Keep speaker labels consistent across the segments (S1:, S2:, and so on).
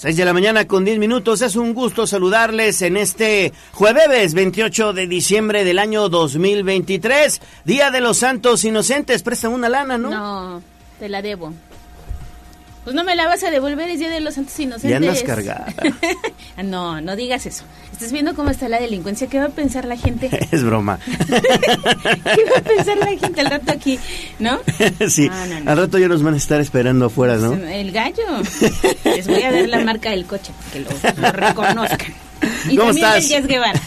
S1: 6 de la mañana con 10 minutos. Es un gusto saludarles en este jueves 28 de diciembre del año 2023, Día de los Santos Inocentes. Préstame una lana, ¿no?
S2: No, te la debo. Pues no me la vas a devolver, es Día de los Santos Inocentes.
S1: Ya andas cargada.
S2: no, no digas eso. Estás viendo cómo está la delincuencia. ¿Qué va a pensar la gente?
S1: es broma.
S2: ¿Qué va a pensar la gente al rato aquí? ¿No?
S1: sí, al rato ya nos van a estar esperando afuera, ¿no?
S2: El gallo. Les voy a dar la marca del coche para que lo, reconozcan. Y
S1: ¿Cómo
S2: también
S1: estás?
S2: el Jazz Guevara.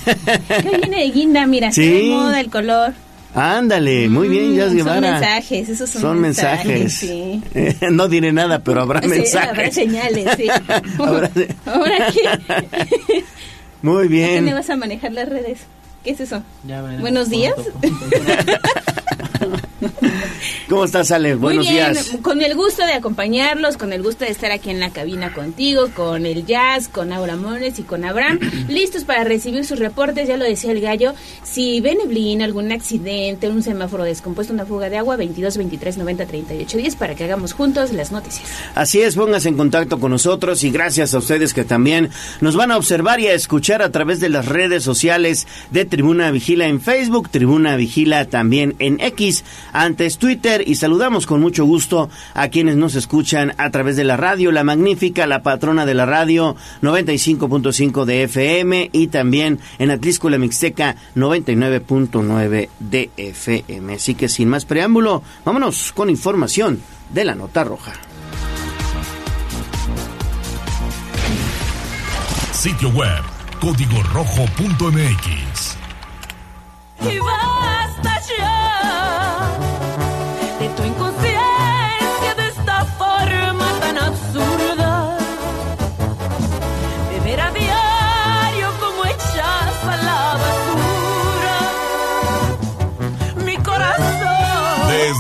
S2: Que viene de guinda, mira,
S1: Sí.
S2: de moda el color.
S1: Ándale, muy bien, Jazz
S2: Mm,
S1: Guevara.
S2: Son mensajes, esos son,
S1: Son mensajes.
S2: Sí.
S1: no diré nada, pero habrá
S2: Sí,
S1: mensajes.
S2: habrá señales, sí.
S1: Habrá se-
S2: ¿Ahora qué?
S1: Muy
S2: ¿A qué le
S1: bien.
S2: vas a manejar las redes? ¿Qué es eso?
S3: Ya veremos.
S2: Buenos días.
S1: ¿Cómo estás, Ale? Buenos
S2: bien,
S1: días.
S2: con el gusto de acompañarlos, con el gusto de estar aquí en la cabina contigo, con el Jazz, con Aura Mones y con Abraham, listos para recibir sus reportes, ya lo decía el gallo, si ven neblina, algún accidente, un semáforo descompuesto, una fuga de agua, 22, 23, 90, 38, 10, para que hagamos juntos las noticias.
S1: Así es, póngase en contacto con nosotros y gracias a ustedes que también nos van a observar y a escuchar a través de las redes sociales de Tribuna Vigila en Facebook, Tribuna Vigila también en X, antes Twitter y saludamos con mucho gusto a quienes nos escuchan a través de la radio, la magnífica, la patrona de la radio 95.5 de FM y también en Atlisco la Mixteca 99.9 de FM. Así que sin más preámbulo, vámonos con información de la nota roja.
S4: Sitio web código rojo.mx.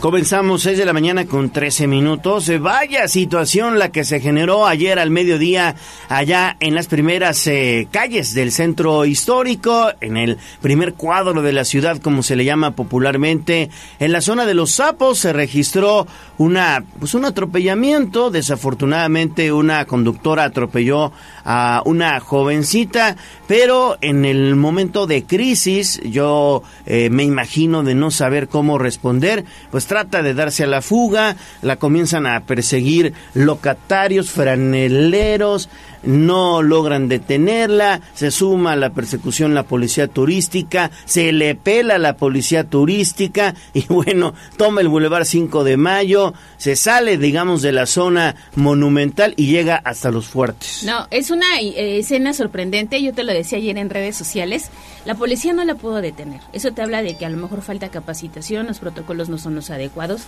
S1: Comenzamos 6 de la mañana con 13 minutos. Eh, Vaya situación la que se generó ayer al mediodía allá en las primeras eh, calles del centro histórico, en el primer cuadro de la ciudad, como se le llama popularmente. En la zona de los sapos se registró una, pues un atropellamiento. Desafortunadamente una conductora atropelló a una jovencita, pero en el momento de crisis, yo eh, me imagino de no saber cómo responder, pues trata de darse a la fuga, la comienzan a perseguir locatarios, franeleros, no logran detenerla, se suma a la persecución la policía turística, se le pela la policía turística y bueno, toma el Boulevard 5 de Mayo, se sale digamos de la zona monumental y llega hasta los fuertes.
S2: No, es una eh, escena sorprendente, yo te lo decía ayer en redes sociales, la policía no la pudo detener, eso te habla de que a lo mejor falta capacitación, los protocolos no son los adecuados.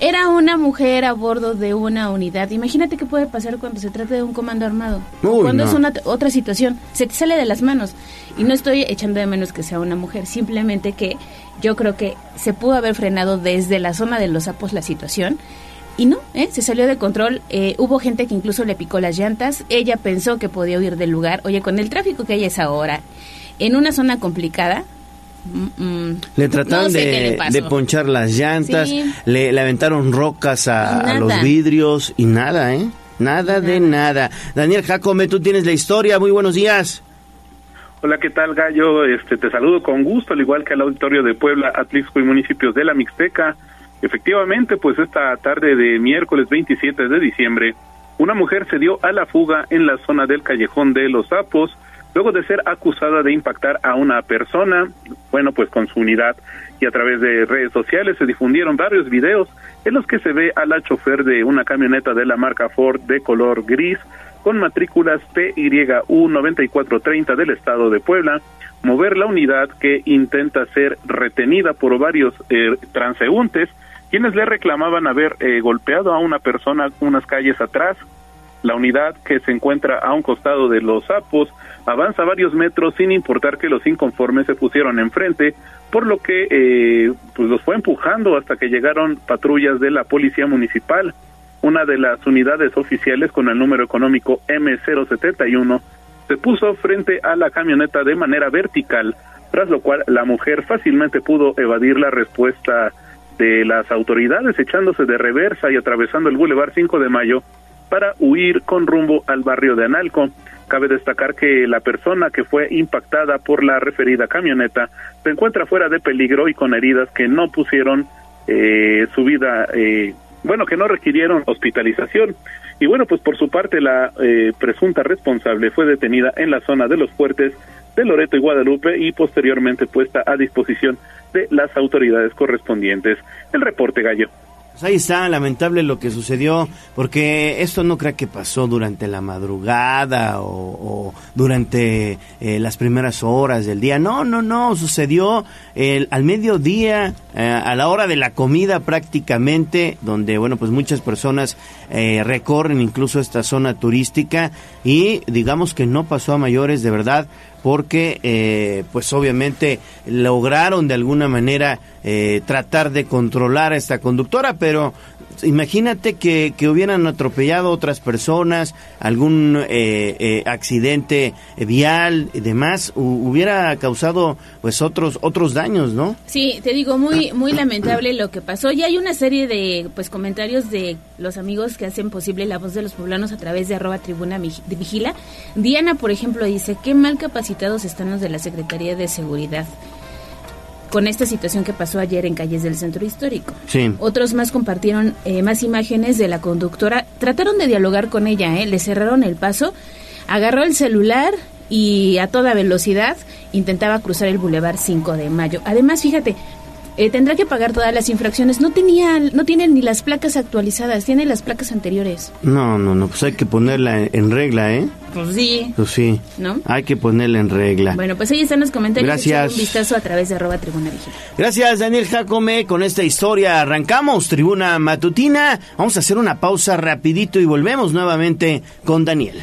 S2: Era una mujer a bordo de una unidad, imagínate qué puede pasar cuando se trata de un comando armado,
S1: Uy,
S2: cuando
S1: no.
S2: es una otra situación, se te sale de las manos. Y no estoy echando de menos que sea una mujer, simplemente que yo creo que se pudo haber frenado desde la zona de los sapos la situación. Y no, ¿eh? se salió de control. eh, hubo gente que incluso le picó las llantas. Ella pensó que podía huir del lugar. Oye, con el tráfico que hay a esa hora, en una zona complicada. mm, mm,
S1: Le trataron
S2: no sé qué
S1: de,
S2: le pasó.
S1: de ponchar las llantas,
S2: Sí.
S1: le, le aventaron rocas a, a los vidrios y nada, ¿eh? Nada, de nada. Daniel Jacome, tú tienes la historia. Muy buenos días.
S5: Hola, ¿qué tal, Gallo? Este, te saludo con gusto, al igual que al auditorio de Puebla, Atlixco y municipios de la Mixteca. Efectivamente, pues esta tarde de miércoles 27 de diciembre, una mujer se dio a la fuga en la zona del Callejón de los Sapos, luego de ser acusada de impactar a una persona, bueno, pues con su unidad, y a través de redes sociales se difundieron varios videos en los que se ve a la chofer de una camioneta de la marca Ford de color gris, con matrículas PYU9430 del estado de Puebla, mover la unidad que intenta ser retenida por varios eh, transeúntes, quienes le reclamaban haber eh, golpeado a una persona unas calles atrás. La unidad que se encuentra a un costado de los sapos avanza varios metros sin importar que los inconformes se pusieron enfrente, por lo que eh, pues los fue empujando hasta que llegaron patrullas de la policía municipal. una de las unidades oficiales con el número económico M071 se puso frente a la camioneta de manera vertical, tras lo cual la mujer fácilmente pudo evadir la respuesta de las autoridades echándose de reversa y atravesando el Boulevard 5 de Mayo para huir con rumbo al barrio de Analco. Cabe destacar que la persona que fue impactada por la referida camioneta se encuentra fuera de peligro y con heridas que no pusieron eh, su vida, eh, bueno, que no requirieron hospitalización. Y bueno, pues por su parte la eh, presunta responsable fue detenida en la zona de los fuertes de Loreto y Guadalupe y posteriormente puesta a disposición de las autoridades correspondientes. El reporte gallo.
S1: Pues ahí está, lamentable lo que sucedió, porque esto no creo que pasó durante la madrugada o, durante eh, las primeras horas del día. No, no, no, sucedió el, al mediodía, eh, a la hora de la comida prácticamente, donde, bueno, pues muchas personas eh, recorren incluso esta zona turística y digamos que no pasó a mayores, de verdad, porque eh, pues obviamente lograron de alguna manera eh, tratar de controlar a esta conductora, pero imagínate que, que hubieran atropellado otras personas, algún eh, eh, accidente vial y demás, hubiera causado pues otros otros daños, ¿no?
S2: Sí, te digo, muy muy lamentable lo que pasó. Ya hay una serie de pues comentarios de los amigos que hacen posible la voz de los poblanos a través de arroba tribuna vigila. Diana, por ejemplo, dice, qué mal capacitados están los de la Secretaría de Seguridad con esta situación que pasó ayer en calles del centro histórico.
S1: Sí.
S2: Otros más compartieron eh, más imágenes de la conductora. Trataron de dialogar con ella, ¿eh? le cerraron el paso, agarró el celular y a toda velocidad intentaba cruzar el Boulevard 5 de Mayo. Además, fíjate, eh, tendrá que pagar todas las infracciones. No tenía, no tienen ni las placas actualizadas, tiene las placas anteriores.
S1: No, no, no, pues hay que ponerla en, regla, ¿eh?
S2: Pues sí.
S1: Pues sí.
S2: ¿No?
S1: Hay que ponerla en regla.
S2: Bueno, pues ahí están los comentarios.
S1: Gracias.
S2: Un vistazo a través de arroba tribuna vigila.
S1: Gracias, Daniel Jacome. Con esta historia arrancamos Tribuna Matutina. Vamos a hacer una pausa rapidito y volvemos nuevamente con Daniel.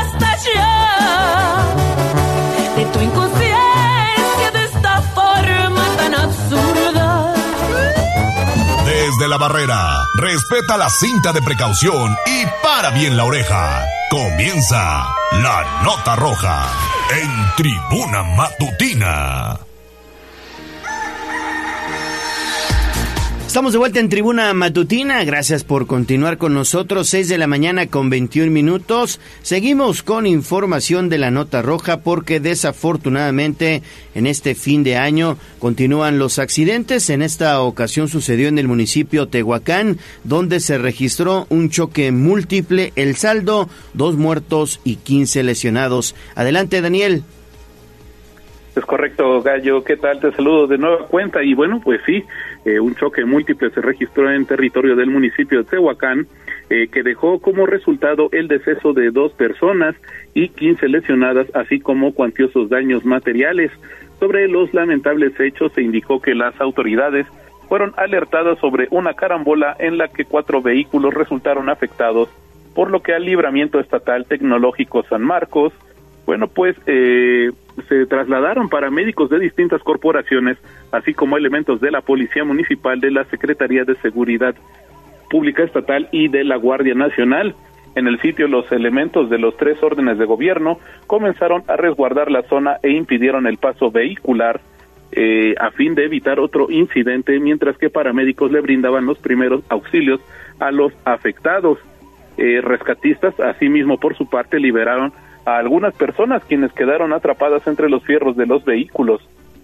S6: de tu inconsciencia de esta forma tan absurda.
S4: Desde la barrera, respeta la cinta de precaución y para bien la oreja. Comienza la nota roja en tribuna matutina.
S1: Estamos de vuelta en Tribuna Matutina. Gracias por continuar con nosotros. 6 de la mañana con 21 minutos. Seguimos con información de la nota roja porque desafortunadamente en este fin de año continúan los accidentes. En esta ocasión sucedió en el municipio Tehuacán, donde se registró un choque múltiple. El saldo, dos muertos y 15 lesionados. Adelante, Daniel.
S5: Es correcto, Gallo. ¿Qué tal? Te saludo de nueva cuenta. Y bueno, pues sí, eh, un choque múltiple se registró en territorio del municipio de Tehuacán, eh, que dejó como resultado el deceso de dos personas y 15 lesionadas, así como cuantiosos daños materiales. Sobre los lamentables hechos se indicó que las autoridades fueron alertadas sobre una carambola en la que cuatro vehículos resultaron afectados, por lo que al libramiento estatal tecnológico San Marcos, bueno, pues eh, se trasladaron paramédicos de distintas corporaciones, así como elementos de la Policía Municipal, de la Secretaría de Seguridad Pública Estatal y de la Guardia Nacional. En el sitio, los elementos de los tres órdenes de gobierno comenzaron a resguardar la zona e impidieron el paso vehicular eh, a fin de evitar otro incidente, mientras que paramédicos le brindaban los primeros auxilios a los afectados. Eh, rescatistas, asimismo, por su parte, liberaron a algunas personas quienes quedaron atrapadas entre los fierros de los vehículos.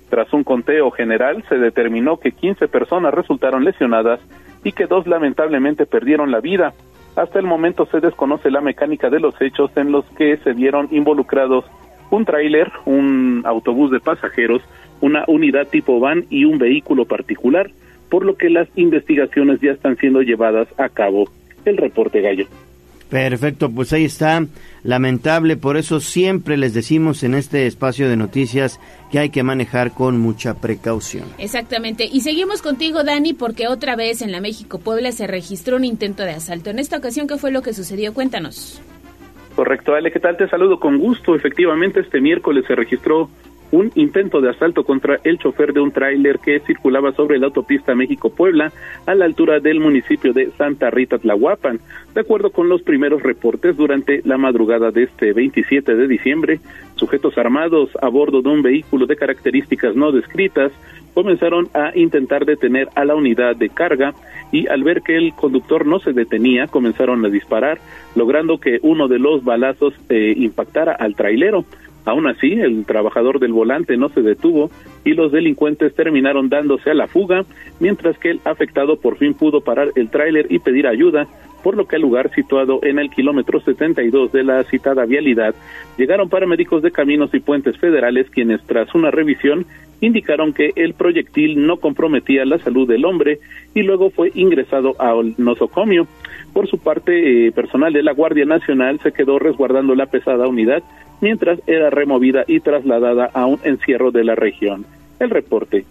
S5: Tras un conteo general, se determinó que 15 personas resultaron lesionadas y que dos lamentablemente perdieron la vida. Hasta el momento se desconoce la mecánica de los hechos en los que se vieron involucrados un tráiler, un autobús de pasajeros, una unidad tipo van y un vehículo particular. por lo que las investigaciones ya están siendo llevadas a cabo. El reporte gallo.
S1: Perfecto, pues ahí está. Lamentable, por eso siempre les decimos en este espacio de noticias que hay que manejar con mucha precaución.
S2: Exactamente. Y seguimos contigo, Dani, porque otra vez en la México Puebla se registró un intento de asalto. En esta ocasión, ¿qué fue lo que sucedió? Cuéntanos.
S5: Correcto, Ale, ¿qué tal? Te saludo con gusto. Efectivamente, este miércoles se registró un intento de asalto contra el chofer de un tráiler que circulaba sobre la autopista México-Puebla a la altura del municipio de Santa Rita Tlahuapan. De acuerdo con los primeros reportes, durante la madrugada de este 27 de diciembre, sujetos armados a bordo de un vehículo de características no descritas comenzaron a intentar detener a la unidad de carga y al ver que el conductor no se detenía, comenzaron a disparar, logrando que uno de los balazos eh, impactara al trailero. Aún así, el trabajador del volante no se detuvo y los delincuentes terminaron dándose a la fuga, mientras que el afectado por fin pudo parar el tráiler y pedir ayuda, por lo que al lugar situado en el kilómetro 72 de la citada vialidad llegaron paramédicos de caminos y puentes federales quienes tras una revisión indicaron que el proyectil no comprometía la salud del hombre y luego fue ingresado al nosocomio. Por su parte, eh, personal de la Guardia Nacional se quedó resguardando la pesada unidad mientras era removida y trasladada a un encierro de la región. El reporte.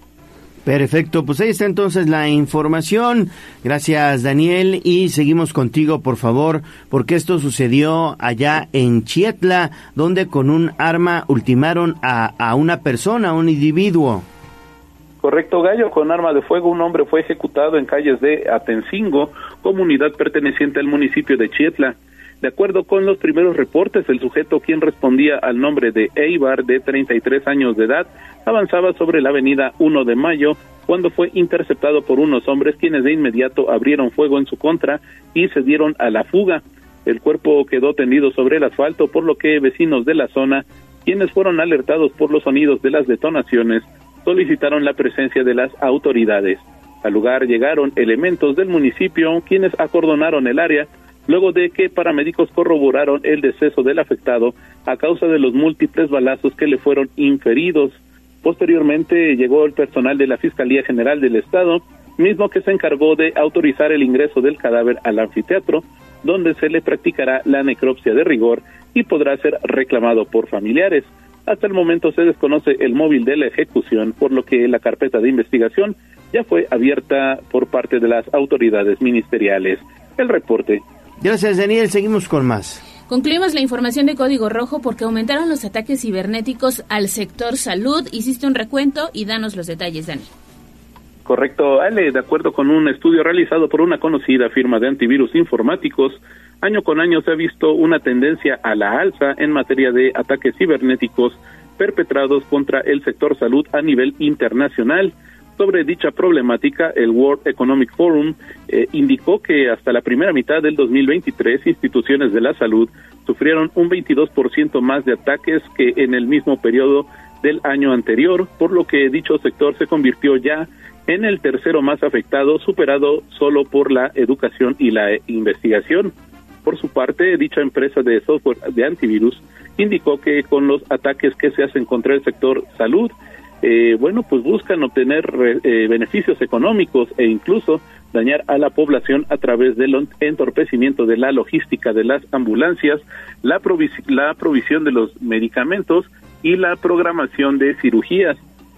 S1: Perfecto, pues ahí está entonces la información. Gracias Daniel y seguimos contigo por favor, porque esto sucedió allá en Chietla, donde con un arma ultimaron a, a una persona, a un individuo.
S5: Correcto, Gallo, con arma de fuego un hombre fue ejecutado en calles de Atencingo, comunidad perteneciente al municipio de Chietla. De acuerdo con los primeros reportes, el sujeto quien respondía al nombre de Eibar, de 33 años de edad, avanzaba sobre la avenida 1 de Mayo cuando fue interceptado por unos hombres quienes de inmediato abrieron fuego en su contra y se dieron a la fuga. El cuerpo quedó tendido sobre el asfalto, por lo que vecinos de la zona, quienes fueron alertados por los sonidos de las detonaciones, solicitaron la presencia de las autoridades. Al lugar llegaron elementos del municipio, quienes acordonaron el área, luego de que paramédicos corroboraron el deceso del afectado a causa de los múltiples balazos que le fueron inferidos. Posteriormente llegó el personal de la Fiscalía General del Estado, mismo que se encargó de autorizar el ingreso del cadáver al anfiteatro, donde se le practicará la necropsia de rigor y podrá ser reclamado por familiares. Hasta el momento se desconoce el móvil de la ejecución, por lo que la carpeta de investigación ya fue abierta por parte de las autoridades ministeriales. El reporte
S1: Gracias, Daniel. Seguimos con más.
S2: Concluimos la información de Código Rojo porque aumentaron los ataques cibernéticos al sector salud. Hiciste un recuento y danos los detalles, Dani.
S5: Correcto, Ale. De acuerdo con un estudio realizado por una conocida firma de antivirus informáticos, año con año se ha visto una tendencia a la alza en materia de ataques cibernéticos perpetrados contra el sector salud a nivel internacional. Sobre dicha problemática, el World Economic Forum eh, indicó que hasta la primera mitad del 2023 instituciones de la salud sufrieron un 22% más de ataques que en el mismo periodo del año anterior, por lo que dicho sector se convirtió ya en el tercero más afectado, superado solo por la educación y la investigación. Por su parte, dicha empresa de software de antivirus indicó que con los ataques que se hacen contra el sector salud, eh, bueno, pues buscan obtener eh, beneficios económicos e incluso dañar a la población a través del entorpecimiento de la logística de las ambulancias, la, la provisión de los medicamentos y la programación de cirugías.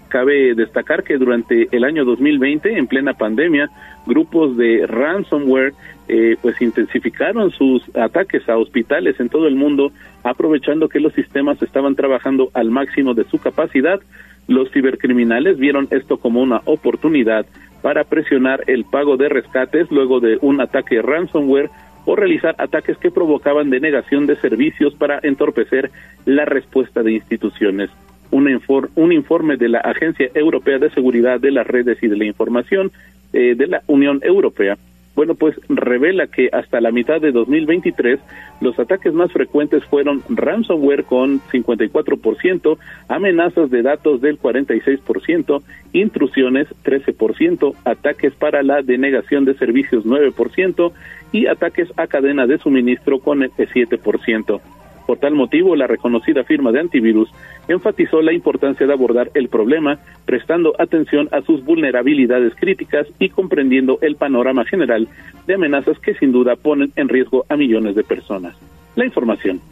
S5: Cabe destacar que durante el año 2020, en plena pandemia, grupos de ransomware eh, pues intensificaron sus ataques a hospitales en todo el mundo, aprovechando que los sistemas estaban trabajando al máximo de su capacidad los cibercriminales vieron esto como una oportunidad para presionar el pago de rescates luego de un ataque ransomware o realizar ataques que provocaban denegación de servicios para entorpecer la respuesta de instituciones. Un, informe de la Agencia Europea de Seguridad de las Redes y de la Información eh, de la Unión Europea bueno, pues revela que hasta la mitad de 2023 los ataques más frecuentes fueron ransomware con 54%, amenazas de datos del 46%, intrusiones 13%, ataques para la denegación de servicios 9% y ataques a cadena de suministro con el 7%. Por tal motivo, la reconocida firma de antivirus enfatizó la importancia de abordar el problema, prestando atención a sus vulnerabilidades críticas y comprendiendo el panorama general de amenazas que sin duda ponen en riesgo a millones de personas. La información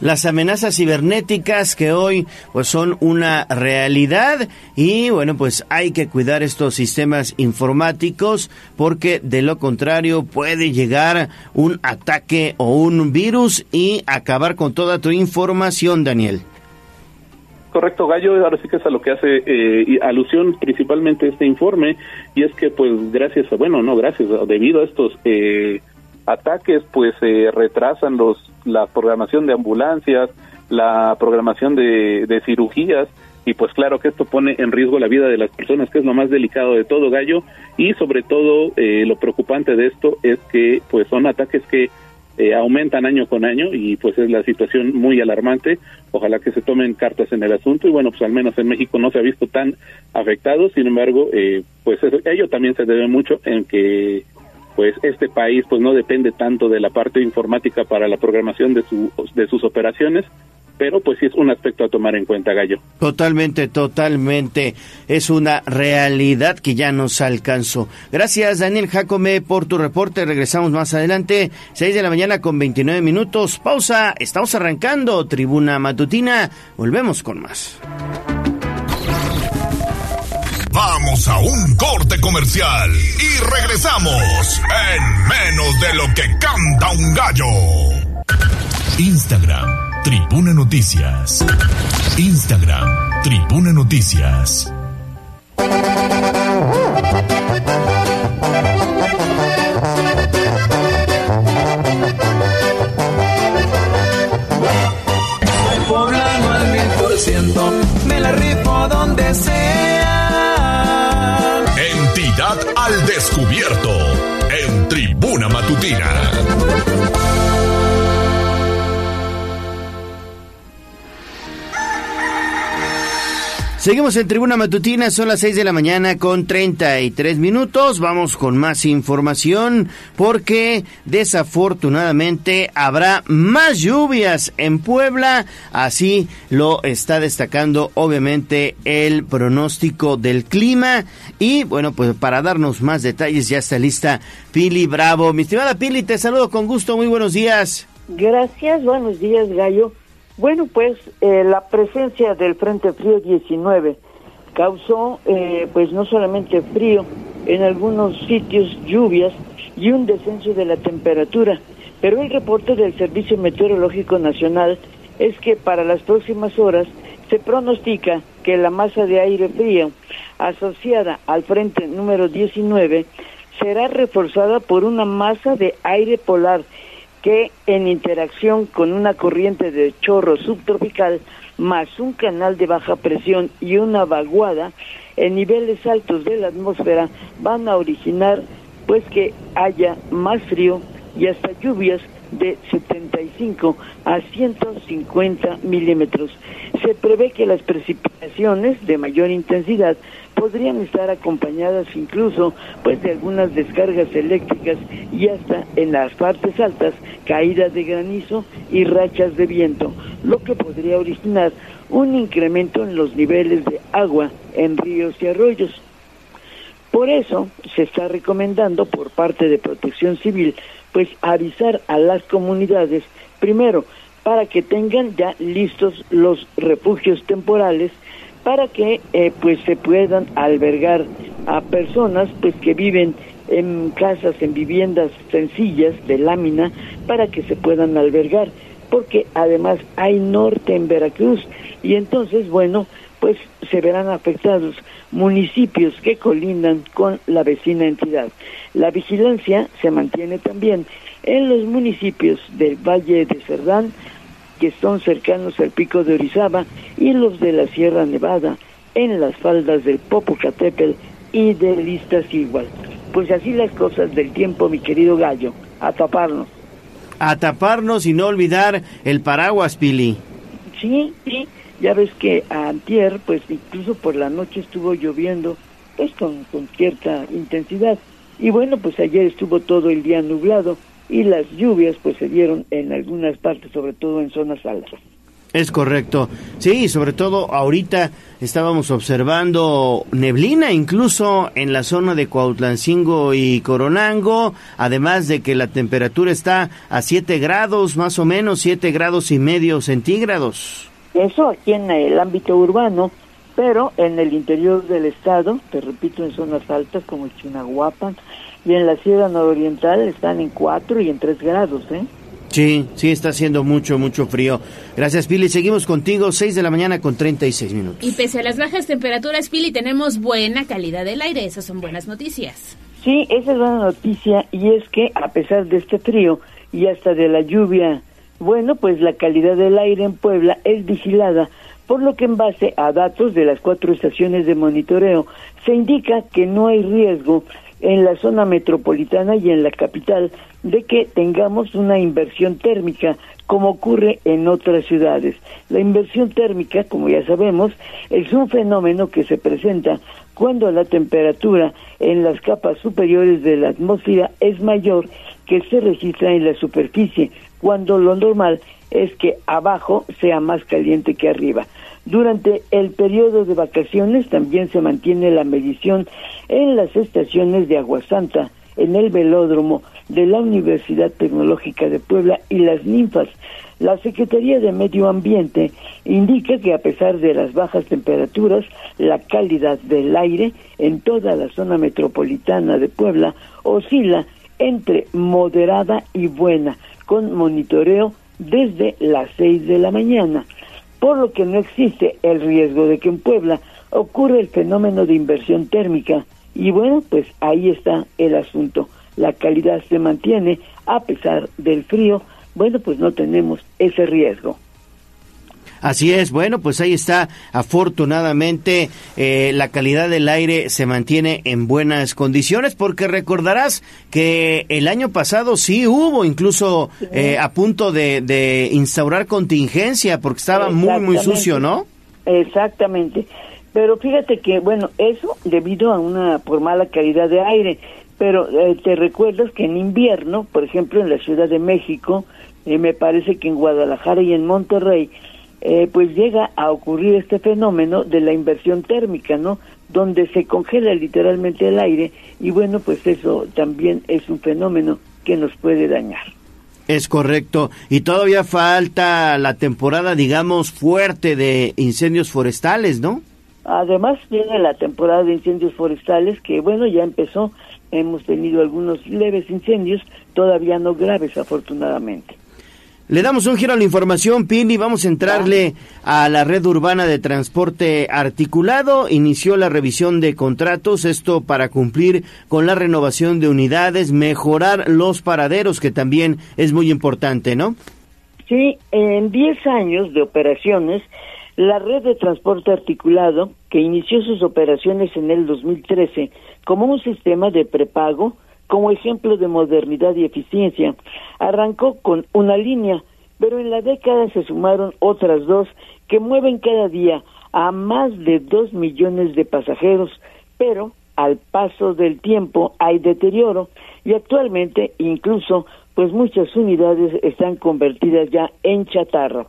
S1: las amenazas cibernéticas que hoy pues son una realidad y bueno pues hay que cuidar estos sistemas informáticos porque de lo contrario puede llegar un ataque o un virus y acabar con toda tu información Daniel.
S5: Correcto, Gallo, ahora sí que es a lo que hace eh, alusión principalmente este informe, y es que pues gracias a, bueno, no gracias, debido a estos eh, ataques pues se retrasan los la programación de ambulancias, la programación de, de cirugías y pues claro que esto pone en riesgo la vida de las personas, que es lo más delicado de todo, Gallo, y sobre todo eh, lo preocupante de esto es que pues son ataques que eh, aumentan año con año y pues es la situación muy alarmante. Ojalá que se tomen cartas en el asunto y bueno, pues al menos en México no se ha visto tan afectado, sin embargo, eh, pues ello también se debe mucho en que pues este país pues no depende tanto de la parte informática para la programación de, su, de sus operaciones, pero pues sí es un aspecto a tomar en cuenta, Gallo.
S1: Totalmente, totalmente. Es una realidad que ya nos alcanzó. Gracias, Daniel Jacome, por tu reporte. Regresamos más adelante, 6 de la mañana con 29 minutos. Pausa, estamos arrancando Tribuna Matutina. Volvemos con más.
S4: Vamos a un corte comercial y regresamos en menos de lo que canta un gallo. Instagram, Tribuna Noticias. Instagram, Tribuna Noticias. Descubierto en Tribuna Matutina.
S1: Seguimos en Tribuna Matutina, son las 6 de la mañana con 33 minutos. Vamos con más información porque desafortunadamente habrá más lluvias en Puebla. Así lo está destacando obviamente el pronóstico del clima. Y bueno, pues para darnos más detalles ya está lista Pili Bravo. Mi estimada Pili, te saludo con gusto. Muy buenos días.
S7: Gracias, buenos días Gallo. Bueno, pues eh, la presencia del Frente Frío 19 causó, eh, pues no solamente frío, en algunos sitios lluvias y un descenso de la temperatura, pero el reporte del Servicio Meteorológico Nacional es que para las próximas horas se pronostica que la masa de aire frío asociada al frente número 19 será reforzada por una masa de aire polar que en interacción con una corriente de chorro subtropical más un canal de baja presión y una vaguada en niveles altos de la atmósfera van a originar pues que haya más frío y hasta lluvias de 75 a 150 milímetros. Se prevé que las precipitaciones de mayor intensidad podrían estar acompañadas incluso pues de algunas descargas eléctricas y hasta en las partes altas caídas de granizo y rachas de viento, lo que podría originar un incremento en los niveles de agua en ríos y arroyos. Por eso se está recomendando por parte de Protección Civil pues avisar a las comunidades primero para que tengan ya listos los refugios temporales para que eh, pues se puedan albergar a personas pues que viven en casas, en viviendas sencillas de lámina para que se puedan albergar, porque además hay norte en Veracruz y entonces, bueno, pues se verán afectados municipios que colindan con la vecina entidad. La vigilancia se mantiene también en los municipios del Valle de Cerdán, que son cercanos al pico de Orizaba, y los de la Sierra Nevada, en las faldas del Popocatépetl y de igual. Pues así las cosas del tiempo, mi querido gallo, a taparnos.
S1: A taparnos y no olvidar el paraguas, Pili.
S7: Sí, sí, ya ves que a antier, pues incluso por la noche estuvo lloviendo, pues con, con cierta intensidad. Y bueno, pues ayer estuvo todo el día nublado y las lluvias pues se dieron en algunas partes, sobre todo en zonas altas.
S1: Es correcto. Sí, sobre todo ahorita estábamos observando neblina incluso en la zona de Cuautlancingo y Coronango, además de que la temperatura está a 7 grados, más o menos 7 grados y medio centígrados.
S7: Eso aquí en el ámbito urbano, pero en el interior del estado, te repito, en zonas altas como Chinahuapan y en la Sierra Nororiental están en 4 y en 3 grados, ¿eh?
S1: Sí, sí, está haciendo mucho, mucho frío. Gracias, Pili. Seguimos contigo, 6 de la mañana con 36 minutos.
S2: Y pese a las bajas temperaturas, Pili, tenemos buena calidad del aire. Esas son buenas noticias.
S7: Sí, esa es buena noticia y es que a pesar de este frío y hasta de la lluvia, bueno, pues la calidad del aire en Puebla es vigilada, por lo que en base a datos de las cuatro estaciones de monitoreo se indica que no hay riesgo en la zona metropolitana y en la capital de que tengamos una inversión térmica como ocurre en otras ciudades. La inversión térmica, como ya sabemos, es un fenómeno que se presenta cuando la temperatura en las capas superiores de la atmósfera es mayor que se registra en la superficie, cuando lo normal es que abajo sea más caliente que arriba. Durante el periodo de vacaciones también se mantiene la medición en las estaciones de Aguasanta, en el velódromo de la Universidad Tecnológica de Puebla y las ninfas. La Secretaría de Medio Ambiente indica que a pesar de las bajas temperaturas, la calidad del aire en toda la zona metropolitana de Puebla oscila entre moderada y buena, con monitoreo desde las 6 de la mañana por lo que no existe el riesgo de que en Puebla ocurra el fenómeno de inversión térmica. Y bueno, pues ahí está el asunto. La calidad se mantiene a pesar del frío. Bueno, pues no tenemos ese riesgo.
S1: Así es, bueno, pues ahí está. Afortunadamente, eh, la calidad del aire se mantiene en buenas condiciones, porque recordarás que el año pasado sí hubo incluso eh, a punto de, de, instaurar contingencia, porque estaba muy, muy sucio, ¿no?
S7: Exactamente. Pero fíjate que, bueno, eso debido a una por mala calidad de aire. Pero eh, te recuerdas que en invierno, por ejemplo, en la Ciudad de México, me parece que en Guadalajara y en Monterrey, eh, pues llega a ocurrir este fenómeno de la inversión térmica, ¿no? Donde se congela literalmente el aire y bueno, pues eso también es un fenómeno que nos puede dañar.
S1: Es correcto. Y todavía falta la temporada, digamos, fuerte de incendios forestales, ¿no?
S7: Además viene la temporada de incendios forestales que, bueno, ya empezó. Hemos tenido algunos leves incendios, todavía no graves, afortunadamente.
S1: Le damos un giro a la información, Pini. Vamos a entrarle a la red urbana de transporte articulado. Inició la revisión de contratos, esto para cumplir con la renovación de unidades, mejorar los paraderos, que también es muy importante, ¿no?
S7: Sí, en 10 años de operaciones, la red de transporte articulado, que inició sus operaciones en el 2013 como un sistema de prepago, como ejemplo de modernidad y eficiencia, arrancó con una línea, pero en la década se sumaron otras dos que mueven cada día a más de dos millones de pasajeros, pero al paso del tiempo hay deterioro y actualmente incluso pues muchas unidades están convertidas ya en chatarra.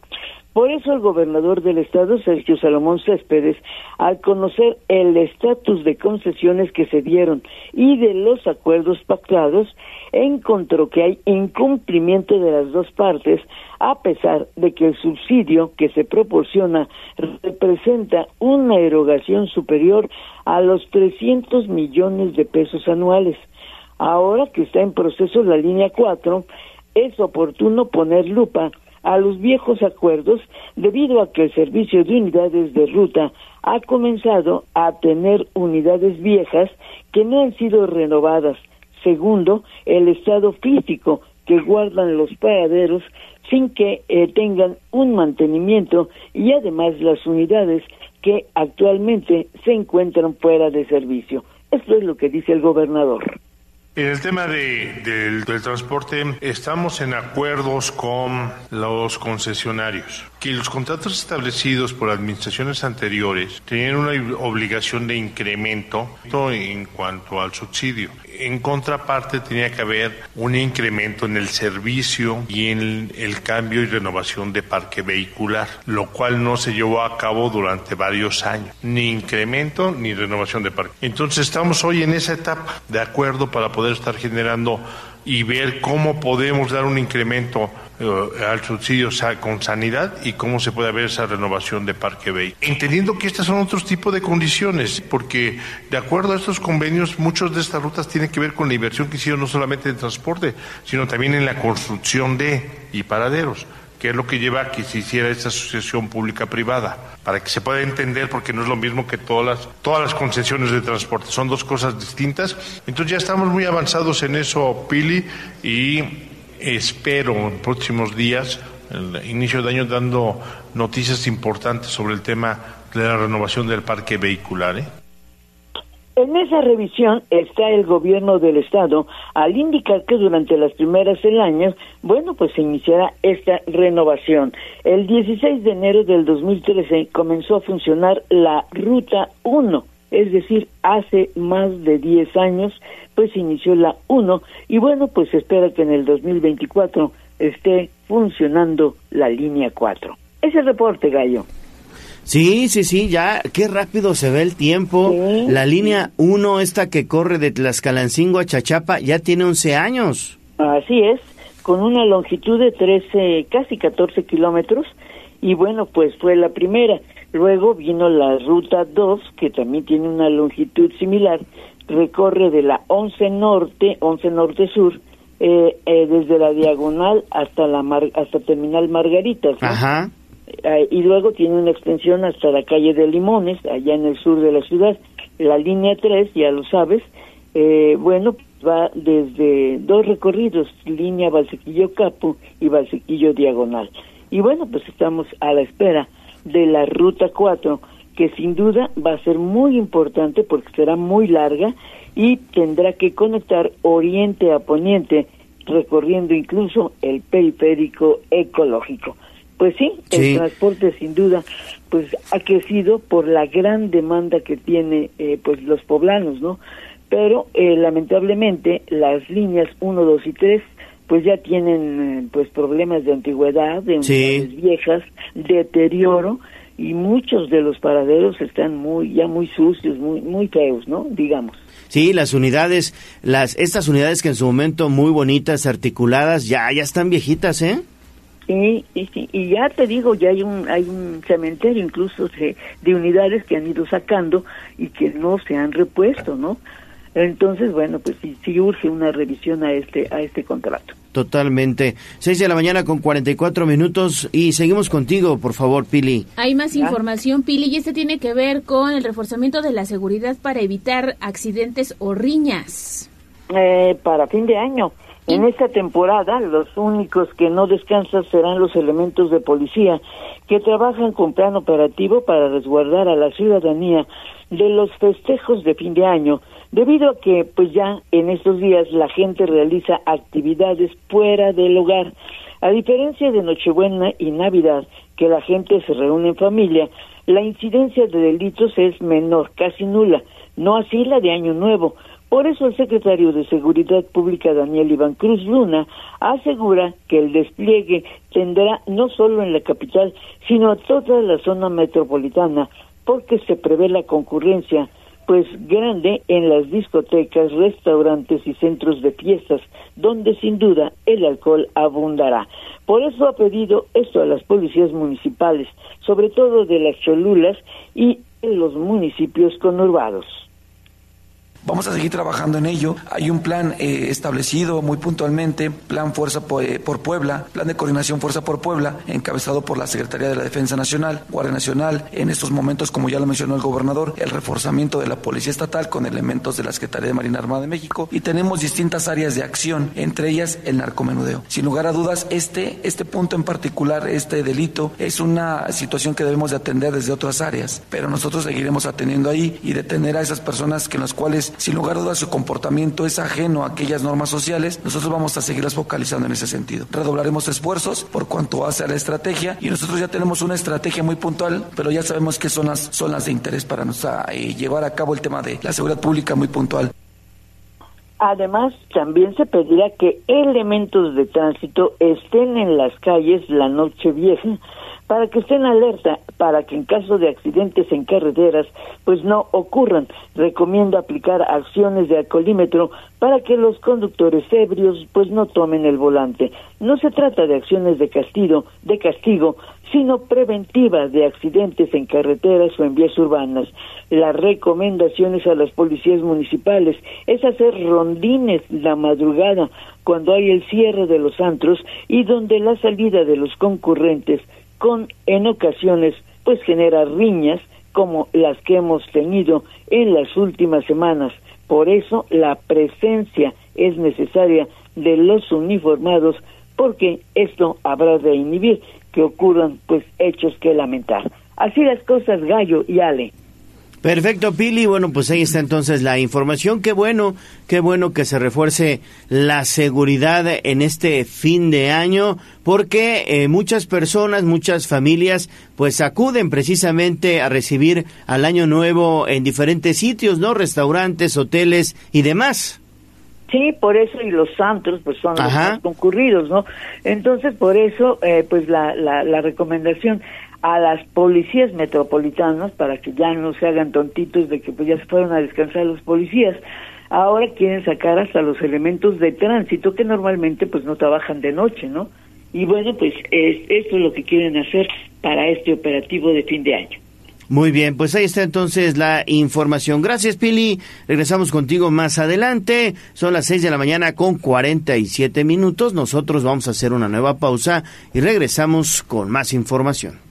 S7: Por eso el gobernador del estado, Sergio Salomón Céspedes, al conocer el estatus de concesiones que se dieron y de los acuerdos pactados, encontró que hay incumplimiento de las dos partes, a pesar de que el subsidio que se proporciona representa una erogación superior a los 300 millones de pesos anuales. Ahora que está en proceso la línea 4, es oportuno poner lupa a los viejos acuerdos debido a que el servicio de unidades de ruta ha comenzado a tener unidades viejas que no han sido renovadas. Segundo, el estado físico que guardan los paraderos sin que eh, tengan un mantenimiento y además las unidades que actualmente se encuentran fuera de servicio. Esto es lo que dice el gobernador.
S8: En el tema de, del, del, transporte, estamos en acuerdos con los concesionarios. Que los contratos establecidos por administraciones anteriores tenían una obligación de incremento en cuanto al subsidio. En contraparte tenía que haber un incremento en el servicio y en el cambio y renovación de parque vehicular, lo cual no se llevó a cabo durante varios años, ni incremento ni renovación de parque. Entonces estamos hoy en esa etapa de acuerdo para poder estar generando y ver cómo podemos dar un incremento eh, al subsidio con sanidad y cómo se puede ver esa renovación de Parque Bay. Entendiendo que estas son otros tipos de condiciones, porque de acuerdo a estos convenios, muchas de estas rutas tienen que ver con la inversión que hicieron no solamente en transporte, sino también en la construcción de y paraderos que es lo que lleva a que se hiciera esta asociación pública-privada, para que se pueda entender, porque no es lo mismo que todas las, todas las concesiones de transporte, son dos cosas distintas. Entonces ya estamos muy avanzados en eso, Pili, y espero en próximos días, el inicio de año, dando noticias importantes sobre el tema de la renovación del parque vehicular. ¿eh?
S7: En esa revisión está el gobierno del estado al indicar que durante las primeras del año, bueno, pues se iniciará esta renovación. El 16 de enero del 2013 comenzó a funcionar la Ruta 1, es decir, hace más de 10 años, pues inició la 1 y bueno, pues se espera que en el 2024 esté funcionando la línea 4. Ese reporte, Gallo.
S1: Sí, sí, sí, ya, qué rápido se ve el tiempo. La línea 1, esta que corre de Tlaxcalancingo a Chachapa, ya tiene 11 años.
S7: Así es, con una longitud de 13, casi 14 kilómetros. Y bueno, pues fue la primera. Luego vino la ruta 2, que también tiene una longitud similar. Recorre de la 11 norte, 11 norte sur, eh, eh, desde la diagonal hasta la hasta terminal Margaritas.
S1: Ajá
S7: y luego tiene una extensión hasta la calle de Limones, allá en el sur de la ciudad. La línea 3, ya lo sabes, eh, bueno, va desde dos recorridos, línea Valsequillo Capo y Valsequillo Diagonal. Y bueno, pues estamos a la espera de la ruta 4, que sin duda va a ser muy importante porque será muy larga y tendrá que conectar oriente a poniente, recorriendo incluso el periférico ecológico. Pues sí, el transporte sin duda pues ha crecido por la gran demanda que tiene eh, pues los poblanos, ¿no? Pero eh, lamentablemente las líneas 1, 2 y 3 pues ya tienen eh, pues problemas de antigüedad, de unidades viejas, deterioro y muchos de los paraderos están muy ya muy sucios, muy muy feos, ¿no? Digamos.
S1: Sí, las unidades, las estas unidades que en su momento muy bonitas, articuladas, ya ya están viejitas, ¿eh?
S7: Y, y, ya te digo, ya hay un, hay un cementerio incluso de, de unidades que han ido sacando y que no se han repuesto, ¿no? Entonces, bueno, pues sí, sí, urge una revisión a este, a este contrato.
S1: Totalmente. Seis de la mañana con 44 minutos y seguimos contigo, por favor, Pili.
S2: Hay más información, Pili, y este tiene que ver con el reforzamiento de la seguridad para evitar accidentes o riñas.
S7: Eh, para fin de año. En esta temporada, los únicos que no descansan serán los elementos de policía que trabajan con plan operativo para resguardar a la ciudadanía de los festejos de fin de año, debido a que pues ya en estos días la gente realiza actividades fuera del hogar. A diferencia de Nochebuena y Navidad, que la gente se reúne en familia, la incidencia de delitos es menor, casi nula, no así la de Año Nuevo, por eso el secretario de Seguridad Pública, Daniel Iván Cruz Luna, asegura que el despliegue tendrá no solo en la capital, sino a toda la zona metropolitana, porque se prevé la concurrencia pues grande en las discotecas, restaurantes y centros de fiestas, donde sin duda el alcohol abundará. Por eso ha pedido esto a las policías municipales, sobre todo de las Cholulas y en los municipios conurbados.
S9: Vamos a seguir trabajando en ello. Hay un plan eh, establecido muy puntualmente, plan Fuerza eh, por, Puebla, plan de coordinación Fuerza por Puebla, encabezado por la Secretaría de la Defensa Nacional, Guardia Nacional. En estos momentos, como ya lo mencionó el gobernador, el reforzamiento de la Policía Estatal con elementos de la Secretaría de Marina Armada de México y tenemos distintas áreas de acción, entre ellas el narcomenudeo. Sin lugar a dudas, este, este punto en particular, este delito, es una situación que debemos de atender desde otras áreas, pero nosotros seguiremos atendiendo ahí y detener a esas personas que en las cuales sin lugar a dudas su comportamiento es ajeno a aquellas normas sociales, nosotros vamos a seguirlas focalizando en ese sentido. Redoblaremos esfuerzos por cuanto hace a la estrategia y nosotros ya tenemos una estrategia muy puntual, pero ya sabemos qué son las, son las de interés para nos eh, llevar a cabo el tema de la seguridad pública muy puntual.
S7: Además, también se pedirá que elementos de tránsito estén en las calles la noche vieja para que estén alerta, para que en caso de accidentes en carreteras, pues no ocurran. Recomiendo aplicar acciones de alcoholímetro para que los conductores ebrios pues no tomen el volante. No se trata de acciones de castigo, de castigo, sino preventivas de accidentes en carreteras o en vías urbanas. Las recomendaciones a las policías municipales es hacer rondines la madrugada cuando hay el cierre de los antros y donde la salida de los concurrentes con en ocasiones pues genera riñas como las que hemos tenido en las últimas semanas. Por eso la presencia es necesaria de los uniformados porque esto habrá de inhibir que ocurran pues hechos que lamentar. Así las cosas, Gallo y Ale.
S1: Perfecto, Pili. Bueno, pues ahí está entonces la información. Qué bueno, qué bueno que se refuerce la seguridad en este fin de año, porque eh, muchas personas, muchas familias, pues acuden precisamente a recibir al año nuevo en diferentes sitios, ¿no? Restaurantes, hoteles y demás.
S7: Sí, por eso y los santos pues son los más concurridos, ¿no? Entonces, por eso, eh, pues la, la, la recomendación a las policías metropolitanas para que ya no se hagan tontitos de que pues ya se fueron a descansar los policías. Ahora quieren sacar hasta los elementos de tránsito que normalmente pues no trabajan de noche, ¿no? Y bueno, pues es, esto es lo que quieren hacer para este operativo de fin de año.
S1: Muy bien, pues ahí está entonces la información. Gracias, Pili. Regresamos contigo más adelante. Son las 6 de la mañana con 47 minutos. Nosotros vamos a hacer una nueva pausa y regresamos con más información.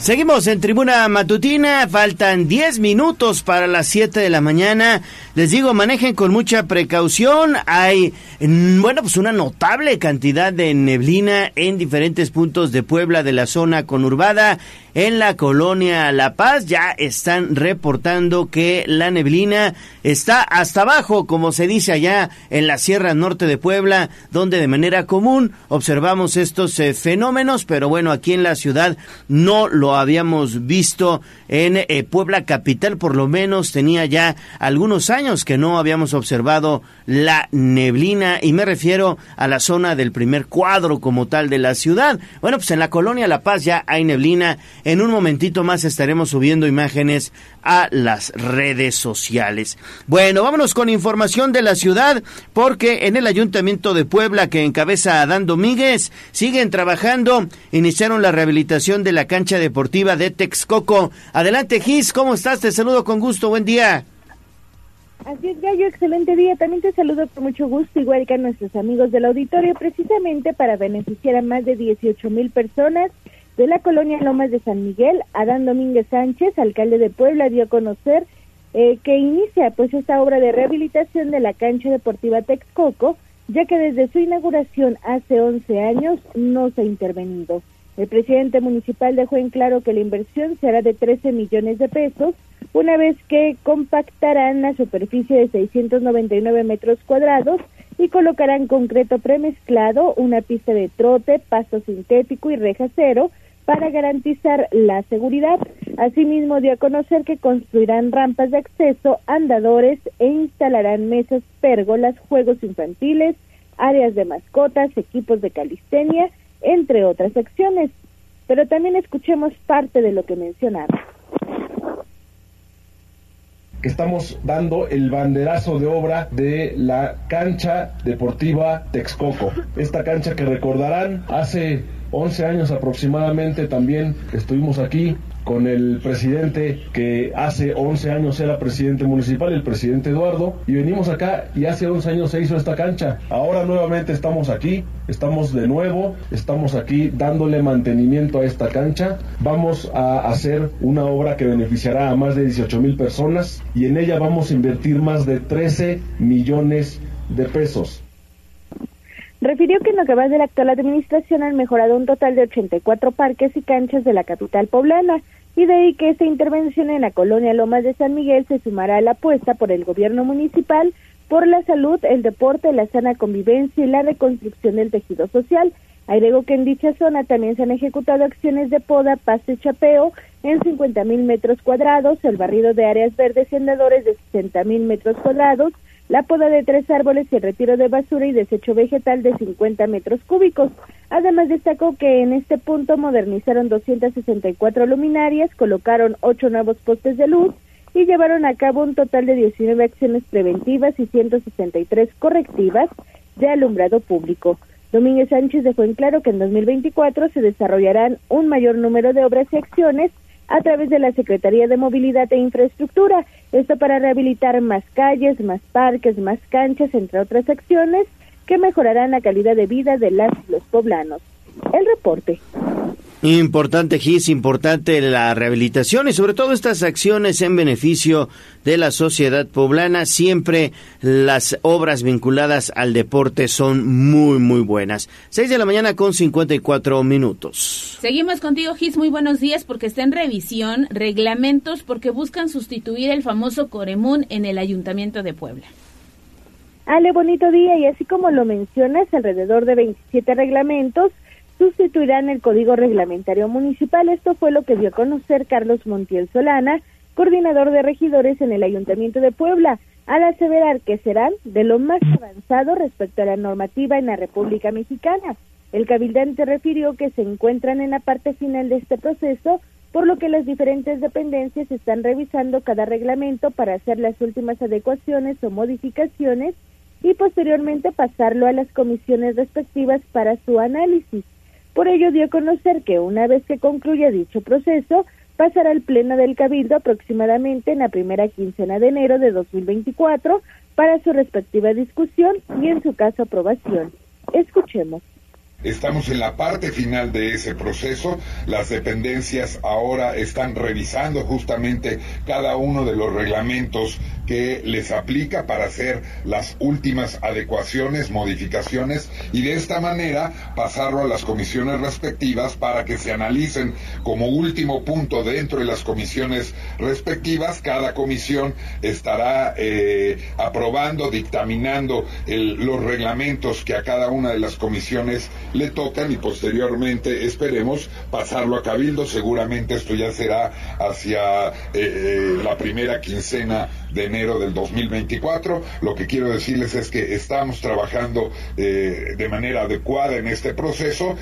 S1: Seguimos en Tribuna Matutina, faltan 10 minutos para las 7 de la mañana. Les digo, manejen con mucha precaución. Hay, mm, bueno, pues una notable cantidad de neblina en diferentes puntos de Puebla, de la zona conurbada. En la colonia La Paz ya están reportando que la neblina está hasta abajo, como se dice allá en la Sierra Norte de Puebla, donde de manera común observamos estos eh, fenómenos, pero bueno, aquí en la ciudad no lo habíamos visto. En eh, Puebla capital, por lo menos, tenía ya algunos años que no habíamos observado la neblina y me refiero a la zona del primer cuadro como tal de la ciudad. Bueno, pues en la colonia La Paz ya hay neblina en un momentito más estaremos subiendo imágenes a las redes sociales. Bueno, vámonos con información de la ciudad, porque en el Ayuntamiento de Puebla, que encabeza Adán Domínguez, siguen trabajando. Iniciaron la rehabilitación de la cancha deportiva de Texcoco. Adelante, Gis, ¿cómo estás? Te saludo con gusto. Buen día.
S10: Así es, Gallo, excelente día. También te saludo con mucho gusto, igual que a nuestros amigos del auditorio, precisamente para beneficiar a más de 18 mil personas de la colonia Lomas de San Miguel, Adán Domínguez Sánchez, alcalde de Puebla, dio a conocer eh, que inicia pues esta obra de rehabilitación de la cancha deportiva Texcoco, ya que desde su inauguración hace 11 años no se ha intervenido. El presidente municipal dejó en claro que la inversión será de 13 millones de pesos, una vez que compactarán la superficie de 699 metros cuadrados y colocarán concreto premezclado, una pista de trote, pasto sintético y reja cero, para garantizar la seguridad. Asimismo, dio a conocer que construirán rampas de acceso, andadores e instalarán mesas, pérgolas, juegos infantiles, áreas de mascotas, equipos de calistenia, entre otras acciones. Pero también escuchemos parte de lo que mencionaron.
S11: que estamos dando el banderazo de obra de la cancha deportiva Texcoco. Esta cancha que recordarán hace 11 años aproximadamente también estuvimos aquí con el presidente que hace 11 años era presidente municipal, el presidente Eduardo, y venimos acá y hace 11 años se hizo esta cancha. Ahora nuevamente estamos aquí, estamos de nuevo, estamos aquí dándole mantenimiento a esta cancha. Vamos a hacer una obra que beneficiará a más de 18 mil personas y en ella vamos a invertir más de 13 millones de pesos.
S10: Refirió que en lo que va de la actual administración han mejorado un total de 84 parques y canchas de la capital poblana y de ahí que esta intervención en la colonia Lomas de San Miguel se sumará a la apuesta por el gobierno municipal por la salud, el deporte, la sana convivencia y la reconstrucción del tejido social. Agregó que en dicha zona también se han ejecutado acciones de poda, pasto y chapeo en 50 mil metros cuadrados, el barrido de áreas verdes y andadores de 60 mil metros cuadrados, la poda de tres árboles y el retiro de basura y desecho vegetal de 50 metros cúbicos. Además destacó que en este punto modernizaron 264 luminarias, colocaron ocho nuevos postes de luz y llevaron a cabo un total de 19 acciones preventivas y 163 correctivas de alumbrado público. Domínguez Sánchez dejó en claro que en 2024 se desarrollarán un mayor número de obras y acciones a través de la Secretaría de Movilidad e Infraestructura. Esto para rehabilitar más calles, más parques, más canchas, entre otras acciones que mejorarán la calidad de vida de las los poblanos. El reporte.
S1: Importante, Gis, importante la rehabilitación y sobre todo estas acciones en beneficio de la sociedad poblana. Siempre las obras vinculadas al deporte son muy, muy buenas. Seis de la mañana con 54 minutos.
S2: Seguimos contigo, Gis. Muy buenos días porque está en revisión reglamentos porque buscan sustituir el famoso Coremún en el Ayuntamiento de Puebla.
S10: Ale, bonito día y así como lo mencionas, alrededor de 27 reglamentos sustituirán el Código Reglamentario Municipal. Esto fue lo que dio a conocer Carlos Montiel Solana, coordinador de regidores en el Ayuntamiento de Puebla, al aseverar que serán de lo más avanzado respecto a la normativa en la República Mexicana. El cabildante refirió que se encuentran en la parte final de este proceso, por lo que las diferentes dependencias están revisando cada reglamento para hacer las últimas adecuaciones o modificaciones y posteriormente pasarlo a las comisiones respectivas para su análisis. Por ello dio a conocer que una vez que concluya dicho proceso, pasará al Pleno del Cabildo aproximadamente en la primera quincena de enero de 2024 para su respectiva discusión y en su caso aprobación. Escuchemos.
S12: Estamos en la parte final de ese proceso. Las dependencias ahora están revisando justamente cada uno de los reglamentos que les aplica para hacer las últimas adecuaciones, modificaciones y de esta manera pasarlo a las comisiones respectivas para que se analicen como último punto dentro de las comisiones respectivas. Cada comisión estará eh, aprobando, dictaminando los reglamentos que a cada una de las comisiones le tocan y posteriormente esperemos pasarlo a cabildo. Seguramente esto ya será hacia eh, eh, la primera quincena de enero del 2024. Lo que quiero decirles es que estamos trabajando eh, de manera adecuada en este proceso.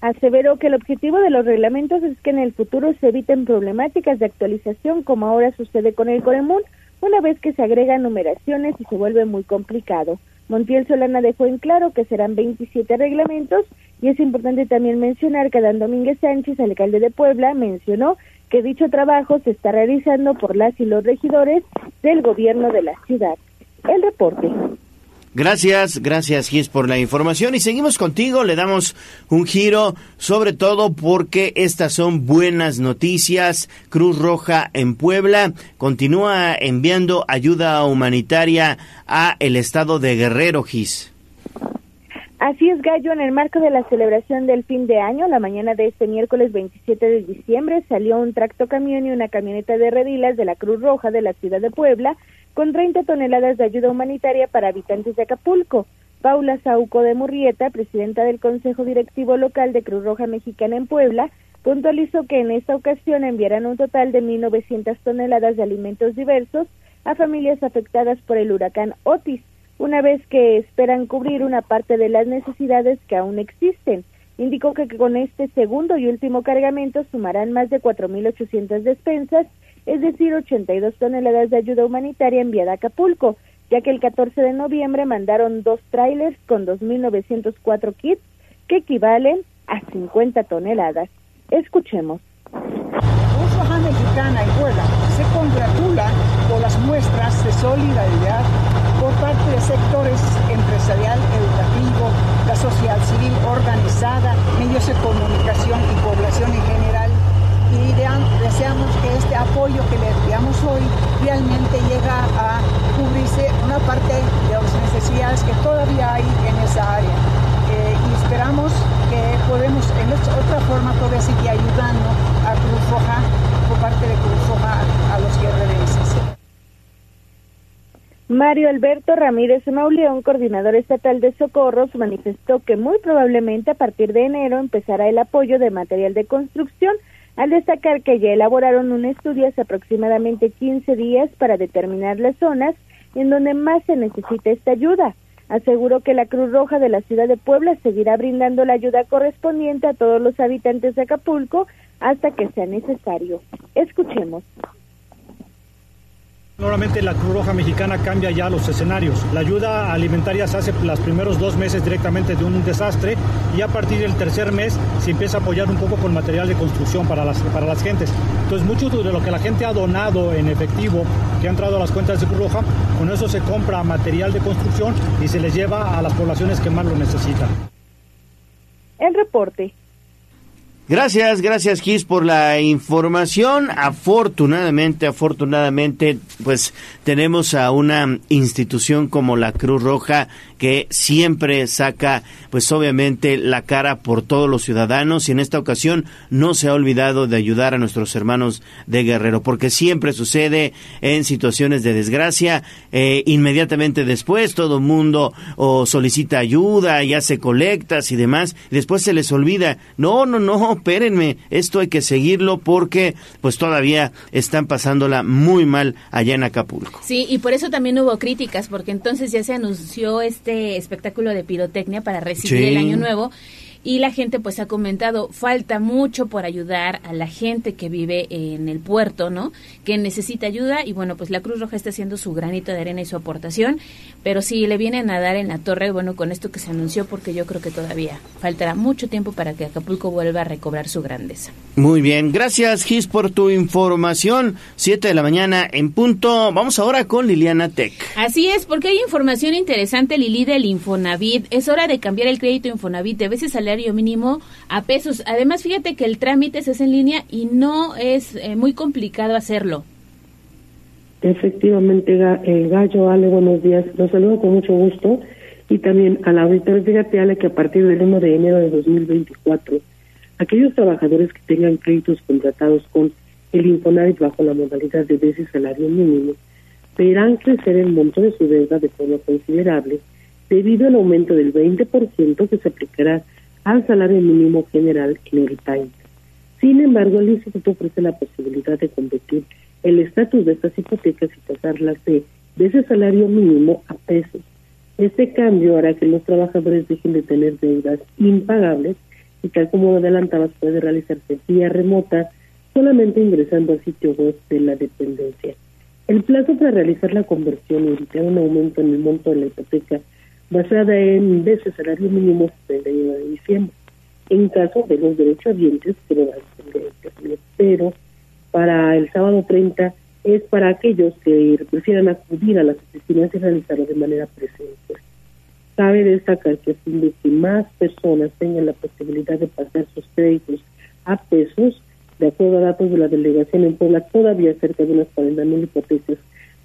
S10: Aseveró que el objetivo de los reglamentos es que en el futuro se eviten problemáticas de actualización como ahora sucede con el Coremún, una vez que se agregan numeraciones y se vuelve muy complicado. Montiel Solana dejó en claro que serán 27 reglamentos y es importante también mencionar que Dan Domínguez Sánchez, alcalde de Puebla, mencionó que dicho trabajo se está realizando por las y los regidores del gobierno de la ciudad. El reporte.
S1: Gracias, gracias Gis por la información y seguimos contigo, le damos un giro sobre todo porque estas son buenas noticias. Cruz Roja en Puebla continúa enviando ayuda humanitaria a el estado de Guerrero Gis.
S10: Así es, Gallo, en el marco de la celebración del fin de año, la mañana de este miércoles 27 de diciembre salió un tracto camión y una camioneta de redilas de la Cruz Roja de la ciudad de Puebla con 30 toneladas de ayuda humanitaria para habitantes de Acapulco. Paula Sauco de Murrieta, presidenta del Consejo Directivo Local de Cruz Roja Mexicana en Puebla, puntualizó que en esta ocasión enviarán un total de 1.900 toneladas de alimentos diversos a familias afectadas por el huracán Otis una vez que esperan cubrir una parte de las necesidades que aún existen. Indicó que con este segundo y último cargamento sumarán más de 4.800 despensas es decir, 82 toneladas de ayuda humanitaria enviada a Acapulco, ya que el 14 de noviembre mandaron dos trailers con 2.904 kits que equivalen a 50 toneladas. Escuchemos.
S13: Roja Mexicana y Puebla se congratula por las muestras de solidaridad de sectores empresarial, educativo, la sociedad civil organizada, medios de comunicación y población en general. Y deseamos que este apoyo que le enviamos hoy realmente llega a cubrirse una parte de las necesidades que todavía hay en esa área. Eh, y esperamos que podemos, en otra forma, todavía seguir ayudando a Cruz Roja por parte de Cruz Roja a los guerrerenses.
S10: Mario Alberto Ramírez Mauleón, coordinador estatal de socorros, manifestó que muy probablemente a partir de enero empezará el apoyo de material de construcción, al destacar que ya elaboraron un estudio hace aproximadamente 15 días para determinar las zonas en donde más se necesita esta ayuda. Aseguró que la Cruz Roja de la ciudad de Puebla seguirá brindando la ayuda correspondiente a todos los habitantes de Acapulco hasta que sea necesario. Escuchemos.
S14: Normalmente la Cruz Roja Mexicana cambia ya los escenarios. La ayuda alimentaria se hace los primeros dos meses directamente de un desastre y a partir del tercer mes se empieza a apoyar un poco con material de construcción para las, para las gentes. Entonces mucho de lo que la gente ha donado en efectivo, que ha entrado a las cuentas de Cruz Roja, con eso se compra material de construcción y se les lleva a las poblaciones que más lo necesitan.
S10: El reporte.
S1: Gracias, gracias Gis por la información. Afortunadamente, afortunadamente, pues tenemos a una institución como la Cruz Roja que siempre saca, pues obviamente, la cara por todos los ciudadanos y en esta ocasión no se ha olvidado de ayudar a nuestros hermanos de Guerrero, porque siempre sucede en situaciones de desgracia, eh, inmediatamente después todo mundo o solicita ayuda y hace colectas y demás, y después se les olvida, no, no, no, espérenme, esto hay que seguirlo porque pues todavía están pasándola muy mal allá en Acapulco.
S2: Sí, y por eso también hubo críticas, porque entonces ya se anunció este espectáculo de pirotecnia para recibir
S1: Sí.
S2: el año nuevo y la gente pues ha comentado falta mucho por ayudar a la gente que vive en el puerto, ¿no? Que necesita ayuda y bueno, pues la Cruz Roja está haciendo su granito de arena y su aportación, pero sí le vienen a dar en la torre, bueno, con esto que se anunció porque yo creo que todavía faltará mucho tiempo para que Acapulco vuelva a recobrar su grandeza.
S1: Muy bien, gracias Gis por tu información. Siete de la mañana en punto. Vamos ahora con Liliana Tech.
S2: Así es, porque hay información interesante, Lili, del Infonavit. Es hora de cambiar el crédito Infonavit de veces salario mínimo a pesos. Además, fíjate que el trámite se hace en línea y no es eh, muy complicado hacerlo.
S15: Efectivamente, eh, Gallo, Ale, buenos días. Los saludo con mucho gusto. Y también al auditor, fíjate, Ale, que a partir del 1 de enero de 2024, aquellos trabajadores que tengan créditos contratados con el Infonavit bajo la modalidad de veces salario mínimo, verán crecer el monto de su deuda de forma considerable debido al aumento del 20% que se aplicará al salario mínimo general en el país. Sin embargo, el instituto ofrece la posibilidad de convertir el estatus de estas hipotecas y pasarlas de, de ese salario mínimo a pesos. Este cambio hará que los trabajadores dejen de tener deudas impagables y tal como adelantabas puede realizarse vía remota solamente ingresando al sitio web de la dependencia. El plazo para realizar la conversión y evitar un aumento en el monto de la hipoteca basada en veces salario mínimo es el 31 de diciembre. En caso de los derechohabientes, que no va a depender de este mes, pero para el sábado 30 es para aquellos que prefieran acudir a las oficinas y realizarlo de manera presencial. Cabe destacar que a fin de que más personas tengan la posibilidad de pasar sus créditos a pesos, de acuerdo a datos de la delegación en Puebla, todavía cerca de unas 40 mil hipotecas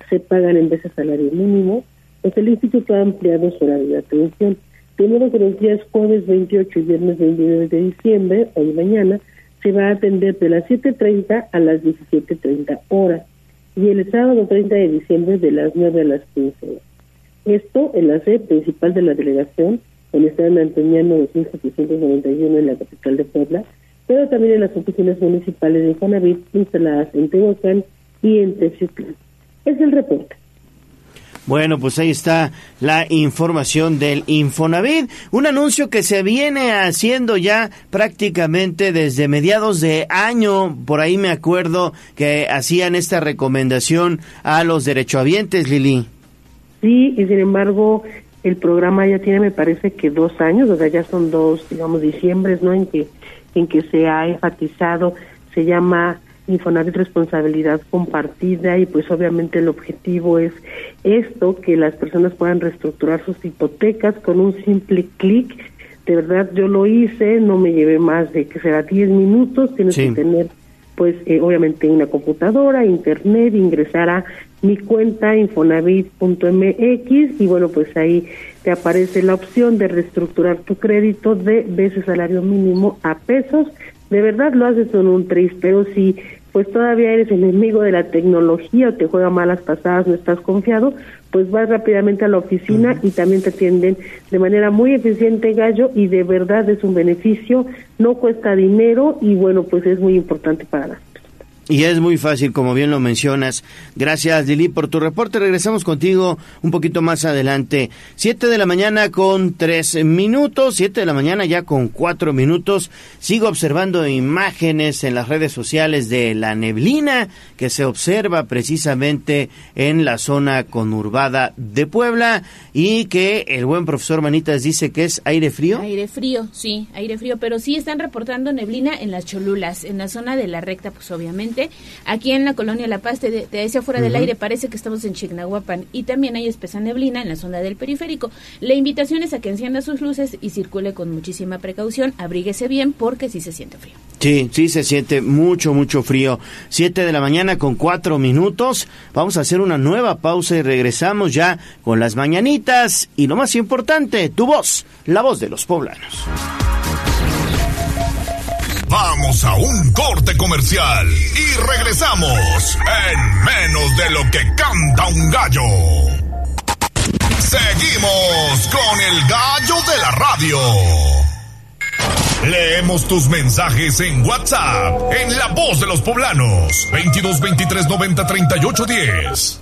S15: se pagan en vez de salario mínimo, pues el instituto ha ampliado su horario de atención. Modo que los días jueves 28 y viernes 29 de diciembre, hoy mañana, se va a atender de las 7.30 a las 17.30 horas y el sábado 30 de diciembre de las 9 a las 15 horas. Esto en la sede principal de la delegación, en Estadio Antoniano 2791 en la capital de Puebla, pero también en las oficinas municipales de Infonavit instaladas en Tehuacán y en Teciutlán. Es el reporte.
S1: Bueno, pues ahí está la información del Infonavit, un anuncio que se viene haciendo ya prácticamente desde mediados de año, por ahí me acuerdo que hacían esta recomendación a los derechohabientes, Lili.
S15: Sí, y sin embargo, el programa ya tiene, me parece que dos años, o sea, ya son dos, digamos, diciembres, ¿no? En que, en que se ha enfatizado, se llama Infonavit Responsabilidad Compartida y pues obviamente el objetivo es esto, que las personas puedan reestructurar sus hipotecas con un simple clic. De verdad, yo lo hice, no me llevé más de que será 10 minutos, tienes que tener pues eh, obviamente una computadora, internet, ingresar a mi cuenta infonavit.mx y bueno, pues ahí te aparece la opción de reestructurar tu crédito de veces salario mínimo a pesos. De verdad lo haces con un tris, pero si pues todavía eres enemigo de la tecnología o te juega malas pasadas, no estás confiado, pues vas rápidamente a la oficina y también te atienden de manera muy eficiente, Gallo, y de verdad es un beneficio, no cuesta dinero y bueno, pues es muy importante para
S1: y es muy fácil, como bien lo mencionas. Gracias, Lili, por tu reporte. Regresamos contigo un poquito más adelante. Siete de la mañana con tres minutos, siete de la mañana ya con cuatro minutos. Sigo observando imágenes en las redes sociales de la neblina que se observa precisamente en la zona conurbada de Puebla y que el buen profesor Manitas dice que es aire frío.
S2: Aire frío, sí, aire frío, pero sí están reportando neblina en las Cholulas, en la zona de la recta, pues obviamente Aquí en la colonia La Paz, te, decía fuera del aire, parece que estamos en Chignahuapan y también hay espesa neblina en la zona del periférico. La invitación es a que encienda sus luces y circule con muchísima precaución. Abríguese bien porque sí se siente frío.
S1: Sí, sí se siente mucho, mucho frío. Siete de la mañana con cuatro minutos. Vamos a hacer una nueva pausa y regresamos ya con las mañanitas y lo más importante, tu voz, la voz de los poblanos.
S4: Vamos a un corte comercial y regresamos en menos de lo que canta un gallo. Seguimos con el gallo de la radio. Leemos tus mensajes en WhatsApp en La Voz de los Poblanos 22 23 90 38 10.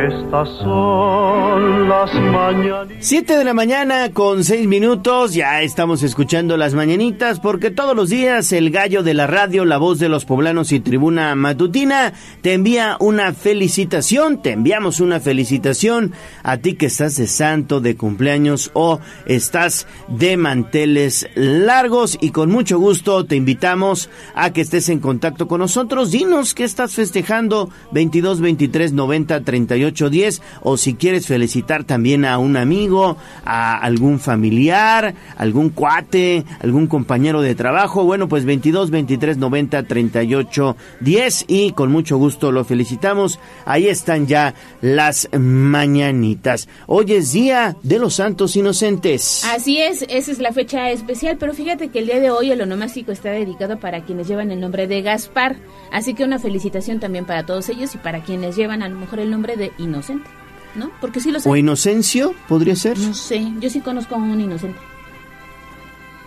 S16: Estas son las mañanitas.
S1: Siete de la mañana con seis minutos. Ya estamos escuchando las mañanitas porque todos los días el gallo de la radio, la voz de los poblanos y tribuna matutina te envía una felicitación. Te enviamos una felicitación a ti que estás de santo, de cumpleaños o estás de manteles largos y con mucho gusto te invitamos a que estés en contacto con nosotros. Dinos qué estás festejando 22 23 90 38 10 o si quieres felicitar también a un amigo, a algún familiar, algún cuate, algún compañero de trabajo, bueno, pues 22 23 90 38 10 y con mucho gusto lo felicitamos. Ahí están ya las mañanitas. Hoy es día de los santos inocentes.
S2: Así es, esa es la fecha especial, pero fíjate que el día de hoy el onomástico está dedicado para quienes llevan el nombre de Gaspar, así que una felicitación también para todos ellos y para quienes llevan a lo mejor el nombre de inocente, ¿no? Porque sí lo sé.
S1: ¿O inocencio podría ser?
S2: No sé, yo sí conozco a un inocente.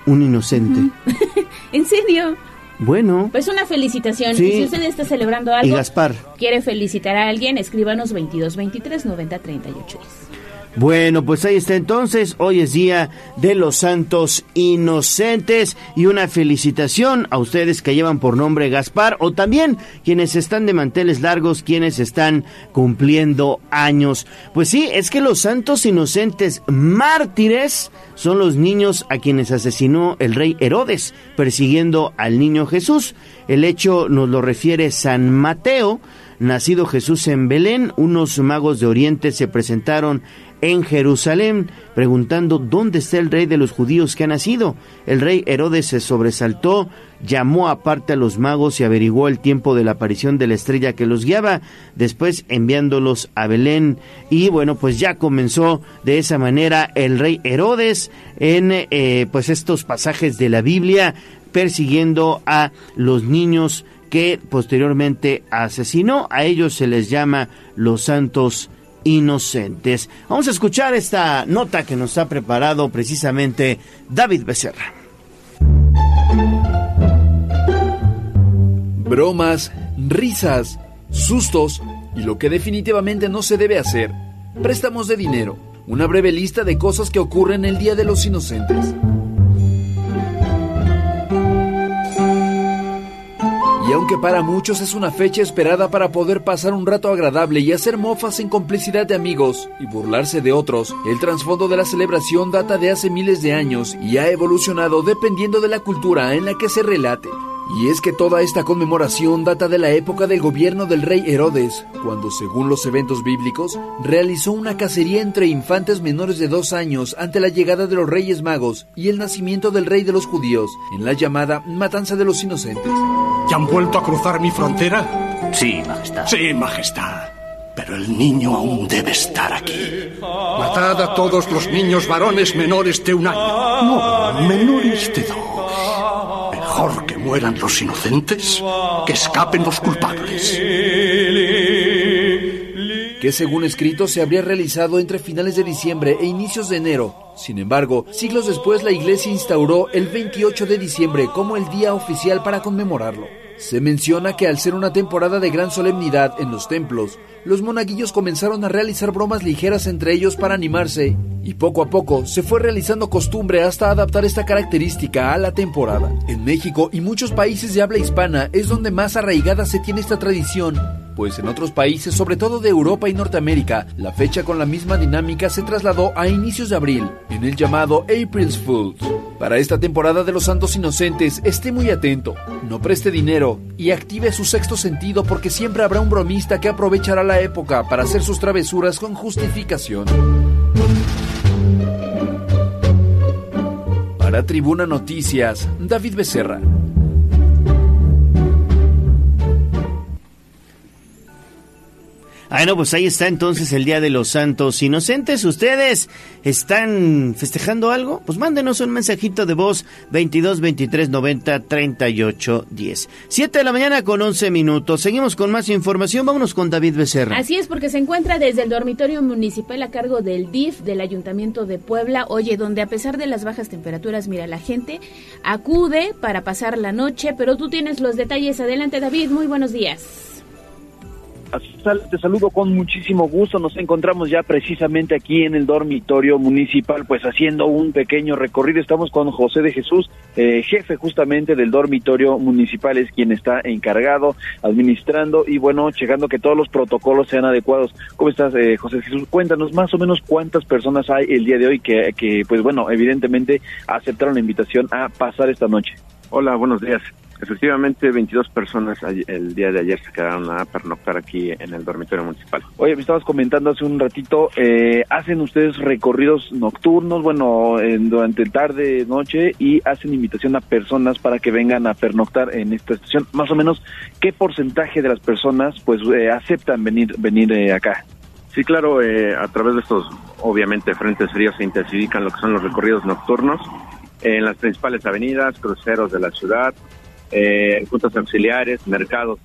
S1: Un inocente.
S2: ¿En serio?
S1: Bueno.
S2: Pues una felicitación. Y si usted está celebrando algo,
S1: y Gaspar.
S2: quiere felicitar a alguien, escríbanos 22 23 90 38
S1: bueno, pues ahí está entonces. Hoy es día de los santos inocentes y una felicitación a ustedes que llevan por nombre Gaspar o también quienes están de manteles largos, quienes están cumpliendo años. Pues sí, es que los santos inocentes mártires son los niños a quienes asesinó el rey Herodes persiguiendo al niño Jesús. El hecho nos lo refiere San Mateo. Nacido Jesús en Belén, unos magos de Oriente se presentaron en Jerusalén, preguntando dónde está el rey de los judíos que ha nacido. El rey Herodes se sobresaltó, llamó aparte a los magos y averiguó el tiempo de la aparición de la estrella que los guiaba, después enviándolos a Belén. Y bueno, pues ya comenzó de esa manera el rey Herodes en eh, pues estos pasajes de la Biblia persiguiendo a los niños que posteriormente asesinó. A ellos se les llama los santos inocentes. Vamos a escuchar esta nota que nos ha preparado precisamente David Becerra.
S17: Bromas, risas, sustos y lo que definitivamente no se debe hacer. Préstamos de dinero. Una breve lista de cosas que ocurren el Día de los Inocentes. Aunque para muchos es una fecha esperada para poder pasar un rato agradable y hacer mofas en complicidad de amigos y burlarse de otros, el trasfondo de la celebración data de hace miles de años y ha evolucionado dependiendo de la cultura en la que se relate. Y es que toda esta conmemoración data de la época del gobierno del rey Herodes, cuando según los eventos bíblicos, realizó una cacería entre infantes menores de dos años ante la llegada de los reyes magos y el nacimiento del rey de los judíos, en la llamada Matanza de los Inocentes.
S18: ¿Ya han vuelto a cruzar mi frontera?
S19: Sí, Majestad.
S18: Sí, Majestad. Pero el niño aún debe estar aquí. Matad a todos los niños varones menores de un año. No, menores de dos. Mejor que mueran los inocentes que escapen los culpables.
S17: Que según escrito se habría realizado entre finales de diciembre e inicios de enero. Sin embargo, siglos después la iglesia instauró el 28 de diciembre como el día oficial para conmemorarlo. Se menciona que al ser una temporada de gran solemnidad en los templos, los monaguillos comenzaron a realizar bromas ligeras entre ellos para animarse, y poco a poco se fue realizando costumbre hasta adaptar esta característica a la temporada. En México y muchos países de habla hispana es donde más arraigada se tiene esta tradición, pues en otros países, sobre todo de Europa y Norteamérica, la fecha con la misma dinámica se trasladó a inicios de abril, en el llamado April's Fools. Para esta temporada de los Santos Inocentes, esté muy atento, no preste dinero y active su sexto sentido porque siempre habrá un bromista que aprovechará la época para hacer sus travesuras con justificación. Para Tribuna Noticias, David Becerra.
S1: Bueno, pues ahí está entonces el Día de los Santos Inocentes. ¿Ustedes están festejando algo? Pues mándenos un mensajito de voz 22 23 90 38 10. 7 de la mañana con 11 minutos. Seguimos con más información. Vámonos con David Becerra.
S2: Así es, porque se encuentra desde el dormitorio municipal a cargo del DIF del Ayuntamiento de Puebla. Oye, donde a pesar de las bajas temperaturas, mira, la gente acude para pasar la noche, pero tú tienes los detalles. Adelante, David. Muy buenos días.
S20: Te saludo con muchísimo gusto. Nos encontramos ya precisamente aquí en el dormitorio municipal, pues haciendo un pequeño recorrido. Estamos con José de Jesús, eh, jefe justamente del dormitorio municipal, es quien está encargado, administrando y bueno, checando que todos los protocolos sean adecuados. ¿Cómo estás, eh, José de Jesús? Cuéntanos más o menos cuántas personas hay el día de hoy que, que, pues bueno, evidentemente aceptaron la invitación a pasar esta noche.
S21: Hola, buenos días. Efectivamente, 22 personas el día de ayer se quedaron a pernoctar aquí en el dormitorio municipal.
S20: Oye, me estabas comentando hace un ratito, eh, ¿hacen ustedes recorridos nocturnos, bueno, en, durante tarde, noche, y hacen invitación a personas para que vengan a pernoctar en esta estación? Más o menos, ¿qué porcentaje de las personas pues eh, aceptan venir, venir eh, acá?
S21: Sí, claro, a través de estos, obviamente, frentes fríos se intensifican lo que son los recorridos nocturnos en las principales avenidas, cruceros de la ciudad, eh, juntas auxiliares, mercados.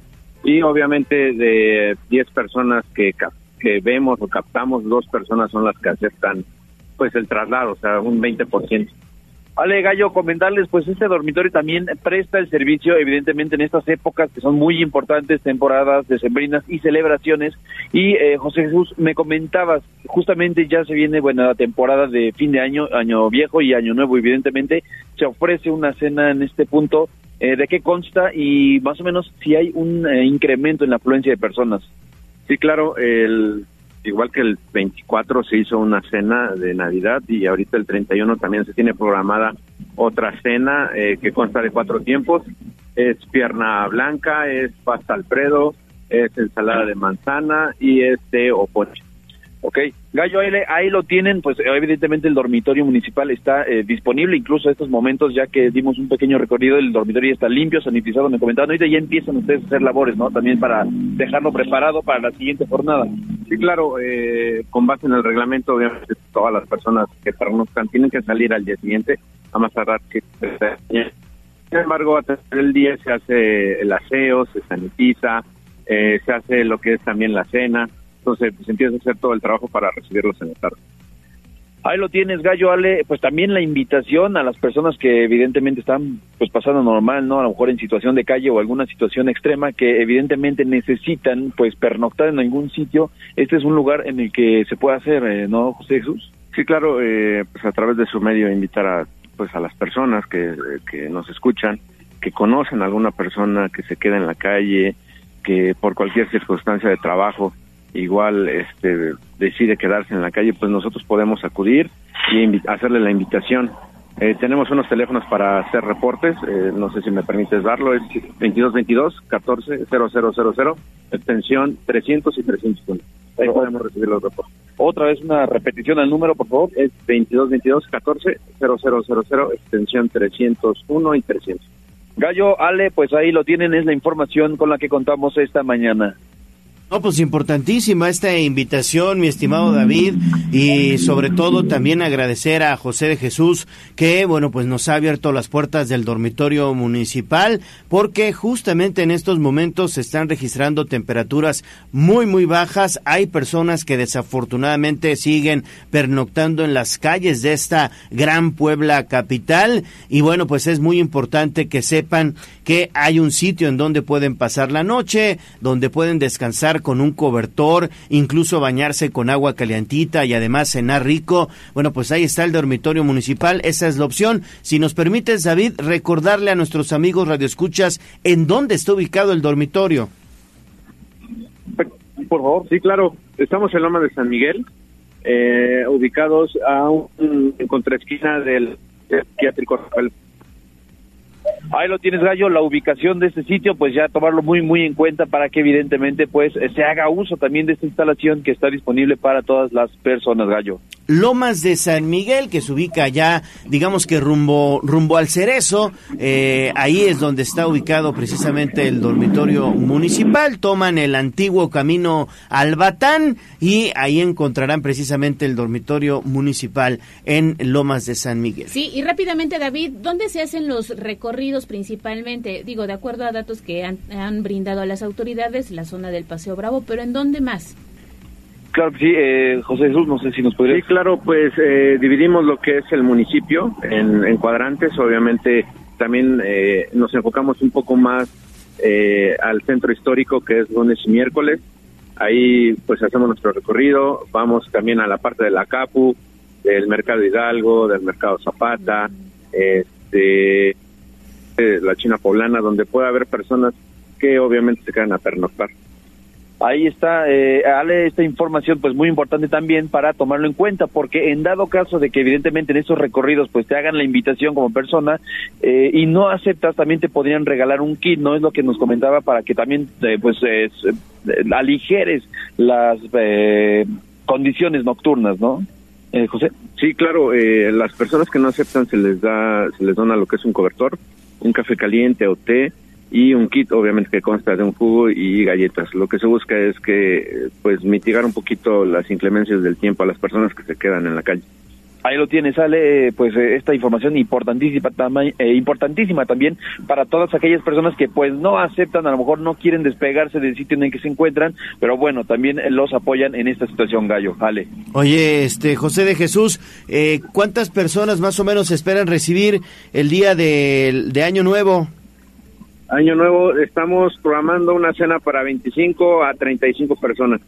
S21: Y obviamente de 10 personas que, que vemos o captamos, dos personas son las que aceptan pues el traslado, o sea, un 20%.
S20: Ale Gallo, comentarles, pues este dormitorio también presta el servicio, evidentemente en estas épocas que son muy importantes, temporadas decembrinas y celebraciones. Y eh, José Jesús, me comentabas, justamente ya se viene, bueno, la temporada de fin de año, año viejo y año nuevo, evidentemente, se ofrece una cena en este punto. Eh, ¿De qué consta y más o menos si hay un eh, incremento en la afluencia de personas?
S21: Sí, claro, el igual que el 24 se hizo una cena de Navidad y ahorita el 31 también se tiene programada otra cena eh, que consta de cuatro tiempos. Es pierna blanca, es pasta alfredo, es ensalada de manzana y es té o.
S20: Ok, Gallo, ahí, ahí lo tienen, pues evidentemente el dormitorio municipal está eh, disponible, incluso a estos momentos, ya que dimos un pequeño recorrido, el dormitorio está limpio, sanitizado, me comentaban, ahorita ya empiezan ustedes a hacer labores, ¿no? También para dejarlo preparado para la siguiente jornada.
S22: Sí, claro, eh, con base en el reglamento, obviamente todas las personas que pernoctan tienen que salir al día siguiente, a más tardar que Sin embargo, a través del día se hace el aseo, se sanitiza, eh, se hace lo que es también la cena, entonces pues, empieza a hacer todo el trabajo para recibirlos en la tarde.
S20: Ahí lo tienes, Gallo Ale, pues también la invitación a las personas que evidentemente están pues pasando normal, ¿no? A lo mejor en situación de calle o alguna situación extrema que evidentemente necesitan pues pernoctar en algún sitio. Este es un lugar en el que se puede hacer, eh, ¿no, José Jesús?
S22: Sí, claro, eh, pues a través de su medio invitar a pues a las personas que, que nos escuchan, que conocen a alguna persona que se queda en la calle, que por cualquier circunstancia de trabajo igual este decide quedarse en la calle, pues nosotros podemos acudir y hacerle la invitación. Eh, tenemos unos teléfonos para hacer reportes, eh, no sé si me permites darlo, es 2222 14 0000, extensión 300 y 301. Ahí podemos recibir los reportes.
S20: Otra vez una repetición al número, por favor.
S22: Es 2222 14 0000, extensión 301 y 300.
S20: Gallo Ale, pues ahí lo tienen, es la información con la que contamos esta mañana.
S1: No, pues importantísima esta invitación, mi estimado David, y sobre todo también agradecer a José de Jesús que, bueno, pues nos ha abierto las puertas del dormitorio municipal, porque justamente en estos momentos se están registrando temperaturas muy, muy bajas. Hay personas que desafortunadamente siguen pernoctando en las calles de esta gran Puebla capital, y bueno, pues es muy importante que sepan que hay un sitio en donde pueden pasar la noche, donde pueden descansar con un cobertor, incluso bañarse con agua calientita y además cenar rico. Bueno, pues ahí está el dormitorio municipal, esa es la opción. Si nos permites, David, recordarle a nuestros amigos radioescuchas en dónde está ubicado el dormitorio.
S22: Por favor. Sí, claro. Estamos en Loma de San Miguel, eh, ubicados a un en contraesquina del psiquiátrico
S20: Ahí lo tienes, Gallo, la ubicación de este sitio, pues ya tomarlo muy, muy en cuenta para que evidentemente pues eh, se haga uso también de esta instalación que está disponible para todas las personas, Gallo.
S1: Lomas de San Miguel, que se ubica ya, digamos que rumbo, rumbo al Cerezo, eh, ahí es donde está ubicado precisamente el dormitorio municipal, toman el antiguo camino al Batán y ahí encontrarán precisamente el dormitorio municipal en Lomas de San Miguel.
S2: Sí, y rápidamente, David, ¿dónde se hacen los recorridos principalmente? Digo, de acuerdo a datos que han, han brindado a las autoridades, la zona del Paseo Bravo, pero ¿en dónde más?
S20: Claro sí, eh, José Jesús, no sé si nos podría...
S22: Sí, claro, pues eh, dividimos lo que es el municipio en, en cuadrantes. Obviamente también eh, nos enfocamos un poco más eh, al centro histórico, que es lunes y miércoles. Ahí pues hacemos nuestro recorrido. Vamos también a la parte de la Capu, del Mercado Hidalgo, del Mercado Zapata, este, de la China Poblana, donde puede haber personas que obviamente se quedan a pernoctar.
S20: Ahí está, eh, Ale, esta información pues muy importante también para tomarlo en cuenta, porque en dado caso de que evidentemente en estos recorridos pues te hagan la invitación como persona eh, y no aceptas, también te podrían regalar un kit, ¿no? Es lo que nos comentaba para que también eh, pues eh, aligeres las eh, condiciones nocturnas, ¿no? Eh, José.
S22: Sí, claro, eh, las personas que no aceptan se les da, se les dona lo que es un cobertor, un café caliente o té y un kit, obviamente que consta de un jugo y galletas. Lo que se busca es que, pues, mitigar un poquito las inclemencias del tiempo a las personas que se quedan en la calle.
S20: Ahí lo tienes, sale pues eh, esta información importantísima, eh, importantísima también para todas aquellas personas que pues no aceptan, a lo mejor no quieren despegarse del sitio en el que se encuentran, pero bueno, también eh, los apoyan en esta situación, Gallo. Ale.
S1: Oye, este José de Jesús, eh, ¿cuántas personas más o menos esperan recibir el día de, de Año Nuevo?
S22: Año Nuevo, estamos programando una cena para 25 a 35 personas.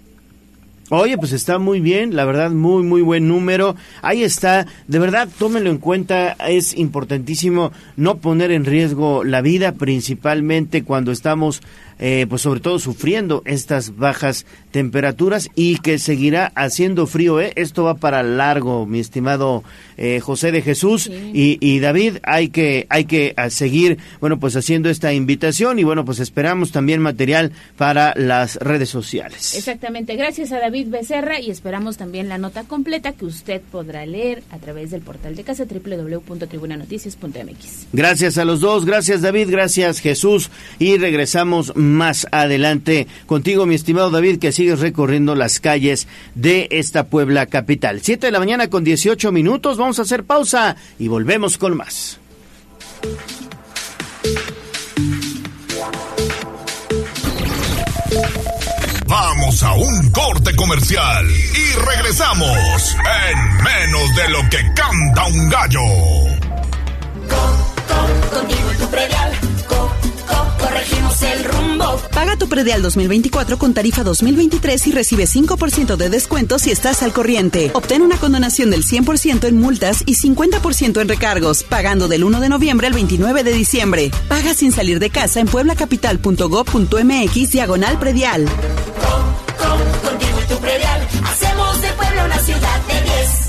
S1: Oye, pues está muy bien, la verdad, muy, muy buen número. Ahí está, de verdad, tómenlo en cuenta, es importantísimo no poner en riesgo la vida, principalmente cuando estamos eh, pues sobre todo sufriendo estas bajas temperaturas y que seguirá haciendo frío. ¿eh? Esto va para largo, mi estimado eh, José de Jesús y, y David. Hay que, hay que ah, seguir, bueno, pues haciendo esta invitación y bueno, pues esperamos también material para las redes sociales.
S2: Exactamente. Gracias a David Becerra y esperamos también la nota completa que usted podrá leer a través del portal de casa www.tribunanoticias.mx.
S1: Gracias a los dos, gracias David, gracias Jesús y regresamos más adelante contigo, mi estimado David, que sigues recorriendo las calles de esta Puebla capital. Siete de la mañana con 18 minutos, vamos a hacer pausa y volvemos con más.
S4: Vamos a un corte comercial y regresamos en menos de lo que canta un gallo.
S23: Contigo y tu predial,
S19: Paga tu predial 2024 con tarifa 2023 y recibe 5% de descuento si estás al corriente. Obtén una condonación del 100% en multas y 50% en recargos, pagando del 1 de noviembre al 29 de diciembre. Paga sin salir de casa en pueblacapital.gov.mx diagonal predial.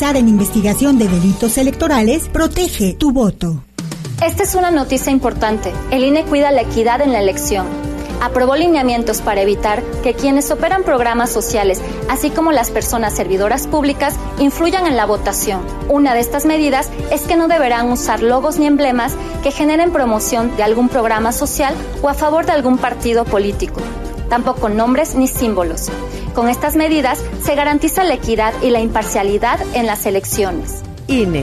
S24: en Investigación de Delitos Electorales protege tu voto.
S25: Esta es una noticia importante. El INE cuida la equidad en la elección. Aprobó lineamientos para evitar que quienes operan programas sociales, así como las personas servidoras públicas, influyan en la votación. Una de estas medidas es que no deberán usar logos ni emblemas que generen promoción de algún programa social o a favor de algún partido político. Tampoco nombres ni símbolos. Con estas medidas se garantiza la equidad y la imparcialidad en las elecciones.
S26: INE.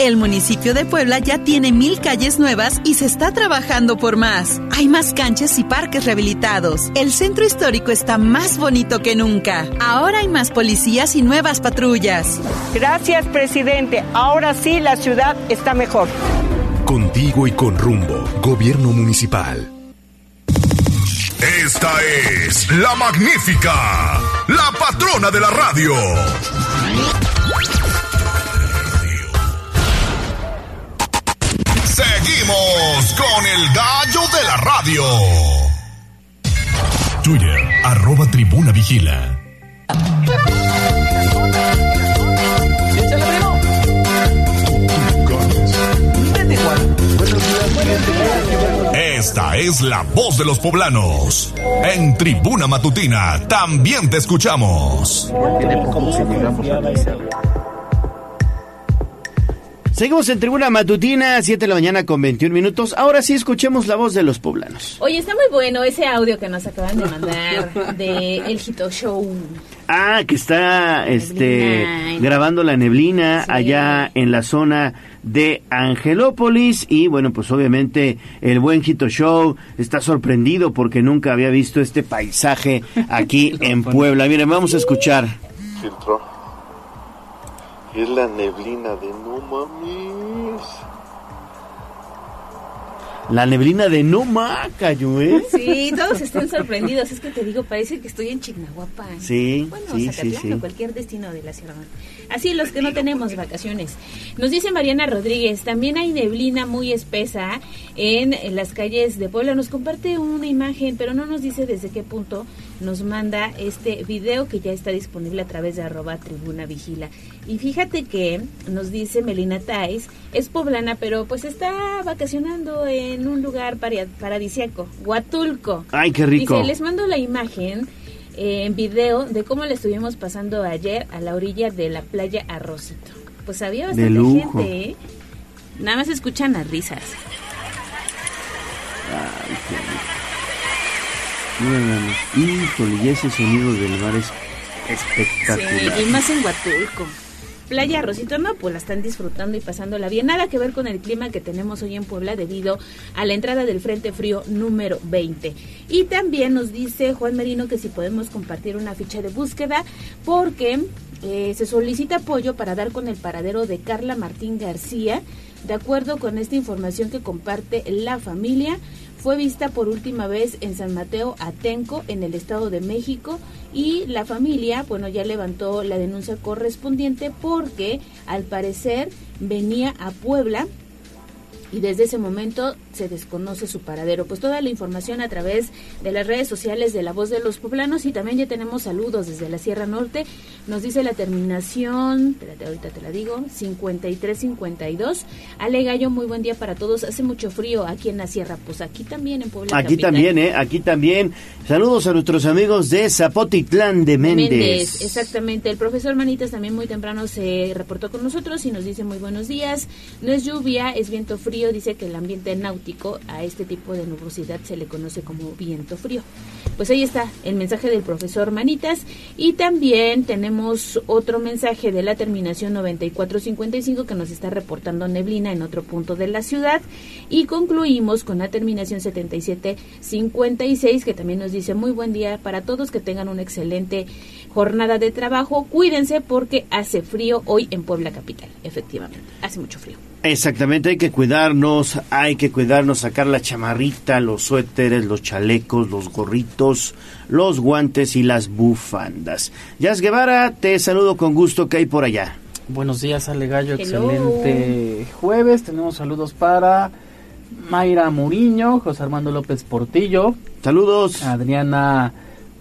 S19: El municipio de Puebla ya tiene mil calles nuevas y se está trabajando por más. Hay más canchas y parques rehabilitados. El centro histórico está más bonito que nunca. Ahora hay más policías y nuevas patrullas.
S27: Gracias, presidente. Ahora sí la ciudad está mejor.
S28: Contigo y con rumbo. Gobierno municipal.
S4: Esta es la magnífica, la patrona de la radio. Seguimos con el gallo de la radio.
S28: Twitter, arroba tribuna vigila.
S4: Esta es la voz de los poblanos. En Tribuna Matutina también te escuchamos.
S1: Seguimos en Tribuna Matutina, 7 de la mañana con 21 minutos. Ahora sí escuchemos la voz de los poblanos.
S2: Oye, está muy bueno ese audio que nos acaban de mandar de El Hito Show.
S1: Ah, que está este
S2: Neblina.
S1: grabando la neblina allá en la zona de Angelópolis y bueno, pues obviamente el buen Hito Show está sorprendido porque nunca había visto este paisaje aquí en Puebla. Miren, vamos a escuchar.
S29: filtro. Es la neblina de no mames.
S1: La neblina de no Macayo, ¿eh?
S2: Sí, todos están sorprendidos. Es que te digo, parece que estoy en Chignahuapan.
S1: Sí,
S2: Bueno,
S1: sí,
S2: Zacatlán
S1: sí, sí.
S2: o cualquier destino de la Sierra Madre. Así los que no tenemos vacaciones. Nos dice Mariana Rodríguez, también hay neblina muy espesa en, en las calles de Puebla. Nos comparte una imagen, pero no nos dice desde qué punto nos manda este video que ya está disponible a través de arroba tribuna vigila. Y fíjate que nos dice Melina Tais, es poblana, pero pues está vacacionando en un lugar para- paradisíaco, Huatulco.
S1: Ay, qué rico.
S2: Dice, les mando la imagen en video de cómo le estuvimos pasando ayer a la orilla de la playa Arrocito. Pues había
S1: De
S2: bastante
S1: lujo.
S2: gente, ¿eh? Nada más escuchan las risas.
S1: Ay, qué rico. Mira nada más. Híjole, y ese sonido del mar es espectacular.
S2: Sí, y más en Huatulco. Playa Rosito, no, pues la están disfrutando y pasándola bien. Nada que ver con el clima que tenemos hoy en Puebla debido a la entrada del Frente Frío número 20. Y también nos dice Juan Merino que si podemos compartir una ficha de búsqueda porque eh, se solicita apoyo para dar con el paradero de Carla Martín García. De acuerdo con esta información que comparte la familia, fue vista por última vez en San Mateo Atenco, en el Estado de México, y la familia, bueno, ya levantó la denuncia correspondiente porque al parecer venía a Puebla y desde ese momento se desconoce su paradero. Pues toda la información a través de las redes sociales de La Voz de los Poblanos y también ya tenemos saludos desde la Sierra Norte. Nos dice la terminación, espérate, ahorita te la digo, 5352. Ale Gallo, muy buen día para todos. Hace mucho frío aquí en la Sierra, pues aquí también en Puebla.
S1: Aquí
S2: capital.
S1: también, ¿eh? Aquí también. Saludos a nuestros amigos de Zapotitlán de Méndez.
S2: Méndez, exactamente. El profesor Manitas también muy temprano se reportó con nosotros y nos dice muy buenos días. No es lluvia, es viento frío. Dice que el ambiente náutico a este tipo de nubosidad se le conoce como viento frío. Pues ahí está el mensaje del profesor Manitas. Y también tenemos otro mensaje de la terminación 9455 que nos está reportando neblina en otro punto de la ciudad. Y concluimos con la terminación 7756 que también nos dice muy buen día para todos, que tengan una excelente jornada de trabajo. Cuídense porque hace frío hoy en Puebla Capital. Efectivamente, hace mucho frío.
S1: Exactamente, hay que cuidarnos, hay que cuidarnos, sacar la chamarrita, los suéteres, los chalecos, los gorritos, los guantes y las bufandas. Yas Guevara, te saludo con gusto, que hay por allá?
S30: Buenos días, Ale Gallo.
S2: Hello.
S30: Excelente jueves. Tenemos saludos para Mayra Muriño, José Armando López Portillo.
S1: Saludos.
S30: Adriana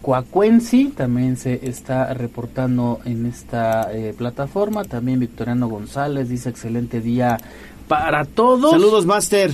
S30: Cuacuensi también se está reportando en esta eh, plataforma. También Victoriano González dice excelente día para todos.
S1: Saludos, Master.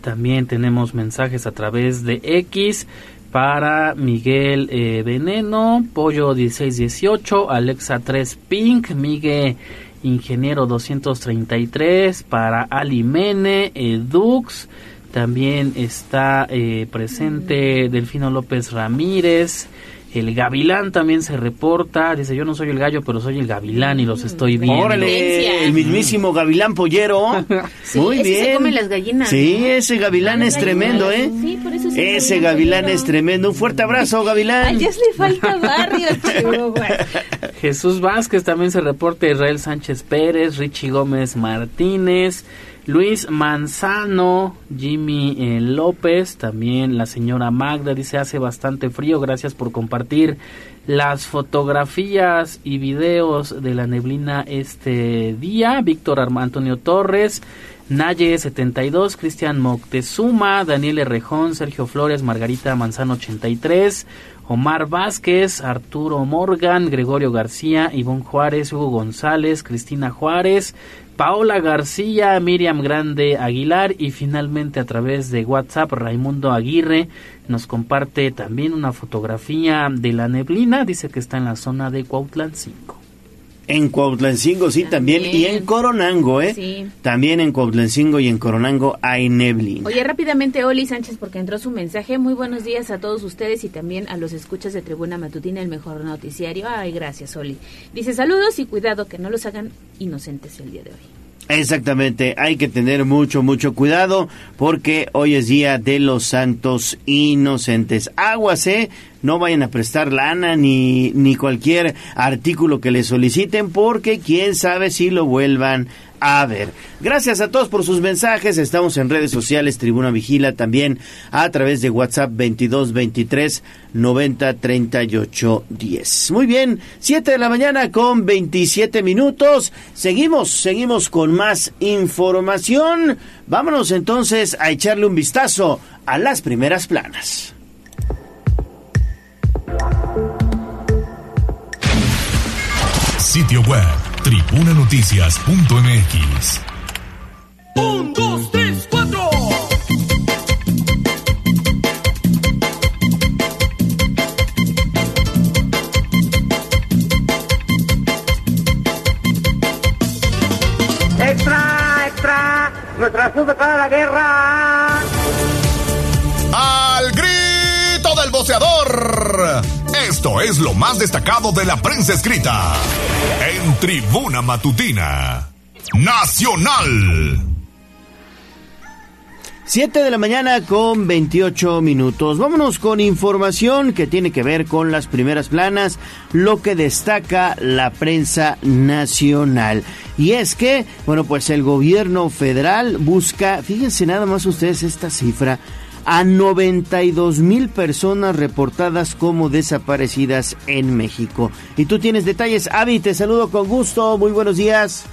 S30: También tenemos mensajes a través de X para Miguel eh, Veneno, Pollo 1618, Alexa 3 Pink, Miguel Ingeniero 233, para Alimene, Edux, también está eh, presente Delfino López Ramírez, el Gavilán también se reporta, dice yo no soy el gallo, pero soy el Gavilán y los estoy viendo.
S1: Órale, el mismísimo Gavilán Pollero.
S2: Sí,
S1: Muy
S2: ese
S1: bien.
S2: se come las gallinas.
S1: Sí,
S2: ¿no?
S1: ese Gavilán es tremendo, ¿eh?
S2: Sí, por eso es un
S1: Ese
S2: Gavilán Pollero.
S1: es tremendo. Un fuerte abrazo,
S2: A
S1: Gavilán.
S2: Jess le falta barrio.
S30: Jesús Vázquez también se reporta, Israel Sánchez Pérez, Richie Gómez Martínez, Luis Manzano, Jimmy eh, López, también la señora Magda dice hace bastante frío, gracias por compartir las fotografías y videos de la neblina este día, Víctor Antonio Torres, Naye 72, Cristian Moctezuma, Daniel Rejón, Sergio Flores, Margarita Manzano 83, Omar Vázquez, Arturo Morgan, Gregorio García, Ivonne Juárez, Hugo González, Cristina Juárez, Paola García, Miriam Grande Aguilar y finalmente a través de WhatsApp Raimundo Aguirre nos comparte también una fotografía de la neblina, dice que está en la zona de Cuautlan 5.
S1: En Cuautlancingo, sí, también. Y en Coronango, ¿eh?
S2: Sí.
S1: También en Cuautlancingo y en Coronango hay neblina.
S2: Oye, rápidamente, Oli Sánchez, porque entró su mensaje. Muy buenos días a todos ustedes y también a los escuchas de Tribuna Matutina, el mejor noticiario. Ay, gracias, Oli. Dice saludos y cuidado que no los hagan inocentes el día de hoy.
S1: Exactamente, hay que tener mucho, mucho cuidado porque hoy es día de los santos inocentes. Aguas, ¿eh? No vayan a prestar lana ni, ni cualquier artículo que les soliciten porque quién sabe si lo vuelvan a ver. Gracias a todos por sus mensajes. Estamos en redes sociales, Tribuna Vigila también a través de WhatsApp 22 23 90 38 10. Muy bien, 7 de la mañana con 27 minutos. Seguimos, seguimos con más información. Vámonos entonces a echarle un vistazo a las primeras planas.
S4: Sitio web tribunanoticias.mx.
S23: Un, dos, tres, cuatro.
S22: Extra, extra, nuestra azul para la guerra.
S4: Al grito del boceador. Esto es lo más destacado de la prensa escrita. En Tribuna Matutina. Nacional.
S1: 7 de la mañana con 28 minutos. Vámonos con información que tiene que ver con las primeras planas, lo que destaca la prensa nacional. Y es que, bueno, pues el gobierno federal busca, fíjense nada más ustedes esta cifra, a 92 mil personas reportadas como desaparecidas en México. Y tú tienes detalles, Avi, te saludo con gusto, muy buenos días.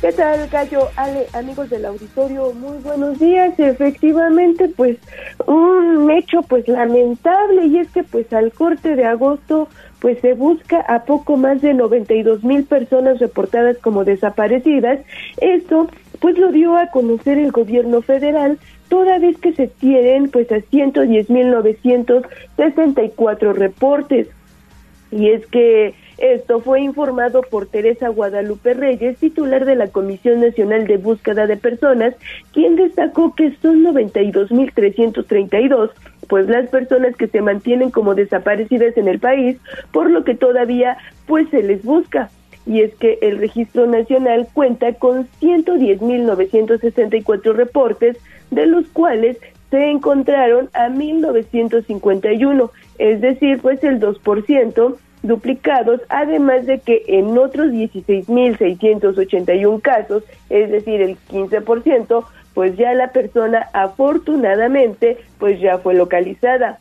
S31: ¿Qué tal, Gallo? Ale, amigos del auditorio, muy buenos días. Efectivamente, pues un hecho pues lamentable y es que pues al corte de agosto pues se busca a poco más de 92 mil personas reportadas como desaparecidas. Esto pues lo dio a conocer el gobierno federal toda vez que se tienen pues a 110 mil 964 reportes. Y es que esto fue informado por Teresa Guadalupe Reyes, titular de la Comisión Nacional de Búsqueda de Personas, quien destacó que son 92.332, pues las personas que se mantienen como desaparecidas en el país, por lo que todavía pues se les busca. Y es que el registro nacional cuenta con 110.964 reportes, de los cuales se encontraron a 1.951, es decir, pues el 2%, duplicados, además de que en otros 16.681 casos, es decir, el 15%, pues ya la persona afortunadamente pues ya fue localizada.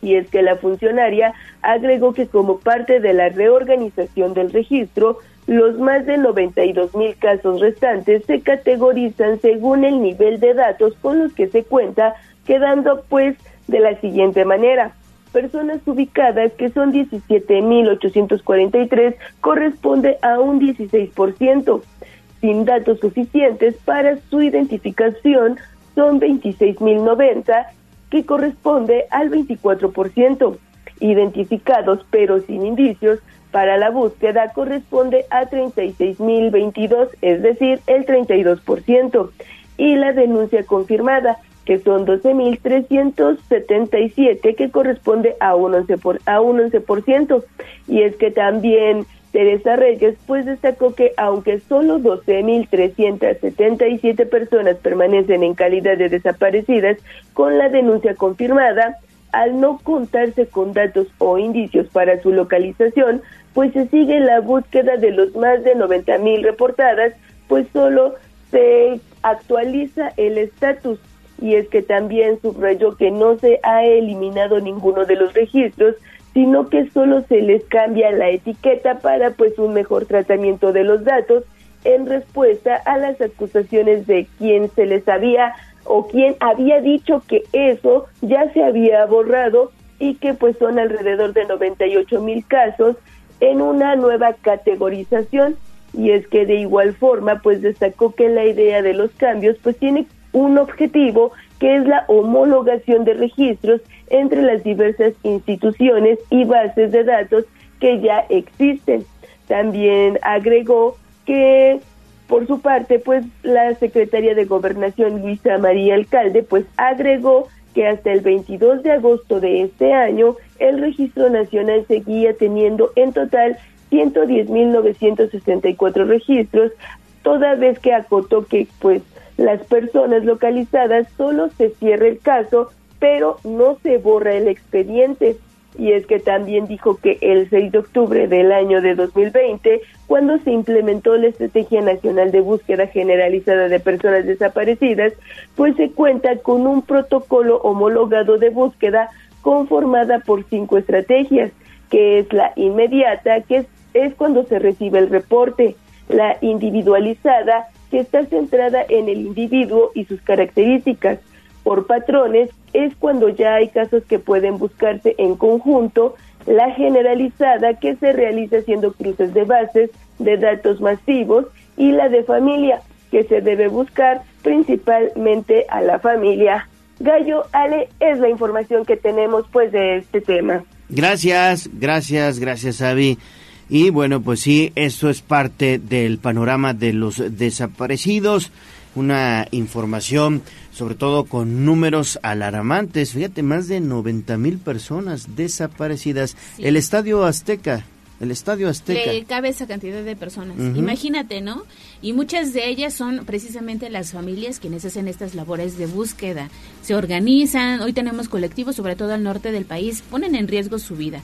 S31: Y es que la funcionaria agregó que como parte de la reorganización del registro, los más de 92 mil casos restantes se categorizan según el nivel de datos con los que se cuenta, quedando pues de la siguiente manera personas ubicadas, que son 17.843, corresponde a un 16%. Sin datos suficientes para su identificación, son 26.090, que corresponde al 24%. Identificados pero sin indicios, para la búsqueda corresponde a 36.022, es decir, el 32%. Y la denuncia confirmada, que son 12.377, que corresponde a un 11%, por, a un 11%. Y es que también Teresa Reyes pues destacó que aunque solo 12.377 personas permanecen en calidad de desaparecidas con la denuncia confirmada, al no contarse con datos o indicios para su localización, pues se sigue la búsqueda de los más de 90.000 reportadas, pues solo se actualiza el estatus. Y es que también subrayó que no se ha eliminado ninguno de los registros, sino que solo se les cambia la etiqueta para pues un mejor tratamiento de los datos en respuesta a las acusaciones de quien se les había o quien había dicho que eso ya se había borrado y que pues son alrededor de 98 mil casos en una nueva categorización y es que de igual forma pues destacó que la idea de los cambios pues tiene un objetivo que es la homologación de registros entre las diversas instituciones y bases de datos que ya existen. También agregó que por su parte, pues la secretaria de Gobernación Luisa María Alcalde, pues agregó que hasta el 22 de agosto de este año el registro nacional seguía teniendo en total 110.964 registros, toda vez que acotó que pues las personas localizadas solo se cierra el caso, pero no se borra el expediente. Y es que también dijo que el 6 de octubre del año de 2020, cuando se implementó la Estrategia Nacional de Búsqueda Generalizada de Personas Desaparecidas, pues se cuenta con un protocolo homologado de búsqueda conformada por cinco estrategias, que es la inmediata, que es, es cuando se recibe el reporte, la individualizada, que está centrada en el individuo y sus características. Por patrones es cuando ya hay casos que pueden buscarse en conjunto, la generalizada que se realiza haciendo cruces de bases de datos masivos y la de familia que se debe buscar principalmente a la familia. Gallo, Ale, es la información que tenemos pues de este tema.
S1: Gracias, gracias, gracias, Avi. Y bueno, pues sí, eso es parte del panorama de los desaparecidos. una información sobre todo con números alarmantes. Fíjate, más de 90 mil personas desaparecidas. El Estadio Azteca, el Estadio Azteca.
S2: Le cabe esa cantidad de personas. Imagínate, ¿no? Y muchas de ellas son precisamente las familias quienes hacen estas labores de búsqueda. Se organizan, hoy tenemos colectivos, sobre todo al norte del país, ponen en riesgo su vida.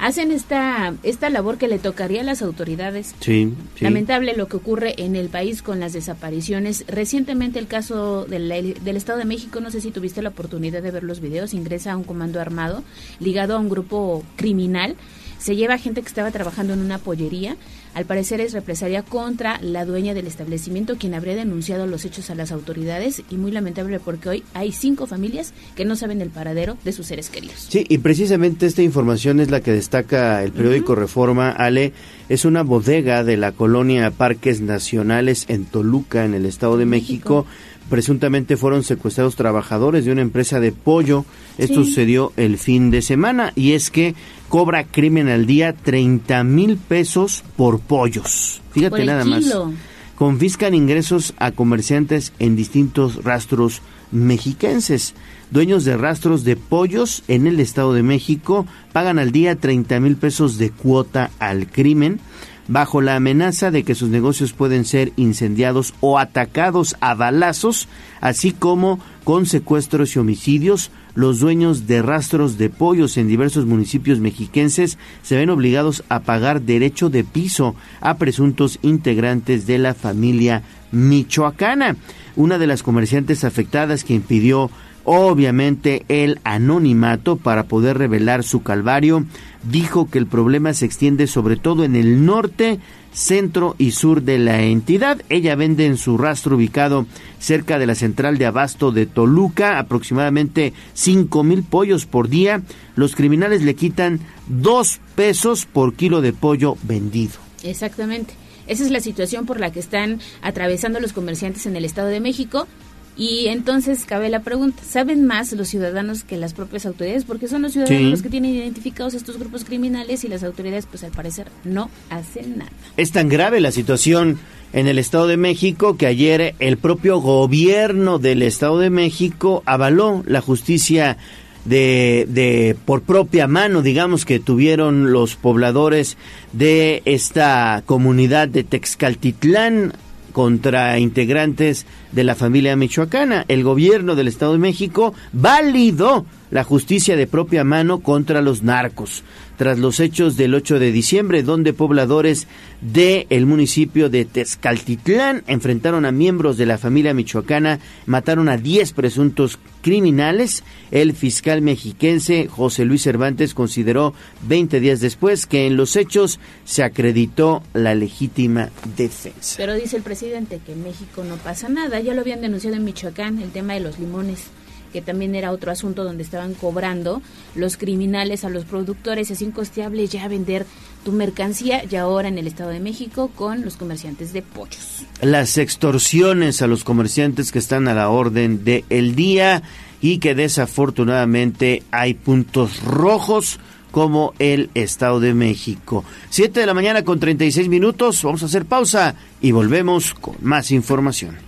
S2: Hacen esta, esta labor que le tocaría a las autoridades.
S1: Sí, sí.
S2: Lamentable lo que ocurre en el país con las desapariciones. Recientemente el caso del, del Estado de México, no sé si tuviste la oportunidad de ver los videos, ingresa a un comando armado ligado a un grupo criminal. Se lleva gente que estaba trabajando en una pollería. Al parecer es represalia contra la dueña del establecimiento, quien habría denunciado los hechos a las autoridades. Y muy lamentable porque hoy hay cinco familias que no saben el paradero de sus seres queridos.
S1: Sí, y precisamente esta información es la que destaca el periódico Reforma, Ale. Es una bodega de la colonia Parques Nacionales en Toluca, en el Estado de México. Presuntamente fueron secuestrados trabajadores de una empresa de pollo. Esto
S2: Sí.
S1: sucedió el fin de semana y es que cobra crimen al día 30 mil pesos por pollos. Fíjate
S2: Por
S1: nada más. Confiscan ingresos a comerciantes en distintos rastros mexiquenses. Dueños de rastros de pollos en el Estado de México pagan al día 30 mil pesos de cuota al crimen bajo la amenaza de que sus negocios pueden ser incendiados o atacados a balazos, así como con secuestros y homicidios. Los dueños de rastros de pollos en diversos municipios mexiquenses se ven obligados a pagar derecho de piso a presuntos integrantes de la familia michoacana. Una de las comerciantes afectadas que impidió obviamente el anonimato para poder revelar su calvario, dijo que el problema se extiende sobre todo en el norte, centro y sur de la entidad. Ella vende en su rastro ubicado cerca de la central de abasto de Toluca aproximadamente cinco mil pollos por día. Los criminales le quitan dos pesos por kilo de pollo vendido.
S2: Exactamente. Esa es la situación por la que están atravesando los comerciantes en el Estado de México. Y entonces cabe la pregunta, ¿saben más los ciudadanos que las propias autoridades? Porque son los ciudadanos
S1: Sí.
S2: los que tienen identificados estos grupos criminales y las autoridades pues al parecer no hacen nada.
S1: Es tan grave la situación en el Estado de México que ayer el propio gobierno del Estado de México avaló la justicia de, de por propia mano, digamos, que tuvieron los pobladores de esta comunidad de Texcaltitlán contra integrantes de la familia michoacana. El gobierno del Estado de México validó la justicia de propia mano contra los narcos tras los hechos del 8 de diciembre, donde pobladores del el municipio de Tezcaltitlán enfrentaron a miembros de la familia michoacana, mataron a 10 presuntos criminales. El fiscal mexiquense José Luis Cervantes consideró 20 días después que en los hechos se acreditó la legítima defensa.
S2: Pero dice el presidente que en México no pasa nada. Ya lo habían denunciado en Michoacán, el tema de los limones, que también era otro asunto donde estaban cobrando los criminales a los productores. Es incosteable ya vender tu mercancía y ahora en el Estado de México con los comerciantes de pollos.
S1: las extorsiones a los comerciantes que están a la orden del el día y que desafortunadamente hay puntos rojos como el Estado de México. 7 de la mañana con 36 minutos, vamos a hacer pausa y volvemos con más información.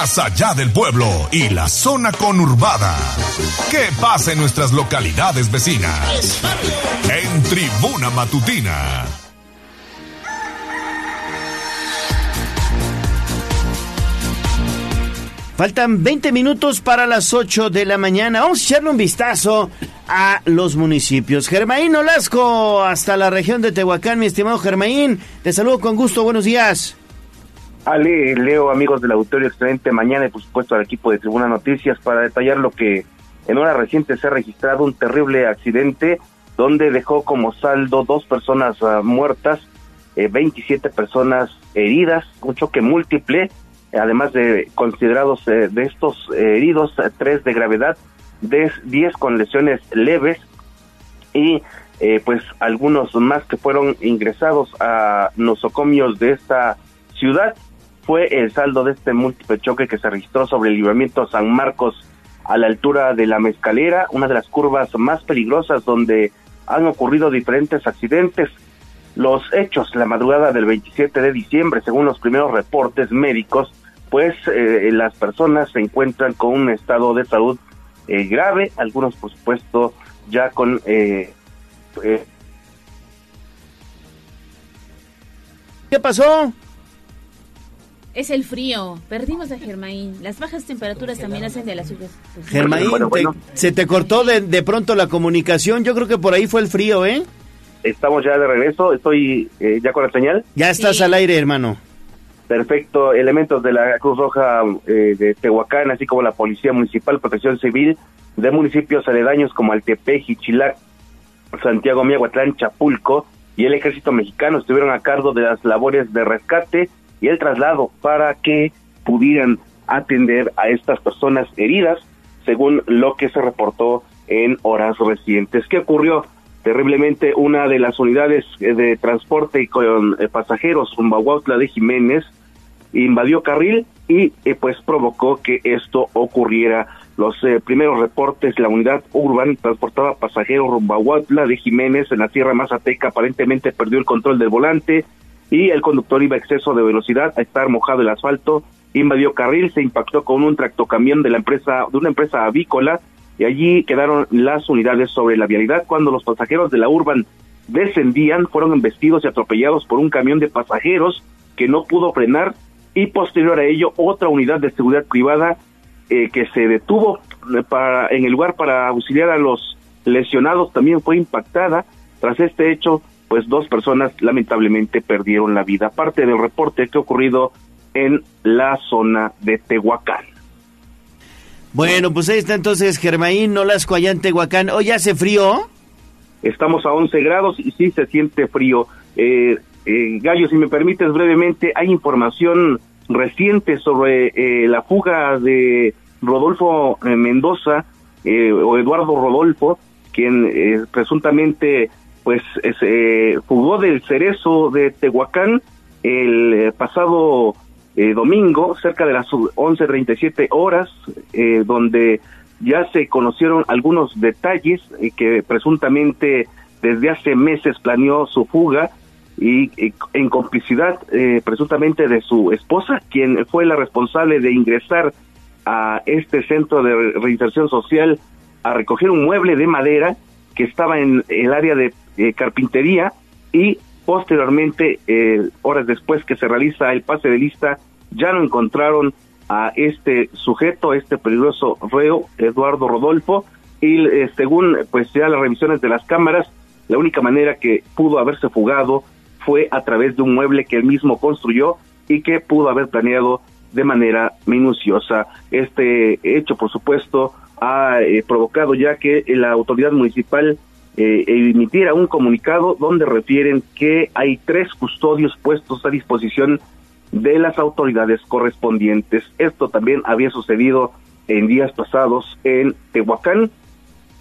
S4: Más allá del pueblo y la zona conurbada. ¿Qué pasa en nuestras localidades vecinas? En Tribuna Matutina.
S1: Faltan 20 minutos para las 8 de la mañana. Vamos a echarle un vistazo a los municipios. Germaín Olasco, hasta la región de Tehuacán, mi estimado Germaín. Te saludo con gusto, buenos días.
S22: Ale, Leo, amigos del auditorio, excelente mañana y por supuesto al equipo de Tribuna Noticias para detallar lo que En hora reciente se ha registrado un terrible accidente donde dejó como saldo dos personas ah, muertas, eh, 27 personas heridas, un choque múltiple, además de considerados eh, de estos eh, heridos, tres de gravedad, de 10 con lesiones leves y eh, pues algunos más que fueron ingresados a nosocomios de esta ciudad. Fue el saldo de este múltiple choque que se registró sobre el libramiento San Marcos a la altura de la Mezcalera, una de las curvas más peligrosas donde han ocurrido diferentes accidentes. Los hechos la madrugada del 27 de diciembre, según los primeros reportes médicos, pues eh, las personas se encuentran con un estado de salud eh, grave, algunos por supuesto ya con eh, eh,
S1: ¿Qué pasó?
S2: Es el frío. Perdimos a Germain. Las bajas temperaturas también hacen de las lluvias. pues,
S1: Germain,
S22: Bueno, bueno.
S1: te- se te cortó de, de pronto la comunicación. Yo creo que por ahí fue el frío, ¿eh?
S22: estamos ya de regreso, estoy eh, ya con la señal.
S1: Ya estás
S2: Sí.
S1: al aire, hermano.
S22: Perfecto, elementos de la Cruz Roja eh, de Tehuacán, así como la Policía Municipal, Protección Civil de municipios aledaños como Altepec, Jichilac, Santiago Miahuatlán, Chapulco y el Ejército Mexicano estuvieron a cargo de las labores de rescate y el traslado para que pudieran atender a estas personas heridas, según lo que se reportó en horas recientes. ¿Qué ocurrió? Terriblemente, una de las unidades eh, de transporte con eh, pasajeros rumbo a Huautla de Jiménez invadió carril y eh, pues provocó que esto ocurriera. Los eh, primeros reportes, la unidad urban transportaba pasajeros rumbo a Huautla de Jiménez en la Sierra Mazateca, aparentemente perdió el control del volante y el conductor iba a exceso de velocidad a estar mojado el asfalto, invadió carril, se impactó con un tractocamión de la empresa, de una empresa avícola y allí quedaron las unidades sobre la vialidad cuando los pasajeros de la urban descendían, fueron embestidos y atropellados por un camión de pasajeros que no pudo frenar y posterior a ello otra unidad de seguridad privada eh, que se detuvo para en el lugar para auxiliar a los lesionados también fue impactada. Tras este hecho, pues dos personas lamentablemente perdieron la vida. Parte del reporte que ha ocurrido en la zona de Tehuacán.
S1: Bueno, pues ahí está entonces Germain Nolasco allá en Tehuacán. ¿Hoy hace frío?
S22: Estamos a 11 grados y sí se siente frío. Eh, eh, Gallo, si me permites brevemente, hay información reciente sobre eh, la fuga de Rodolfo eh, Mendoza eh, o Eduardo Rodolfo, quien eh, presuntamente pues eh, se fugó del cerezo de Tehuacán el eh, pasado eh, domingo, cerca de las 11.37 horas, eh, donde ya se conocieron algunos detalles eh, que presuntamente desde hace meses planeó su fuga y, y en complicidad eh, presuntamente de su esposa, quien fue la responsable de ingresar a este centro de reinserción social a recoger un mueble de madera que estaba en el área de eh, carpintería y posteriormente, eh, horas después que se realiza el pase de lista, ya no encontraron a este sujeto, este peligroso reo, Eduardo Rodolfo, y eh, según pues ya las revisiones de las cámaras, la única manera que pudo haberse fugado fue a través de un mueble que él mismo construyó y que pudo haber planeado de manera minuciosa. Este hecho, por supuesto, ha eh, provocado ya que la autoridad municipal eh, emitiera un comunicado donde refieren que hay tres custodios puestos a disposición de las autoridades correspondientes. Esto también había sucedido en días pasados en Tehuacán,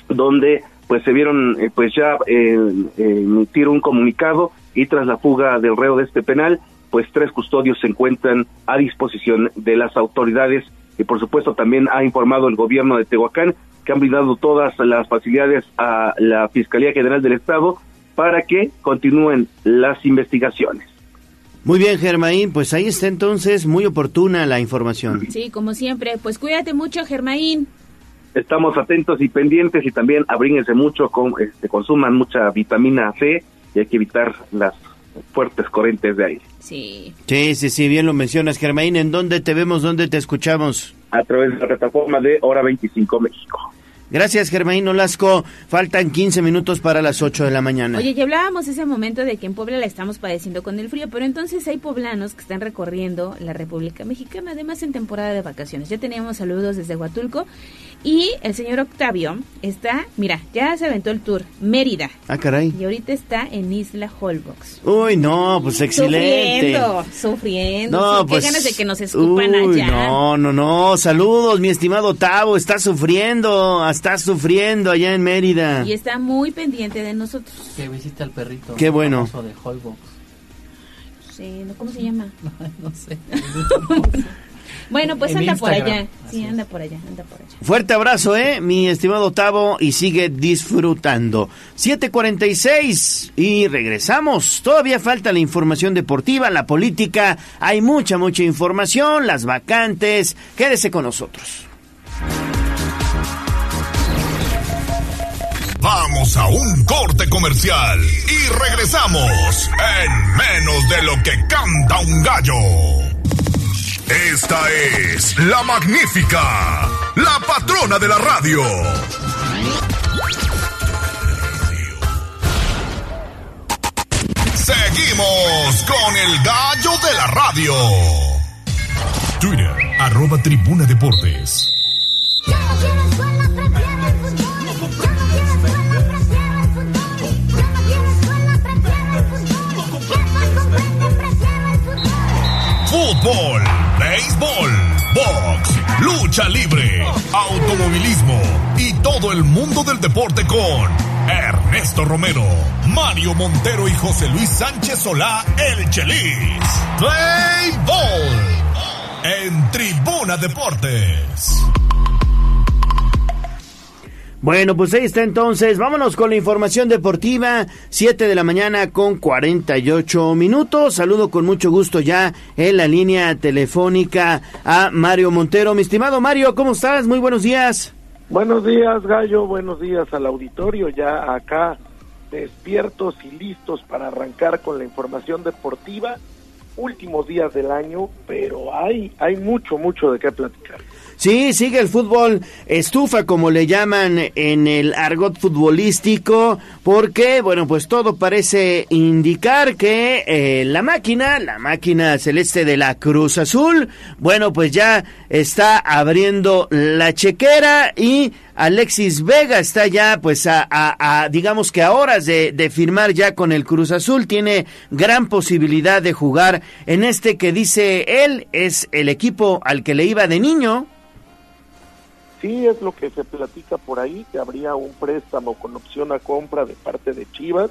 S22: donde pues se vieron eh, pues ya eh, eh, emitir un comunicado y tras la fuga del reo de este penal, pues tres custodios se encuentran a disposición de las autoridades y por supuesto también ha informado el gobierno de Tehuacán que han brindado todas las facilidades a la Fiscalía General del Estado para que continúen las investigaciones.
S1: Muy bien, Germain, pues ahí está entonces muy oportuna la información.
S2: Sí, como siempre. Pues cuídate mucho, Germain.
S22: Estamos atentos y pendientes y también abríguense mucho, con, este, consuman mucha vitamina C y hay que evitar las fuertes corrientes de aire.
S2: Sí.
S1: Sí, sí, sí, bien lo mencionas, Germain. ¿En dónde te vemos, dónde te escuchamos?
S22: A través de la plataforma de Hora 25 México.
S1: Gracias, Germain Olasco. Faltan 15 minutos para las 8 de la mañana.
S2: Oye, ya hablábamos ese momento de que en Puebla la estamos padeciendo con el frío, pero entonces hay poblanos que están recorriendo la República Mexicana, además en temporada de vacaciones. Ya teníamos saludos desde Huatulco Y el señor Octavio está, mira, ya se aventó el tour, Mérida.
S1: Ah, caray.
S2: Y ahorita está en Isla Holbox.
S1: Uy, no, pues excelente.
S2: Sufriendo, sufriendo.
S1: No,
S2: sí,
S1: pues,
S2: Qué ganas de que nos escupan
S1: Uy,
S2: allá.
S1: no, no, no. Saludos, mi estimado Tavo. Está sufriendo, está sufriendo allá en Mérida.
S2: Y está muy pendiente de nosotros.
S30: Que visita al perrito.
S1: Qué bueno.
S30: de Holbox.
S2: Sí, ¿no? ¿Cómo se llama?
S30: no sé.
S2: bueno, pues anda por allá. Sí, anda por allá, anda por allá.
S1: Fuerte abrazo, eh, mi estimado Tavo, y sigue disfrutando. 7:46 y regresamos. Todavía falta la información deportiva, la política. Hay mucha, mucha información, las vacantes. Quédese con nosotros.
S4: Vamos a un corte comercial y regresamos en menos de lo que canta un gallo. Esta es la magnífica, la patrona de la radio. Seguimos con el gallo de la radio.
S28: Twitter, arroba Tribuna Deportes.
S4: Fútbol, béisbol, box, lucha libre, automovilismo y todo el mundo del deporte con Ernesto Romero, Mario Montero y José Luis Sánchez Solá, el Chelis. Play Ball en Tribuna Deportes.
S1: Bueno, pues ahí está entonces. Vámonos con la información deportiva. 7 de la mañana con 48 minutos. Saludo con mucho gusto ya en la línea telefónica a Mario Montero. Mi estimado Mario, ¿cómo estás? Muy buenos días.
S32: Buenos días, Gallo. Buenos días al auditorio. Ya acá despiertos y listos para arrancar con la información deportiva. Últimos días del año, pero hay, hay mucho, mucho de qué platicar.
S1: Sí, sigue el fútbol estufa, como le llaman en el argot futbolístico, porque, bueno, pues todo parece indicar que eh, la máquina, la máquina celeste de la Cruz Azul, bueno, pues ya está abriendo la chequera y Alexis Vega está ya, pues, a, a- a, digamos que a horas de, de firmar ya con el Cruz Azul, tiene gran posibilidad de jugar en este que dice él es el equipo al que le iba de niño.
S32: Sí, es lo que se platica por ahí, que habría un préstamo con opción a compra de parte de Chivas.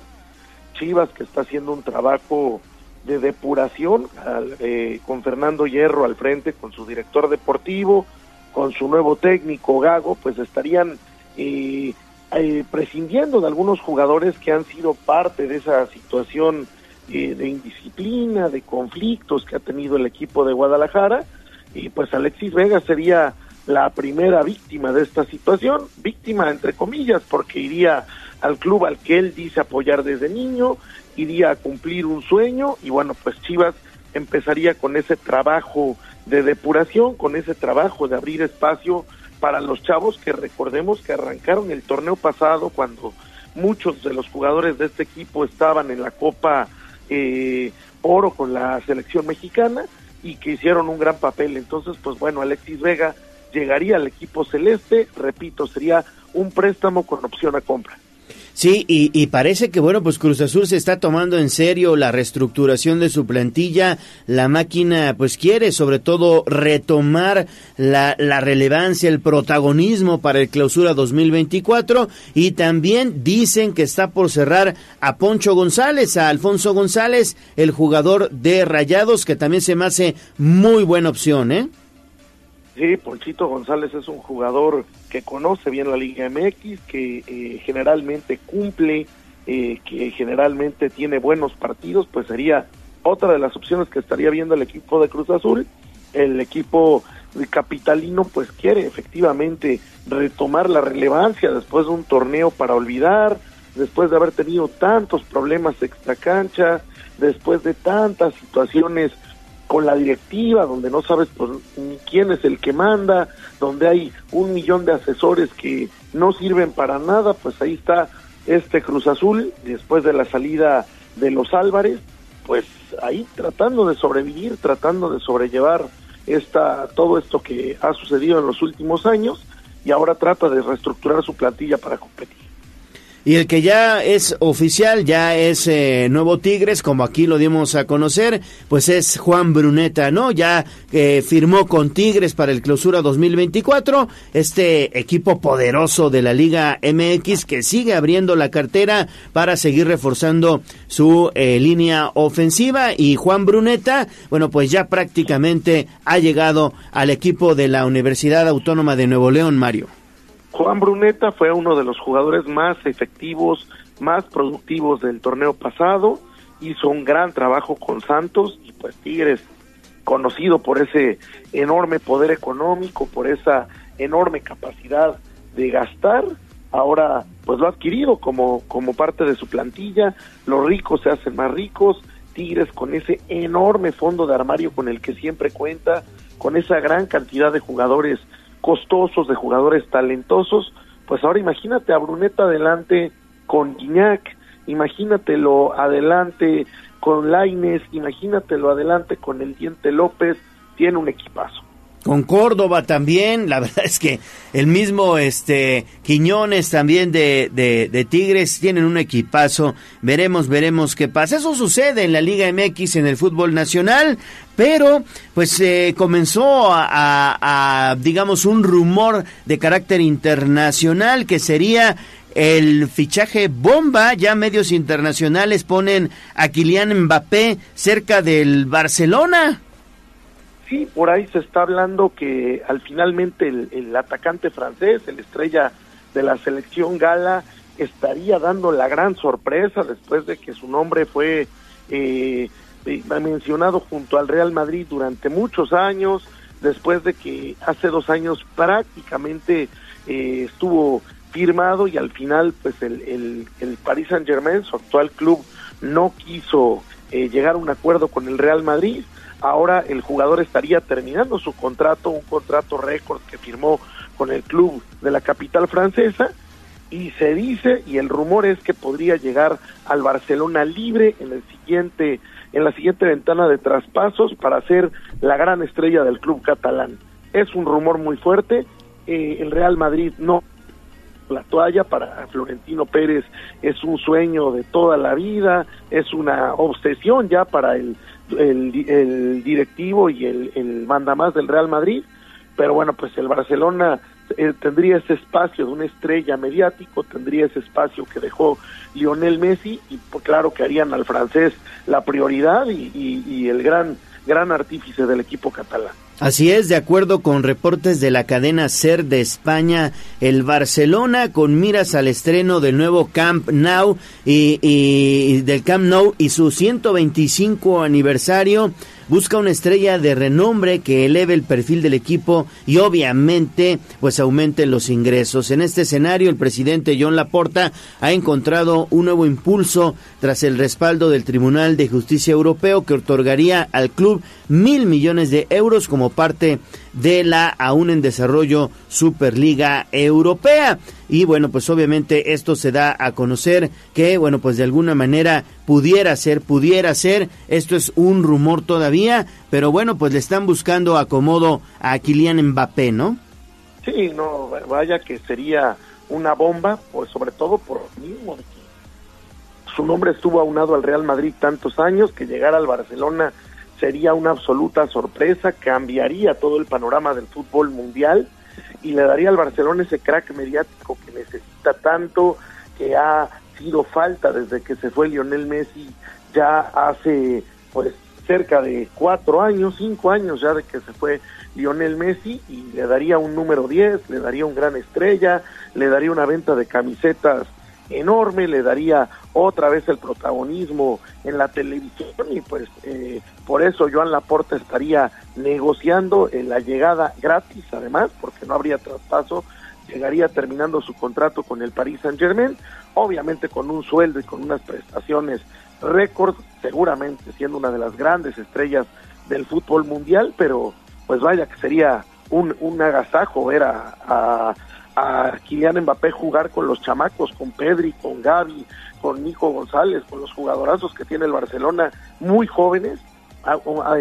S32: Chivas que está haciendo un trabajo de depuración al- eh, con Fernando Hierro al frente, con su director deportivo, con su nuevo técnico Gago, pues estarían eh, eh, prescindiendo de algunos jugadores que han sido parte de esa situación eh, de indisciplina, de conflictos que ha tenido el equipo de Guadalajara. Y pues Alexis Vega sería la primera víctima de esta situación, víctima entre comillas, porque iría al club al que él dice apoyar desde niño, iría a cumplir un sueño y bueno, pues Chivas empezaría con ese trabajo de depuración, con ese trabajo de abrir espacio para los chavos que recordemos que arrancaron el torneo pasado cuando muchos de los jugadores de este equipo estaban en la Copa eh, Oro con la selección mexicana y que hicieron un gran papel. Entonces, pues bueno, Alexis Vega llegaría al equipo celeste, repito, sería un préstamo con opción a compra.
S1: Sí, y, parece que, bueno, pues Cruz Azul se está tomando en serio la reestructuración de su plantilla. La máquina, pues quiere sobre todo retomar la, la relevancia, el protagonismo para el clausura 2024. Y también dicen que está por cerrar a Poncho González, a Alfonso González, el jugador de Rayados, que también se me hace muy buena opción, ¿eh?
S32: Sí, Ponchito González es un jugador que conoce bien la Liga MX, que eh, generalmente cumple, eh, que generalmente tiene buenos partidos, pues sería otra de las opciones que estaría viendo el equipo de Cruz Azul. El equipo capitalino pues quiere efectivamente retomar la relevancia después de un torneo para olvidar, después de haber tenido tantos problemas extra cancha, después de tantas situaciones con la directiva, donde no sabes pues, ni quién es el que manda, donde hay un millón de asesores que no sirven para nada, pues ahí está este Cruz Azul, después de la salida de los Álvarez, pues ahí tratando de sobrevivir, tratando de sobrellevar esta, todo esto que ha sucedido en los últimos años, y ahora trata de reestructurar su plantilla para competir.
S1: Y el que ya es oficial, ya es eh, nuevo Tigres, como aquí lo dimos a conocer, pues es Juan Bruneta, ¿no? Ya eh, firmó con Tigres para el clausura 2024, este equipo poderoso de la Liga MX que sigue abriendo la cartera para seguir reforzando su eh, línea ofensiva. Y Juan Bruneta, bueno, pues ya prácticamente ha llegado al equipo de la Universidad Autónoma de Nuevo León, Mario.
S32: Juan Bruneta fue uno de los jugadores más efectivos, más productivos del torneo pasado, hizo un gran trabajo con Santos y pues Tigres, conocido por ese enorme poder económico, por esa enorme capacidad de gastar, ahora pues lo ha adquirido como, como parte de su plantilla, los ricos se hacen más ricos, Tigres con ese enorme fondo de armario con el que siempre cuenta, con esa gran cantidad de jugadores costosos, de jugadores talentosos, pues ahora imagínate a Bruneta adelante con Guiñac, imagínatelo adelante con Laines, imagínatelo adelante con el Diente López, tiene un equipazo.
S1: Con Córdoba también, la verdad es que el mismo este Quiñones también de, de, Tigres tienen un equipazo. Veremos, veremos qué pasa. Eso sucede en la Liga MX en el fútbol nacional, pero pues eh, comenzó a, a, a, digamos, un rumor de carácter internacional que sería el fichaje bomba. Ya medios internacionales ponen a Kylian Mbappé cerca del Barcelona.
S32: Sí, por ahí se está hablando que al finalmente el, el, atacante francés, el estrella de la selección gala, estaría dando la gran sorpresa después de que su nombre fue eh, mencionado junto al Real Madrid durante muchos años, después de que hace dos años prácticamente eh, estuvo firmado y al final pues el, el, el Paris Saint Germain, su actual club, no quiso eh, llegar a un acuerdo con el Real Madrid ahora el jugador estaría terminando su contrato, un contrato récord que firmó con el club de la capital francesa y se dice y el rumor es que podría llegar al Barcelona libre en el siguiente en la siguiente ventana de traspasos para ser la gran estrella del club catalán. Es un rumor muy fuerte, eh, el Real Madrid no la toalla para Florentino Pérez es un sueño de toda la vida, es una obsesión ya para el el, el directivo y el, el mandamás del Real Madrid, pero bueno, pues el Barcelona eh, tendría ese espacio de una estrella mediático, tendría ese espacio que dejó Lionel Messi y pues, claro que harían al francés la prioridad y, y, y el gran gran artífice del equipo catalán.
S1: Así es, de acuerdo con reportes de la cadena SER de España, el Barcelona con miras al estreno del nuevo Camp Nou y, y del Camp Nou y su 125 aniversario busca una estrella de renombre que eleve el perfil del equipo y obviamente pues aumente los ingresos. En este escenario el presidente John Laporta ha encontrado un nuevo impulso tras el respaldo del Tribunal de Justicia Europeo que otorgaría al club mil millones de euros como parte de la aún en desarrollo Superliga Europea. Y bueno, pues obviamente esto se da a conocer que, bueno, pues de alguna manera pudiera ser, pudiera ser, esto es un rumor todavía, pero bueno, pues le están buscando acomodo a Kylian Mbappé, ¿no?
S32: Sí, no, vaya que sería una bomba, pues sobre todo por mismo su nombre estuvo aunado al Real Madrid tantos años, que llegara al Barcelona sería una absoluta sorpresa, cambiaría todo el panorama del fútbol mundial y le daría al Barcelona ese crack mediático que necesita tanto, que ha sido falta desde que se fue Lionel Messi ya hace pues cerca de cuatro años, cinco años ya de que se fue Lionel Messi y le daría un número 10, le daría un gran estrella, le daría una venta de camisetas enorme, le daría otra vez el protagonismo en la televisión y pues eh, por eso Joan Laporta estaría negociando en la llegada gratis además porque no habría traspaso llegaría terminando su contrato con el Paris Saint Germain obviamente con un sueldo y con unas prestaciones récord seguramente siendo una de las grandes estrellas del fútbol mundial pero pues vaya que sería un, un agasajo ver a a Kylian Mbappé jugar con los chamacos, con Pedri, con Gaby, con Nico González, con los jugadorazos que tiene el Barcelona, muy jóvenes, a, a, a,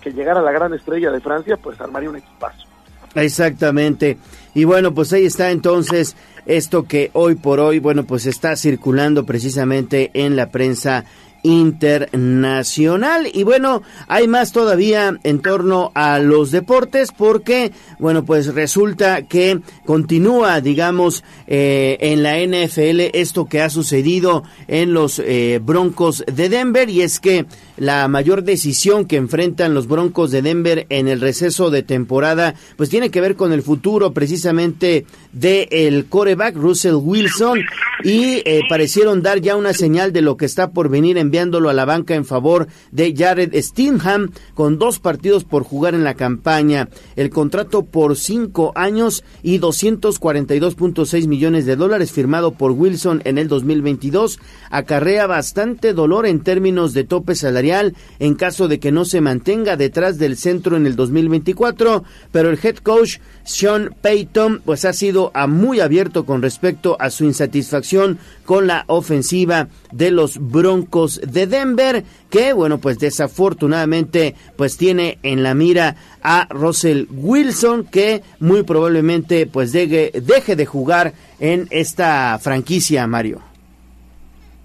S32: que llegara la gran estrella de Francia, pues armaría un equipazo.
S1: Exactamente. Y bueno, pues ahí está entonces esto que hoy por hoy, bueno, pues está circulando precisamente en la prensa internacional. Y bueno, hay más todavía en torno a los deportes porque, bueno, pues resulta que continúa, digamos, eh, en la NFL esto que ha sucedido en los eh, Broncos de Denver y es que la mayor decisión que enfrentan los Broncos de Denver en el receso de temporada, pues tiene que ver con el futuro precisamente del el coreback Russell Wilson y eh, parecieron dar ya una señal de lo que está por venir enviándolo a la banca en favor de Jared Steenham con dos partidos por jugar en la campaña. El contrato por cinco años y 242.6 millones de dólares firmado por Wilson en el 2022 acarrea bastante dolor en términos de tope salarial en caso de que no se mantenga detrás del centro en el 2024, pero el head coach sean Payton pues ha sido muy abierto con respecto a su insatisfacción con la ofensiva de los Broncos de Denver, que bueno, pues desafortunadamente pues tiene en la mira a Russell Wilson, que muy probablemente pues deje de jugar en esta franquicia, Mario.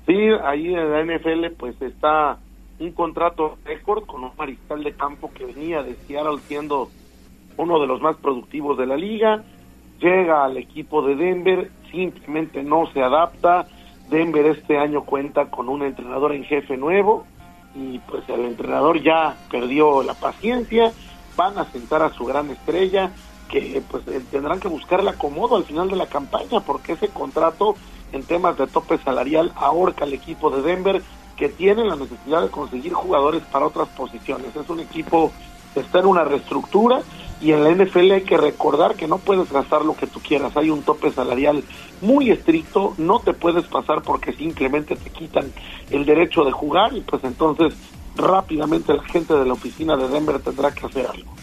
S32: Sí, ahí en la NFL pues está un contrato récord con un mariscal de campo que venía de Seattle siendo uno de los más productivos de la liga, llega al equipo de Denver, simplemente no se adapta, Denver este año cuenta con un entrenador en jefe nuevo y pues el entrenador ya perdió la paciencia, van a sentar a su gran estrella que pues eh, tendrán que buscar el acomodo al final de la campaña porque ese contrato en temas de tope salarial ahorca al equipo de Denver que tiene la necesidad de conseguir jugadores para otras posiciones. Es un equipo que está en una reestructura y en la NFL hay que recordar que no puedes gastar lo que tú quieras, hay un tope salarial muy estricto, no te puedes pasar porque simplemente te quitan el derecho de jugar y pues entonces rápidamente la gente de la oficina de Denver tendrá que hacer algo.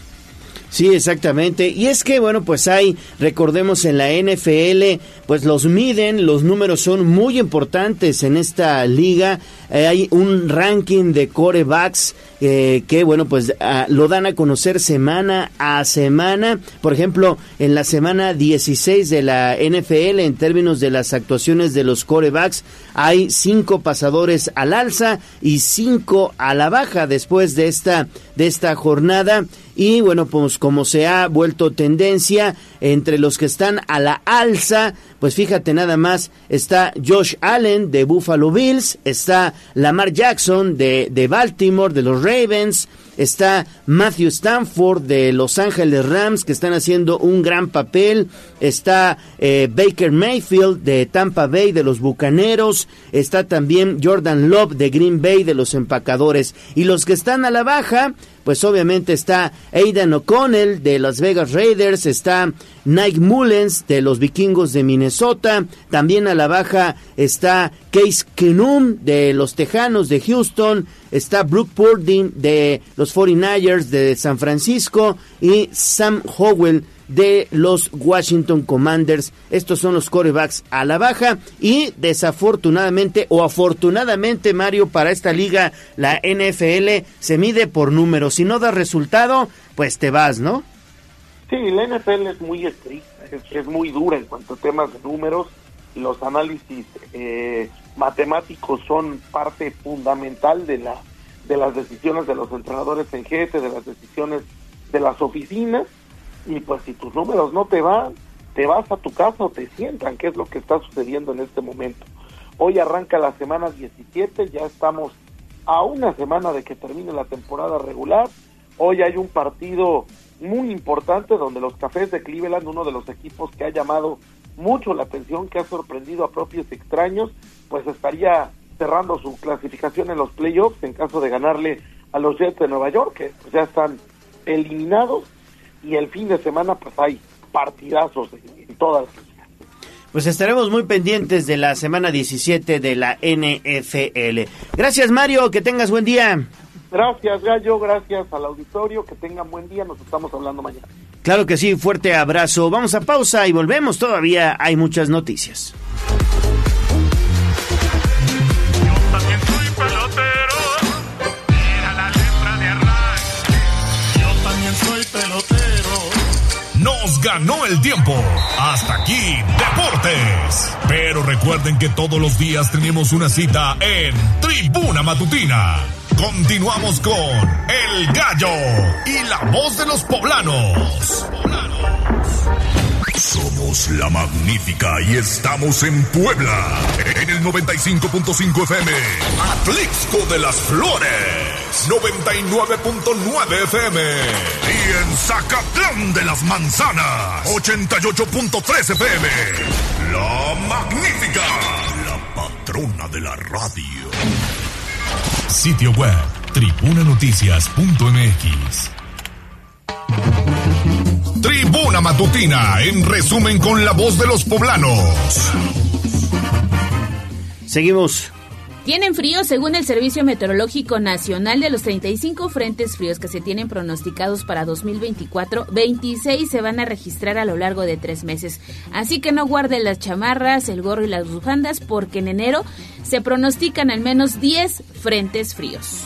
S1: Sí, exactamente. Y es que, bueno, pues hay, recordemos en la NFL, pues los miden, los números son muy importantes en esta liga. Eh, hay un ranking de corebacks eh, que, bueno, pues ah, lo dan a conocer semana a semana. Por ejemplo, en la semana 16 de la NFL, en términos de las actuaciones de los corebacks, hay cinco pasadores al alza y cinco a la baja después de esta, de esta jornada. Y bueno, pues como se ha vuelto tendencia entre los que están a la alza, pues fíjate nada más, está Josh Allen de Buffalo Bills, está Lamar Jackson de, de Baltimore, de los Ravens, está Matthew Stanford de Los Ángeles Rams, que están haciendo un gran papel, está eh, Baker Mayfield de Tampa Bay, de los Bucaneros, está también Jordan Love de Green Bay, de los Empacadores, y los que están a la baja, pues obviamente está Aidan O'Connell de Las Vegas Raiders, está Nike Mullens de los Vikingos de Minnesota, también a la baja está Case Keenum de los Tejanos de Houston, está Brooke Purdy de los 49ers de San Francisco y Sam Howell de los Washington Commanders. Estos son los corebacks a la baja y desafortunadamente o afortunadamente Mario para esta liga la NFL se mide por números. Si no da resultado, pues te vas, ¿no?
S32: Sí, la NFL es muy estricta, es, muy dura en cuanto a temas de números. Los análisis eh, matemáticos son parte fundamental de la de las decisiones de los entrenadores en jefe, de las decisiones de las oficinas y pues si tus números no te van, te vas a tu casa o te sientan, que es lo que está sucediendo en este momento. Hoy arranca la semana 17, ya estamos a una semana de que termine la temporada regular. Hoy hay un partido muy importante donde los Cafés de Cleveland, uno de los equipos que ha llamado mucho la atención, que ha sorprendido a propios extraños, pues estaría cerrando su clasificación en los playoffs en caso de ganarle a los Jets de Nueva York, que ya están eliminados y el fin de semana pues hay partidazos en, todas
S1: pues estaremos muy pendientes de la semana 17 de la NFL. Gracias Mario, que tengas buen día.
S32: Gracias Gallo, gracias al auditorio, que tengan buen día, nos estamos hablando mañana.
S1: Claro que sí, fuerte abrazo. Vamos a pausa y volvemos, todavía hay muchas noticias.
S4: ganó el tiempo. Hasta aquí, Deportes. Pero recuerden que todos los días tenemos una cita en Tribuna Matutina. Continuamos con El Gallo y la voz de los poblanos. Somos la magnífica y estamos en Puebla, en el 95.5 FM, Atlixco de las Flores, 99.9 FM y en Zacatlán de las Manzanas, 88.3 FM. La magnífica, la patrona de la radio. Sitio web, tribunanoticias.mx. Tribuna Matutina, en resumen con la voz de los poblanos.
S1: Seguimos.
S2: Tienen frío según el Servicio Meteorológico Nacional de los 35 frentes fríos que se tienen pronosticados para 2024, 26 se van a registrar a lo largo de tres meses. Así que no guarden las chamarras, el gorro y las bufandas porque en enero se pronostican al menos 10 frentes fríos.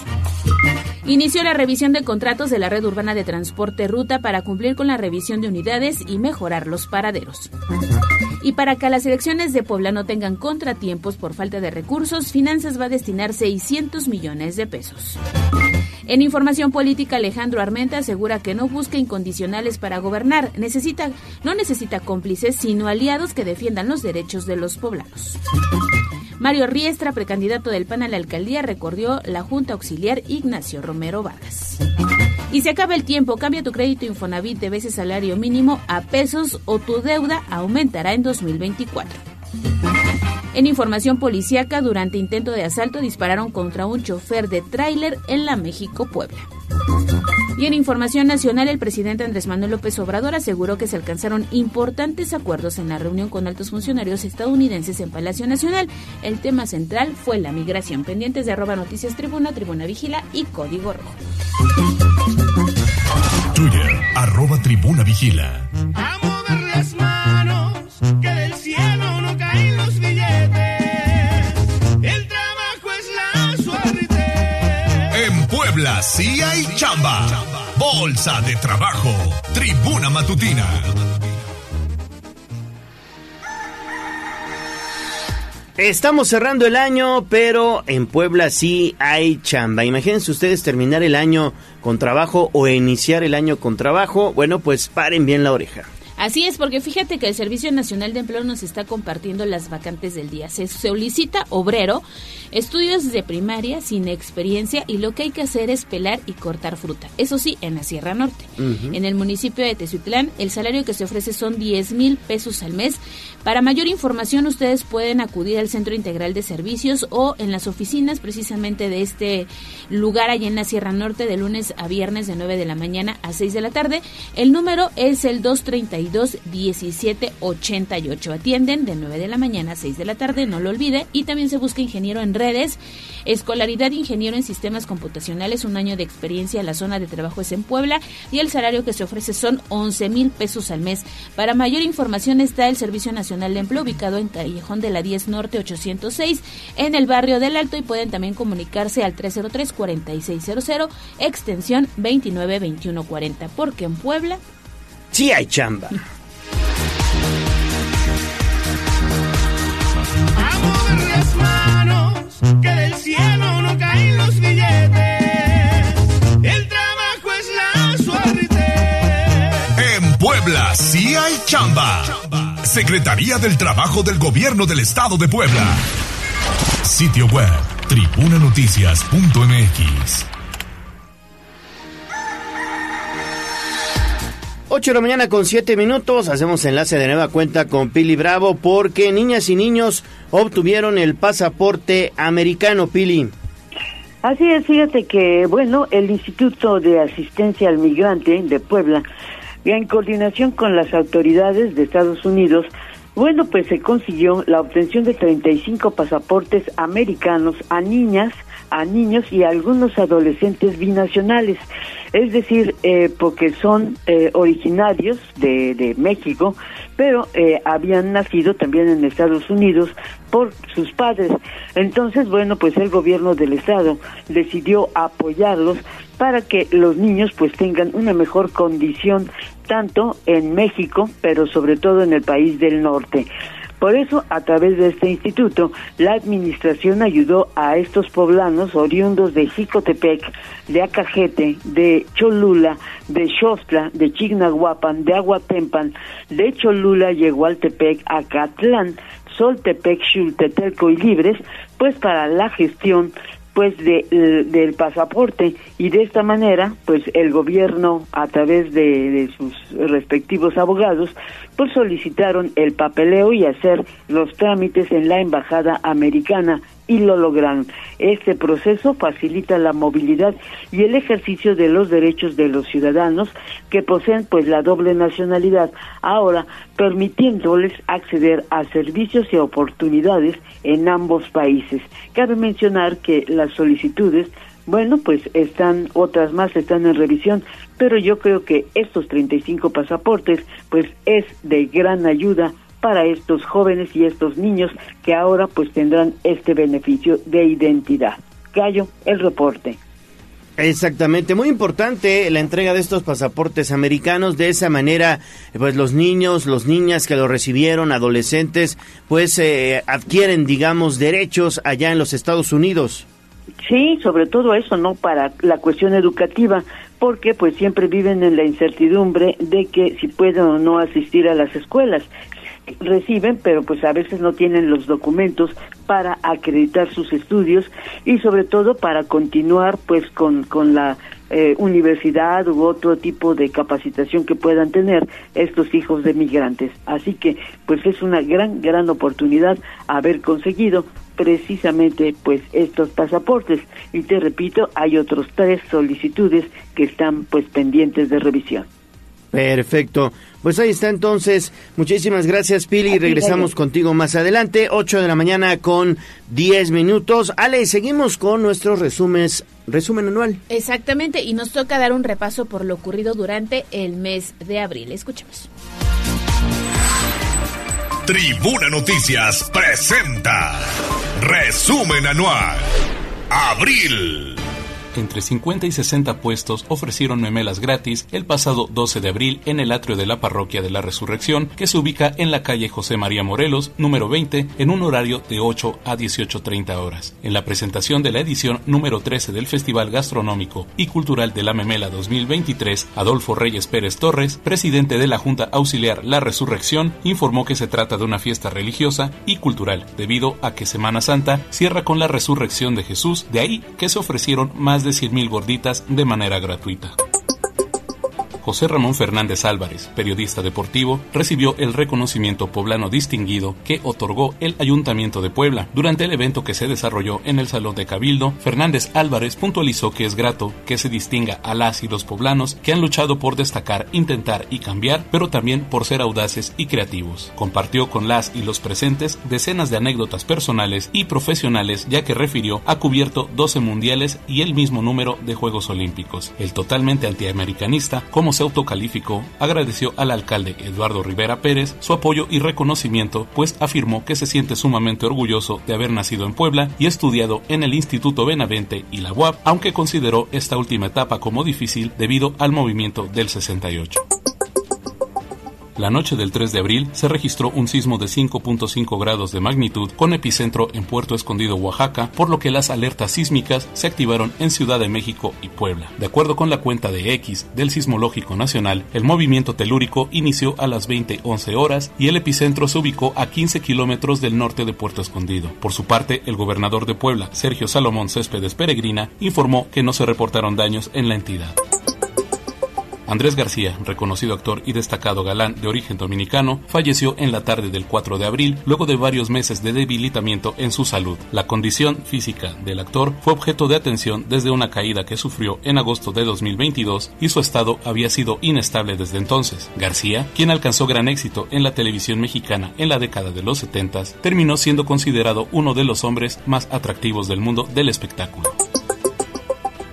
S2: Inició la revisión de contratos de la red urbana de transporte ruta para cumplir con la revisión de unidades y mejorar los paraderos. Y para que las elecciones de Puebla no tengan contratiempos por falta de recursos, Finanzas va a destinar 600 millones de pesos. En información política, Alejandro Armenta asegura que no busca incondicionales para gobernar, necesita, no necesita cómplices, sino aliados que defiendan los derechos de los poblanos. Mario Riestra, precandidato del PAN a la alcaldía, recorrió la Junta Auxiliar Ignacio Romero Vargas. Y se acaba el tiempo, cambia tu crédito Infonavit de veces salario mínimo a pesos o tu deuda aumentará en 2024. En información policíaca, durante intento de asalto dispararon contra un chofer de tráiler en la México-Puebla. Y en información nacional, el presidente Andrés Manuel López Obrador aseguró que se alcanzaron importantes acuerdos en la reunión con altos funcionarios estadounidenses en Palacio Nacional. El tema central fue la migración. Pendientes de arroba noticias tribuna, tribuna vigila y código rojo.
S4: Twitter, arroba tribuna vigila. Puebla sí hay chamba. Bolsa de trabajo. Tribuna matutina.
S1: Estamos cerrando el año, pero en Puebla sí hay chamba. Imagínense ustedes terminar el año con trabajo o iniciar el año con trabajo. Bueno, pues paren bien la oreja.
S2: Así es, porque fíjate que el Servicio Nacional de Empleo nos está compartiendo las vacantes del día. Se solicita obrero, estudios de primaria sin experiencia y lo que hay que hacer es pelar y cortar fruta. Eso sí, en la Sierra Norte. En el municipio de Tezuitlán, el salario que se ofrece son 10 mil pesos al mes. Para mayor información, ustedes pueden acudir al Centro Integral de Servicios o en las oficinas precisamente de este lugar allá en la Sierra Norte de lunes a viernes de 9 de la mañana a 6 de la tarde. El número es el 232-1788. Atienden de 9 de la mañana a 6 de la tarde, no lo olvide. Y también se busca ingeniero en redes, escolaridad ingeniero en sistemas computacionales, un año de experiencia. La zona de trabajo es en Puebla y el salario que se ofrece son 11 mil pesos al mes. Para mayor información está el Servicio Nacional de Empleo ubicado en Callejón de la 10 Norte 806 en el barrio del Alto y pueden también comunicarse al 303-4600 extensión 292140 porque en Puebla
S1: Sí hay chamba.
S23: A mover las manos, que del cielo no caen los billetes. El trabajo es la suerte.
S4: En Puebla sí hay chamba. Secretaría del Trabajo del Gobierno del Estado de Puebla. Sitio web, tribunanoticias.mx.
S1: 8 de la mañana con 7 minutos, hacemos enlace de nueva cuenta con Pili Bravo porque niñas y niños obtuvieron el pasaporte americano, Pili.
S33: Así es, fíjate que, bueno, el Instituto de Asistencia al Migrante de Puebla, en coordinación con las autoridades de Estados Unidos, bueno, pues se consiguió la obtención de 35 pasaportes americanos a niñas
S7: a niños y a algunos adolescentes binacionales, es decir, eh, porque son eh, originarios de, de México, pero eh, habían nacido también en Estados Unidos por sus padres. Entonces, bueno, pues el gobierno del estado decidió apoyarlos para que los niños pues tengan una mejor condición tanto en México, pero sobre todo en el país del norte. Por eso, a través de este instituto, la administración ayudó a estos poblanos oriundos de Jicotepec, de Acajete, de Cholula, de Xostla, de Chignahuapan, de Aguatempan, de Cholula, Yegualtepec, Acatlán, Soltepec, Xultetelco y Libres, pues para la gestión pues de, del pasaporte. Y de esta manera pues el gobierno a través de, de, sus respectivos abogados pues solicitaron el papeleo y hacer los trámites en la embajada americana y lo lograron. Este proceso facilita la movilidad y el ejercicio de los derechos de los ciudadanos que poseen pues la doble nacionalidad, ahora permitiéndoles acceder a servicios y oportunidades en ambos países. Cabe mencionar que las solicitudes bueno, pues están, otras más están en revisión, pero yo creo que estos 35 pasaportes, pues es de gran ayuda para estos jóvenes y estos niños que ahora pues tendrán este beneficio de identidad. Gallo, el reporte.
S1: Exactamente, muy importante la entrega de estos pasaportes americanos. De esa manera, pues los niños, los niñas que lo recibieron, adolescentes, pues eh, adquieren, digamos, derechos allá en los Estados Unidos.
S7: Sí, sobre todo eso, ¿no? Para la cuestión educativa, porque pues siempre viven en la incertidumbre de que si pueden o no asistir a las escuelas reciben, pero pues a veces no tienen los documentos para acreditar sus estudios y sobre todo para continuar pues con, con la eh, universidad u otro tipo de capacitación que puedan tener estos hijos de migrantes. Así que pues es una gran, gran oportunidad haber conseguido precisamente pues estos pasaportes y te repito hay otros tres solicitudes que están pues pendientes de revisión.
S1: Perfecto. Pues ahí está entonces. Muchísimas gracias, Pili. Regresamos contigo más adelante. 8 de la mañana con 10 minutos. Ale, seguimos con nuestros resúmenes, resumen anual.
S2: Exactamente. Y nos toca dar un repaso por lo ocurrido durante el mes de abril. Escuchemos.
S4: Tribuna Noticias presenta Resumen Anual. Abril
S34: entre 50 y 60 puestos ofrecieron memelas gratis el pasado 12 de abril en el atrio de la Parroquia de la Resurrección, que se ubica en la calle José María Morelos, número 20, en un horario de 8 a 18.30 horas. En la presentación de la edición número 13 del Festival Gastronómico y Cultural de la Memela 2023, Adolfo Reyes Pérez Torres, presidente de la Junta Auxiliar La Resurrección, informó que se trata de una fiesta religiosa y cultural, debido a que Semana Santa cierra con la resurrección de Jesús, de ahí que se ofrecieron más de de 100.000 gorditas de manera gratuita. José Ramón Fernández Álvarez, periodista deportivo, recibió el reconocimiento poblano distinguido que otorgó el Ayuntamiento de Puebla. Durante el evento que se desarrolló en el Salón de Cabildo, Fernández Álvarez puntualizó que es grato que se distinga a las y los poblanos que han luchado por destacar, intentar y cambiar, pero también por ser audaces y creativos. Compartió con las y los presentes decenas de anécdotas personales y profesionales ya que refirió a cubierto 12 mundiales y el mismo número de Juegos Olímpicos. El totalmente antiamericanista, como se autocalificó, agradeció al alcalde Eduardo Rivera Pérez su apoyo y reconocimiento, pues afirmó que se siente sumamente orgulloso de haber nacido en Puebla y estudiado en el Instituto Benavente y la UAP, aunque consideró esta última etapa como difícil debido al movimiento del 68. La noche del 3 de abril se registró un sismo de 5.5 grados de magnitud con epicentro en Puerto Escondido, Oaxaca, por lo que las alertas sísmicas se activaron en Ciudad de México y Puebla. De acuerdo con la cuenta de X del Sismológico Nacional, el movimiento telúrico inició a las 20:11 horas y el epicentro se ubicó a 15 kilómetros del norte de Puerto Escondido. Por su parte, el gobernador de Puebla, Sergio Salomón Céspedes Peregrina, informó que no se reportaron daños en la entidad. Andrés García, reconocido actor y destacado galán de origen dominicano, falleció en la tarde del 4 de abril luego de varios meses de debilitamiento en su salud. La condición física del actor fue objeto de atención desde una caída que sufrió en agosto de 2022 y su estado había sido inestable desde entonces. García, quien alcanzó gran éxito en la televisión mexicana en la década de los 70, terminó siendo considerado uno de los hombres más atractivos del mundo del espectáculo.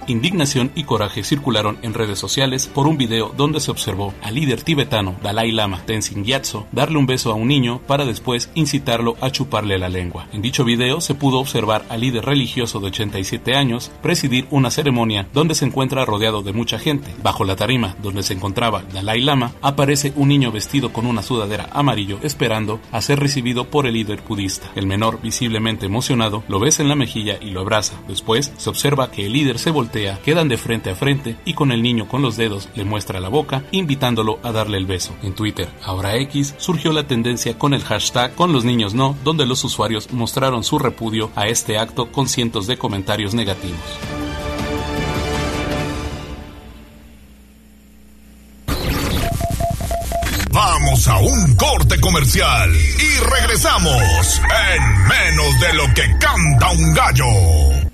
S34: Indignación y coraje circularon en redes sociales por un video donde se observó al líder tibetano Dalai Lama Tenzin Gyatso darle un beso a un niño para después incitarlo a chuparle la lengua. En dicho video se pudo observar al líder religioso de 87 años presidir una ceremonia donde se encuentra rodeado de mucha gente. Bajo la tarima donde se encontraba Dalai Lama aparece un niño vestido con una sudadera amarillo esperando a ser recibido por el líder budista. El menor, visiblemente emocionado, lo besa en la mejilla y lo abraza. Después se observa que el líder se voltea quedan de frente a frente y con el niño con los dedos le muestra la boca, invitándolo a darle el beso. En Twitter, ahora X, surgió la tendencia con el hashtag con los niños no, donde los usuarios mostraron su repudio a este acto con cientos de comentarios negativos.
S4: Vamos a un corte comercial y regresamos en menos de lo que canta un gallo.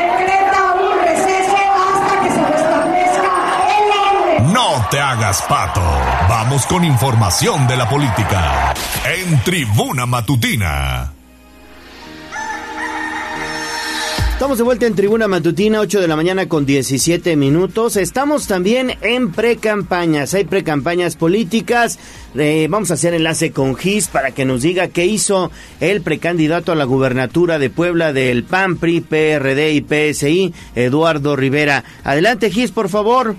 S4: te hagas pato. Vamos con información de la política. En Tribuna Matutina.
S1: Estamos de vuelta en Tribuna Matutina, 8 de la mañana con 17 minutos. Estamos también en precampañas. Hay precampañas políticas. Eh, vamos a hacer enlace con GIS para que nos diga qué hizo el precandidato a la gubernatura de Puebla del PAN, PRI, PRD y PSI, Eduardo Rivera. Adelante, GIS, por favor.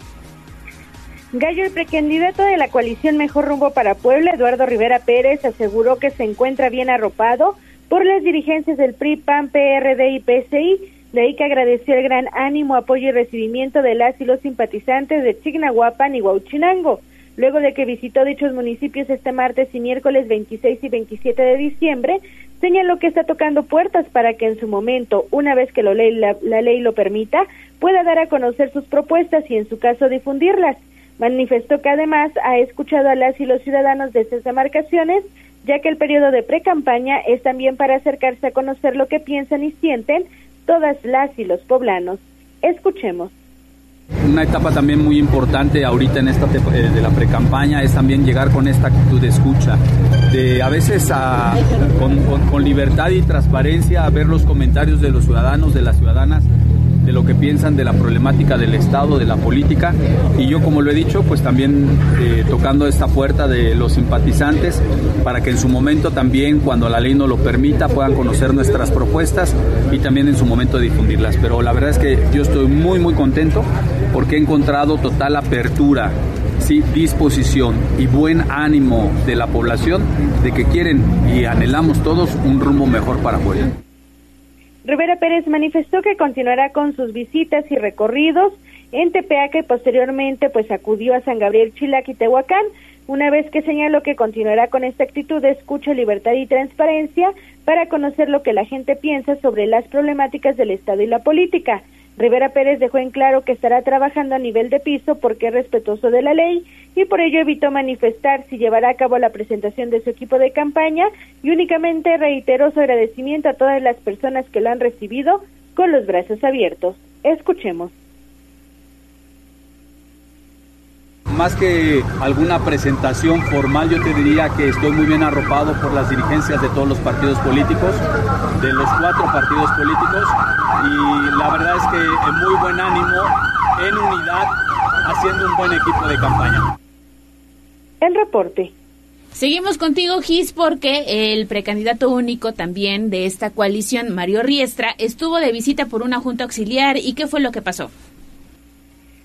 S10: Gallo, el precandidato de la coalición Mejor Rumbo para Puebla, Eduardo Rivera Pérez, aseguró que se encuentra bien arropado por las dirigencias del PRI, PAN, PRD y PSI, de ahí que agradeció el gran ánimo, apoyo y recibimiento de las y los simpatizantes de Chignahuapan y Huauchinango, luego de que visitó dichos municipios este martes y miércoles 26 y 27 de diciembre, señaló que está tocando puertas para que en su momento, una vez que lo ley, la, la ley lo permita, pueda dar a conocer sus propuestas y en su caso difundirlas. Manifestó que además ha escuchado a las y los ciudadanos de estas demarcaciones ya que el periodo de pre-campaña es también para acercarse a conocer lo que piensan y sienten todas las y los poblanos. Escuchemos.
S20: Una etapa también muy importante ahorita en esta eh, de la precampaña es también llegar con esta actitud de escucha, de a veces con libertad y transparencia a ver los comentarios de los ciudadanos, de las ciudadanas de lo que piensan de la problemática del Estado, de la política. Y yo, como lo he dicho, pues también eh, tocando esta puerta de los simpatizantes para que en su momento también, cuando la ley no lo permita, puedan conocer nuestras propuestas y también en su momento difundirlas. Pero la verdad es que yo estoy muy, muy contento porque he encontrado total apertura sí, disposición y buen ánimo de la población de que quieren y anhelamos todos un rumbo mejor para Puebla.
S10: Rivera Pérez manifestó que continuará con sus visitas y recorridos en Tepeaca y posteriormente pues acudió a San Gabriel Chilac y Tehuacán, una vez que señaló que continuará con esta actitud de escucha, libertad y transparencia para conocer lo que la gente piensa sobre las problemáticas del Estado y la política. Rivera Pérez dejó en claro que estará trabajando a nivel de piso porque es respetuoso de la ley y por ello evitó manifestar si llevará a cabo la presentación de su equipo de campaña y únicamente reiteró su agradecimiento a todas las personas que lo han recibido con los brazos abiertos. Escuchemos.
S20: Más que alguna presentación formal, yo te diría que estoy muy bien arropado por las dirigencias de todos los partidos políticos, de los cuatro partidos políticos, y la verdad es que en muy buen ánimo, en unidad, haciendo un buen equipo de campaña.
S10: El reporte.
S2: Seguimos contigo, Gis, porque el precandidato único también de esta coalición, Mario Riestra, estuvo de visita por una junta auxiliar. ¿Y qué fue lo que pasó?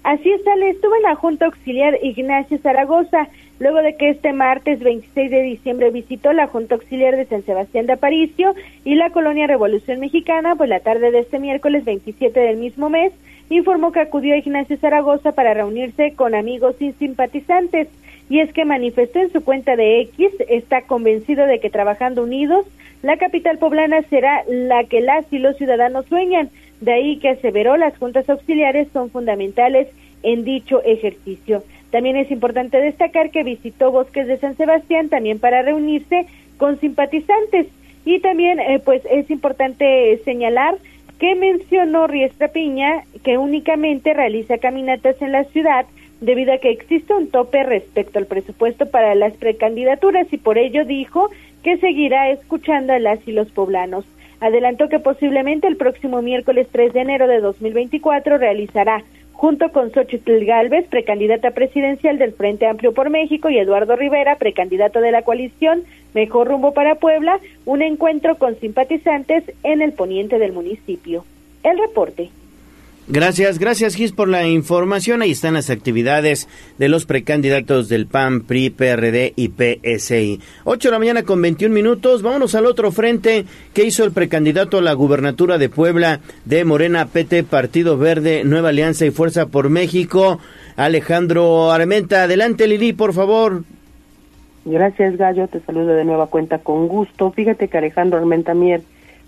S10: Así es, Ale, estuvo en la Junta Auxiliar Ignacio Zaragoza. luego de que este martes 26 de diciembre visitó la Junta Auxiliar de San Sebastián de Aparicio y la colonia Revolución Mexicana, pues la tarde de este miércoles 27 del mismo mes, informó que acudió a Ignacio Zaragoza para reunirse con amigos y simpatizantes. Y es que manifestó en su cuenta de X, está convencido de que trabajando unidos, la capital poblana será la que las y los ciudadanos sueñan. De ahí que aseveró las juntas auxiliares son fundamentales en dicho ejercicio. También es importante destacar que visitó Bosques de San Sebastián también para reunirse con simpatizantes. Y también, eh, pues, es importante señalar que mencionó Riestra Piña que únicamente realiza caminatas en la ciudad debido a que existe un tope respecto al presupuesto para las precandidaturas y por ello dijo que seguirá escuchando a las y los poblanos. Adelantó que posiblemente el próximo miércoles 3 de enero de 2024 realizará junto con Xochitl Galvez, precandidata presidencial del Frente Amplio por México, y Eduardo Rivera, precandidato de la coalición Mejor Rumbo para Puebla, un encuentro con simpatizantes en el poniente del municipio. El reporte.
S1: Gracias, gracias Gis por la información. Ahí están las actividades de los precandidatos del PAN, PRI, PRD y PSI. 8 de la mañana con 21 minutos. Vámonos al otro frente que hizo el precandidato a la gubernatura de Puebla de Morena, PT, Partido Verde, Nueva Alianza y Fuerza por México. Alejandro Armenta, adelante Lili, por favor.
S35: Gracias Gallo, te saludo de nueva cuenta con gusto. Fíjate que Alejandro Armenta Mier,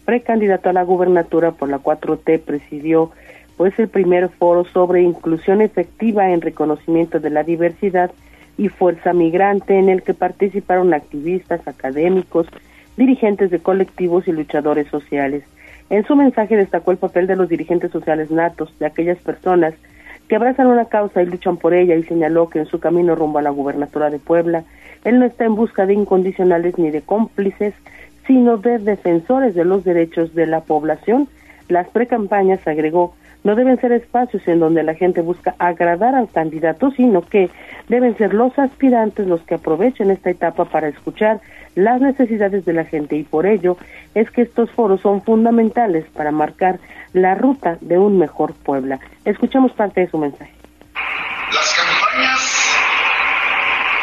S35: precandidato a la gubernatura por la 4T, presidió pues el primer foro sobre inclusión efectiva en reconocimiento de la diversidad y fuerza migrante en el que participaron activistas, académicos, dirigentes de colectivos y luchadores sociales. En su mensaje destacó el papel de los dirigentes sociales natos, de aquellas personas que abrazan una causa y luchan por ella y señaló que en su camino rumbo a la gubernatura de Puebla, él no está en busca de incondicionales ni de cómplices, sino de defensores de los derechos de la población. Las precampañas, agregó, no deben ser espacios en donde la gente busca agradar al candidato, sino que deben ser los aspirantes los que aprovechen esta etapa para escuchar las necesidades de la gente y por ello es que estos foros son fundamentales para marcar la ruta de un mejor Puebla. Escuchamos parte de su mensaje.
S36: Las campañas,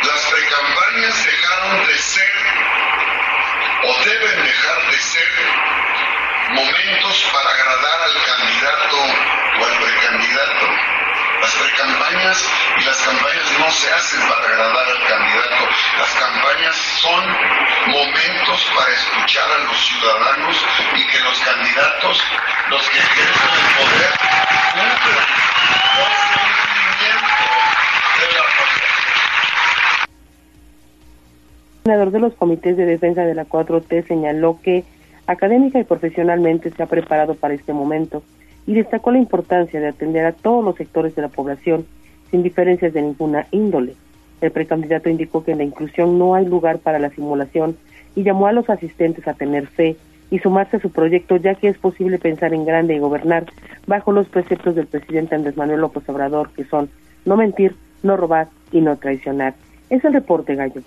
S36: las precampañas dejaron de ser o deben dejar de ser momentos para agradar al candidato o al precandidato. Las precampañas y las campañas no se hacen para agradar al candidato. Las campañas son momentos para escuchar a los ciudadanos y que los candidatos, los que ejercen el poder, cumplan el
S35: coordinador de los comités de defensa de la 4T señaló que académica y profesionalmente se ha preparado para este momento y destacó la importancia de atender a todos los sectores de la población sin diferencias de ninguna índole. El precandidato indicó que en la inclusión no hay lugar para la simulación y llamó a los asistentes a tener fe y sumarse a su proyecto ya que es posible pensar en grande y gobernar bajo los preceptos del presidente Andrés Manuel López Obrador que son no mentir, no robar y no traicionar. Es el reporte, Gallo.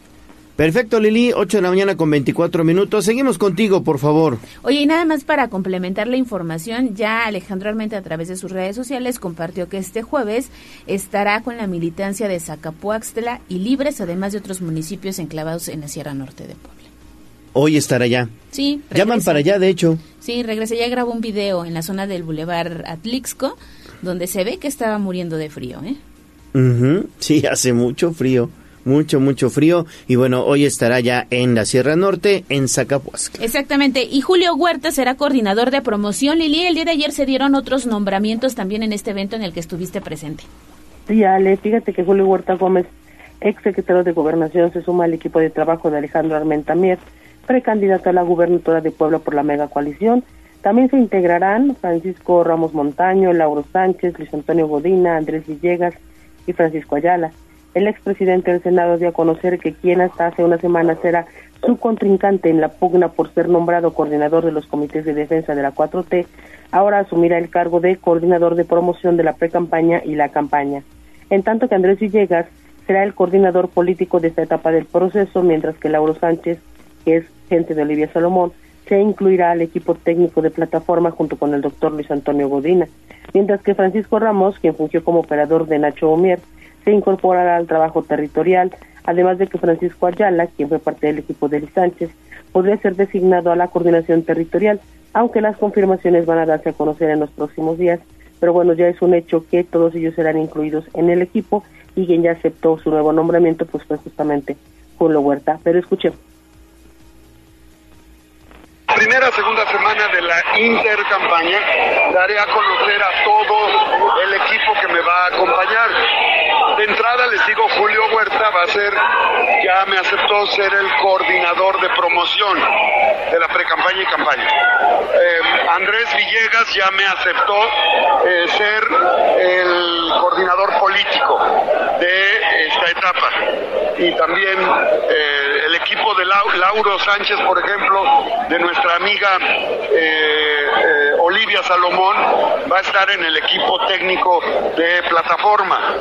S1: Perfecto, Lili, 8 de la mañana con 24 minutos. Seguimos contigo, por favor.
S2: Oye, y nada más para complementar la información, ya Alejandro Armenta a través de sus redes sociales compartió que este jueves estará con la militancia de Zacapuaxtla y Libres, además de otros municipios enclavados en la Sierra Norte de Puebla.
S1: Hoy estará allá.
S2: Sí.
S1: Llaman para allá, de hecho.
S2: Sí, regresa. Ya grabó un video en la zona del Boulevard Atlixco, donde se ve que estaba muriendo de frío, ¿eh?
S1: Sí, hace mucho frío. Mucho, mucho frío. Y bueno, hoy estará ya en la Sierra Norte, en Zacapuasca.
S2: Exactamente. Y Julio Huerta será coordinador de promoción. Lili, el día de ayer se dieron otros nombramientos también en este evento en el que estuviste presente.
S35: Sí, Ale, fíjate que Julio Huerta Gómez, ex secretario de Gobernación, se suma al equipo de trabajo de Alejandro Armenta Mier, precandidato a la gubernatura de Puebla por la mega coalición. También se integrarán Francisco Ramos Montaño, Lauro Sánchez, Luis Antonio Godina, Andrés Villegas y Francisco Ayala. El expresidente del Senado dio a conocer que quien hasta hace una semana era su contrincante en la pugna por ser nombrado coordinador de los comités de defensa de la 4T, ahora asumirá el cargo de coordinador de promoción de la precampaña y la campaña. En tanto que Andrés Villegas será el coordinador político de esta etapa del proceso, mientras que Lauro Sánchez, que es gente de Olivia Salomón, se incluirá al equipo técnico de plataforma junto con el doctor Luis Antonio Godina, mientras que Francisco Ramos, quien fungió como operador de Nacho Omier, se incorporará al trabajo territorial, además de que Francisco Ayala, quien fue parte del equipo de Eli Sánchez, podría ser designado a la coordinación territorial, aunque las confirmaciones van a darse a conocer en los próximos días. Pero bueno, ya es un hecho que todos ellos serán incluidos en el equipo y quien ya aceptó su nuevo nombramiento pues fue justamente Julio Huerta. Pero escuchemos.
S36: Primera, segunda semana de la intercampaña, daré a conocer a todo el equipo que me va a acompañar. De entrada les digo, Julio Huerta va a ser, ya me aceptó ser el coordinador de promoción de la pre-campaña y campaña. Eh, Andrés Villegas ya me aceptó eh, ser el coordinador político de esta etapa. Y también eh, el equipo de Lau- Lauro Sánchez, por ejemplo, de nuestra amiga eh, eh, Olivia Salomón, va a estar en el equipo técnico de plataforma.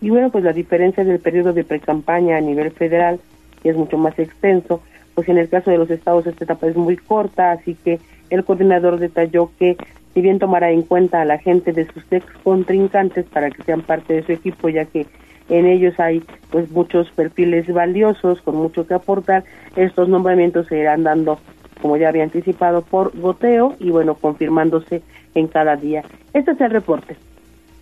S35: Y bueno, pues la diferencia del periodo de precampaña a nivel federal es mucho más extenso, pues en el caso de los estados esta etapa es muy corta, así que el coordinador detalló que si bien tomará en cuenta a la gente de sus ex contrincantes para que sean parte de su equipo, ya que en ellos hay pues muchos perfiles valiosos con mucho que aportar, estos nombramientos se irán dando, como ya había anticipado, por goteo y bueno, confirmándose en cada día. Este es el reporte.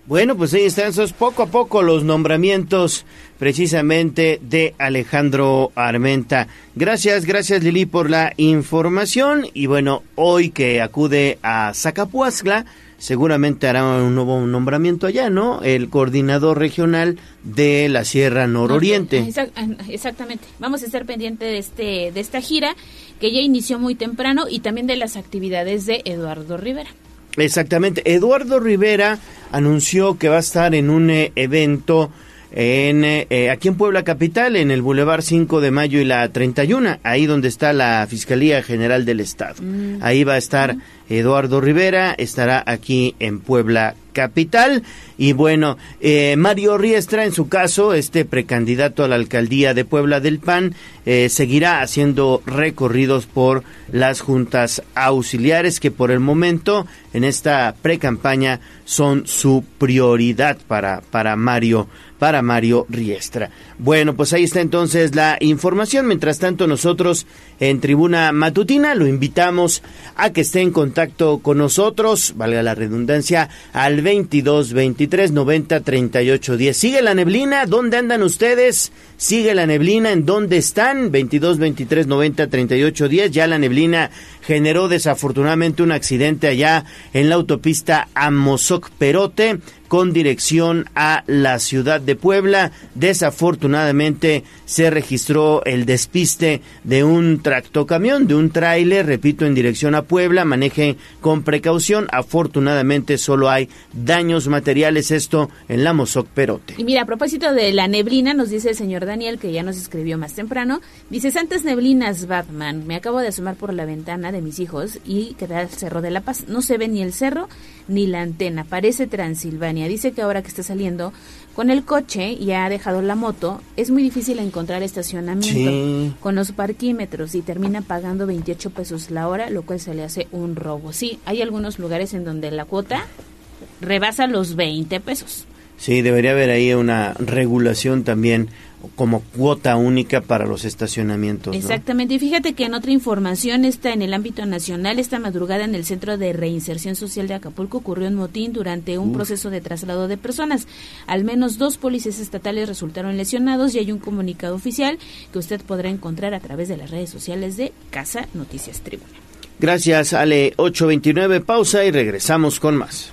S1: Bueno, pues ahí están esos poco a poco los nombramientos precisamente de Alejandro Armenta. Gracias, gracias Lili por la información y bueno, hoy que acude a Zacapuazcla, seguramente hará un nuevo nombramiento allá, ¿no? El coordinador regional de la Sierra Nororiente.
S2: Exact- Exactamente. Vamos a estar pendiente de este de esta gira que ya inició muy temprano y también de las actividades de Eduardo Rivera.
S1: Exactamente. Eduardo Rivera anunció que va a estar en un eh, evento en eh, eh, aquí en Puebla Capital, en el Boulevard 5 de Mayo y la 31, ahí donde está la Fiscalía General del Estado.
S37: Mm.
S1: Ahí va a estar Eduardo Rivera, estará aquí en Puebla Capital. Y bueno, eh, Mario Riestra, en su caso, este precandidato a la alcaldía de Puebla del PAN, eh, seguirá haciendo recorridos por las juntas auxiliares que por el momento en esta precampaña son su prioridad para, para Mario para Mario Riestra. Bueno, pues ahí está entonces la información. Mientras tanto, nosotros en Tribuna Matutina lo invitamos a que esté en contacto con nosotros, valga la redundancia, al 22 23 90 38 10. Sigue la neblina, ¿dónde andan ustedes? Sigue la neblina, ¿en dónde están? 22 23 90 38 10. Ya la neblina generó desafortunadamente un accidente allá en la autopista Amozoc Perote con dirección a la ciudad de Puebla. Desafortunadamente se registró el despiste de un tractocamión, de un tráiler, repito, en dirección a Puebla. Maneje con precaución. Afortunadamente solo hay daños materiales, esto en la Mozoc Perote.
S2: Y mira, a propósito de la neblina, nos dice el señor Daniel, que ya nos escribió más temprano, dice, Santas neblinas, Batman, me acabo de asomar por la ventana de mis hijos y queda el Cerro de la Paz. No se ve ni el cerro ni la antena, parece Transilvania. Dice que ahora que está saliendo con el coche y ha dejado la moto, es muy difícil encontrar estacionamiento
S1: Sí.
S2: con los parquímetros y termina pagando 28 pesos la hora, lo cual se le hace un robo. Sí, hay algunos lugares en donde la cuota rebasa los 20 pesos.
S1: Sí, debería haber ahí una regulación también como cuota única para los estacionamientos. ¿no?
S2: Exactamente, y fíjate que en otra información está en el ámbito nacional, esta madrugada en el Centro de Reinserción Social de Acapulco ocurrió un motín durante un
S37: Uf.
S2: proceso de traslado de personas. Al menos dos policías estatales resultaron lesionados y hay un comunicado oficial que usted podrá encontrar a través de las redes sociales de Casa Noticias Tribuna.
S1: Gracias, Ale. 829, pausa y regresamos con más.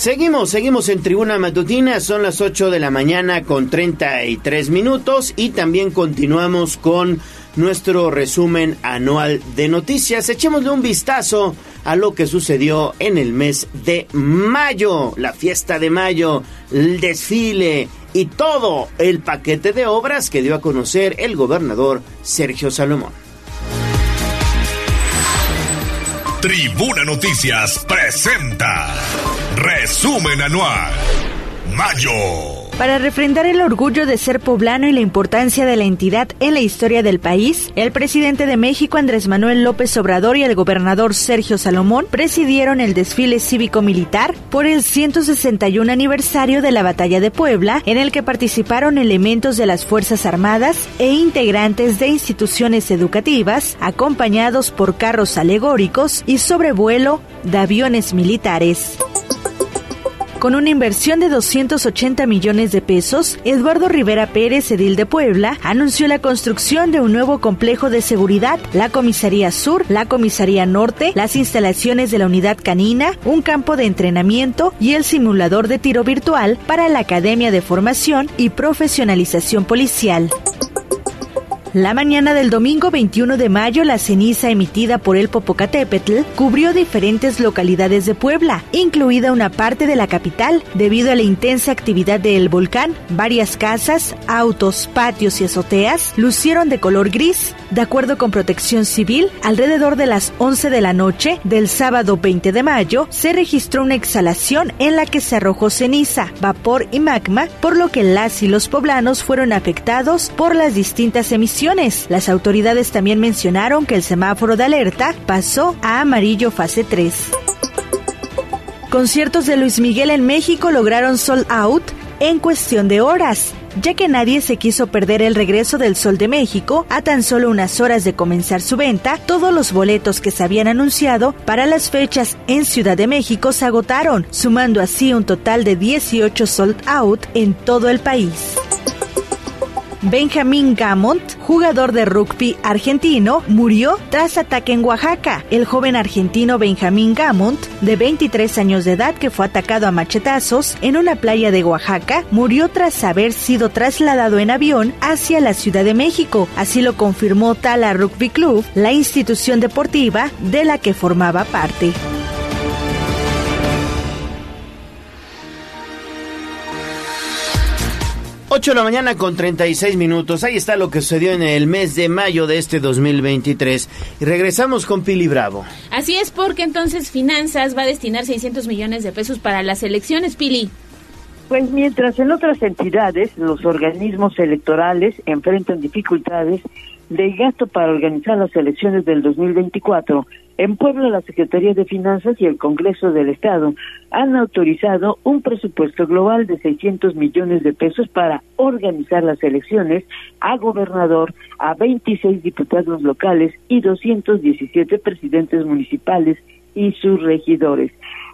S1: Seguimos, seguimos en Tribuna Matutina, son las 8 de la mañana con 33 minutos y también continuamos con nuestro resumen anual de noticias. Echémosle un vistazo a lo que sucedió en el mes de mayo, la fiesta de mayo, el desfile y todo el paquete de obras que dio a conocer el gobernador Sergio Salomón.
S4: Tribuna Noticias presenta Resumen Anual Mayo.
S37: Para refrendar el orgullo de ser poblano y la importancia de la entidad en la historia del país, el presidente de México Andrés Manuel López Obrador y el gobernador Sergio Salomón presidieron el desfile cívico-militar por el 161 aniversario de la Batalla de Puebla, en el que participaron elementos de las Fuerzas Armadas e integrantes de instituciones educativas, acompañados por carros alegóricos y sobrevuelo de aviones militares. Con una inversión de 280 millones de pesos, Eduardo Rivera Pérez, edil de Puebla, anunció la construcción de un nuevo complejo de seguridad, la Comisaría Sur, la Comisaría Norte, las instalaciones de la Unidad Canina, un campo de entrenamiento y el simulador de tiro virtual para la Academia de Formación y Profesionalización Policial. La mañana del domingo 21 de mayo, la ceniza emitida por el Popocatépetl cubrió diferentes localidades de Puebla, incluida una parte de la capital. Debido a la intensa actividad del volcán, varias casas, autos, patios y azoteas lucieron de color gris. De acuerdo con Protección Civil, alrededor de las 11 de la noche del sábado 20 de mayo, se registró una exhalación en la que se arrojó ceniza, vapor y magma, por lo que las y los poblanos fueron afectados por las distintas emisiones las autoridades también mencionaron que el semáforo de alerta pasó a amarillo fase 3. Conciertos de Luis Miguel en México lograron sold out en cuestión de horas, ya que nadie se quiso perder el regreso del Sol de México a tan solo unas horas de comenzar su venta, todos los boletos que se habían anunciado para las fechas en Ciudad de México se agotaron, sumando así un total de 18 sold out en todo el país. Benjamin Gamont, jugador de rugby argentino, murió tras ataque en Oaxaca. El joven argentino Benjamin Gamont, de 23 años de edad, que fue atacado a machetazos en una playa de Oaxaca, murió tras haber sido trasladado en avión hacia la Ciudad de México. Así lo confirmó Tala Rugby Club, la institución deportiva de la que formaba parte.
S1: 8 de la mañana con 36 minutos. Ahí está lo que sucedió en el mes de mayo de este 2023. Y regresamos con Pili Bravo.
S2: Así es porque entonces Finanzas va a destinar 600 millones de pesos para las elecciones, Pili.
S7: Pues mientras en otras entidades los organismos electorales enfrentan dificultades de gasto para organizar las elecciones del 2024, en Puebla la Secretaría de Finanzas y el Congreso del Estado han autorizado un presupuesto global de 600 millones de pesos para organizar las elecciones a gobernador, a 26 diputados locales y 217 presidentes municipales y sus regidores.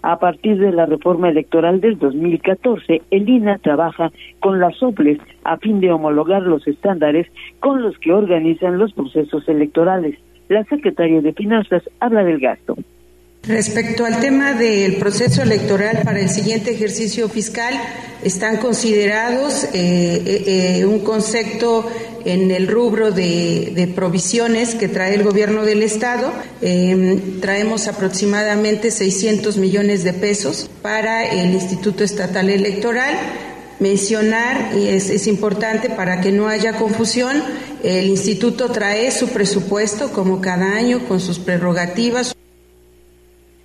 S7: A partir de la reforma electoral del 2014, el INA trabaja con las OPLES a fin de homologar los estándares con los que organizan los procesos electorales. La secretaria de Finanzas habla del gasto.
S38: Respecto al tema del proceso electoral para el siguiente ejercicio fiscal, están considerados eh, eh, eh, un concepto en el rubro de, provisiones que trae el gobierno del Estado. traemos aproximadamente 600 millones de pesos para el Instituto Estatal Electoral mencionar, y es, importante para que no haya confusión, el instituto trae su presupuesto como cada año con sus prerrogativas.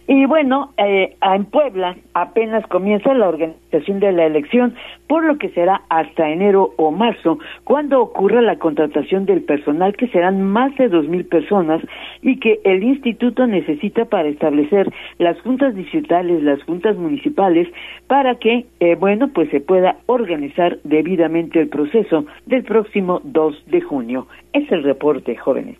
S7: Y bueno, eh, en Puebla apenas comienza la organización de la elección, por lo que será hasta enero o marzo, cuando ocurra la contratación del personal, que serán más de dos mil personas y que el instituto necesita para establecer las juntas distritales, las juntas municipales, para que, eh, bueno, pues se pueda organizar debidamente el proceso del próximo 2 de junio. Es el reporte, jóvenes.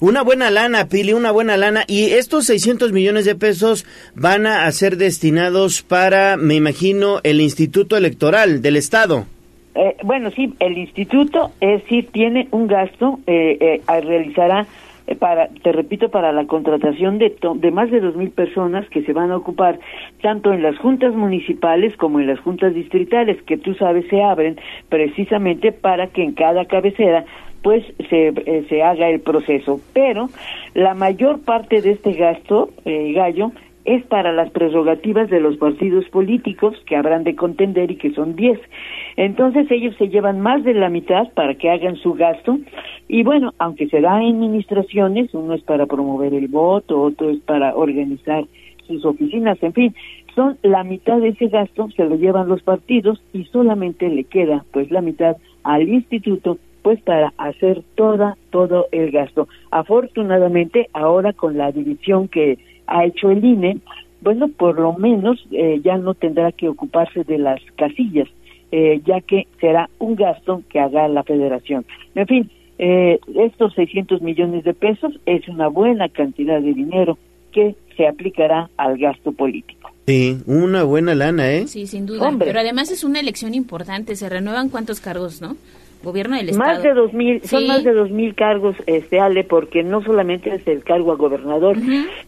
S1: Una buena lana, Pili, una buena lana. Y estos 600 millones de pesos van a ser destinados para, me imagino, el Instituto Electoral del Estado.
S7: Eh, bueno, sí, el instituto eh, sí tiene un gasto, eh, eh realizará, eh, para, te repito, para la contratación de, de más de dos mil personas que se van a ocupar tanto en las juntas municipales como en las juntas distritales, que tú sabes se abren precisamente para que en cada cabecera pues se, eh, se haga el proceso. Pero la mayor parte de este gasto, eh, Gallo, es para las prerrogativas de los partidos políticos que habrán de contender y que son 10. Entonces ellos se llevan más de la mitad para que hagan su gasto y bueno, aunque se da administraciones, uno es para promover el voto, otro es para organizar sus oficinas, en fin, son la mitad de ese gasto se lo llevan los partidos y solamente le queda pues la mitad al instituto pues para hacer toda todo el gasto. Afortunadamente ahora con la división que ha hecho el INE, bueno, por lo menos eh, ya no tendrá que ocuparse de las casillas, eh, ya que será un gasto que haga la federación. En fin, eh, estos 600 millones de pesos es una buena cantidad de dinero que se aplicará al gasto político.
S1: Sí, una buena lana, ¿eh?
S2: Sí, sin duda.
S7: Hombre.
S2: Pero además es una elección importante. Se renuevan cuántos cargos, ¿no? Gobierno del Estado.
S7: Más de dos mil, son más de dos mil cargos, este Ale, porque no solamente es el cargo a gobernador,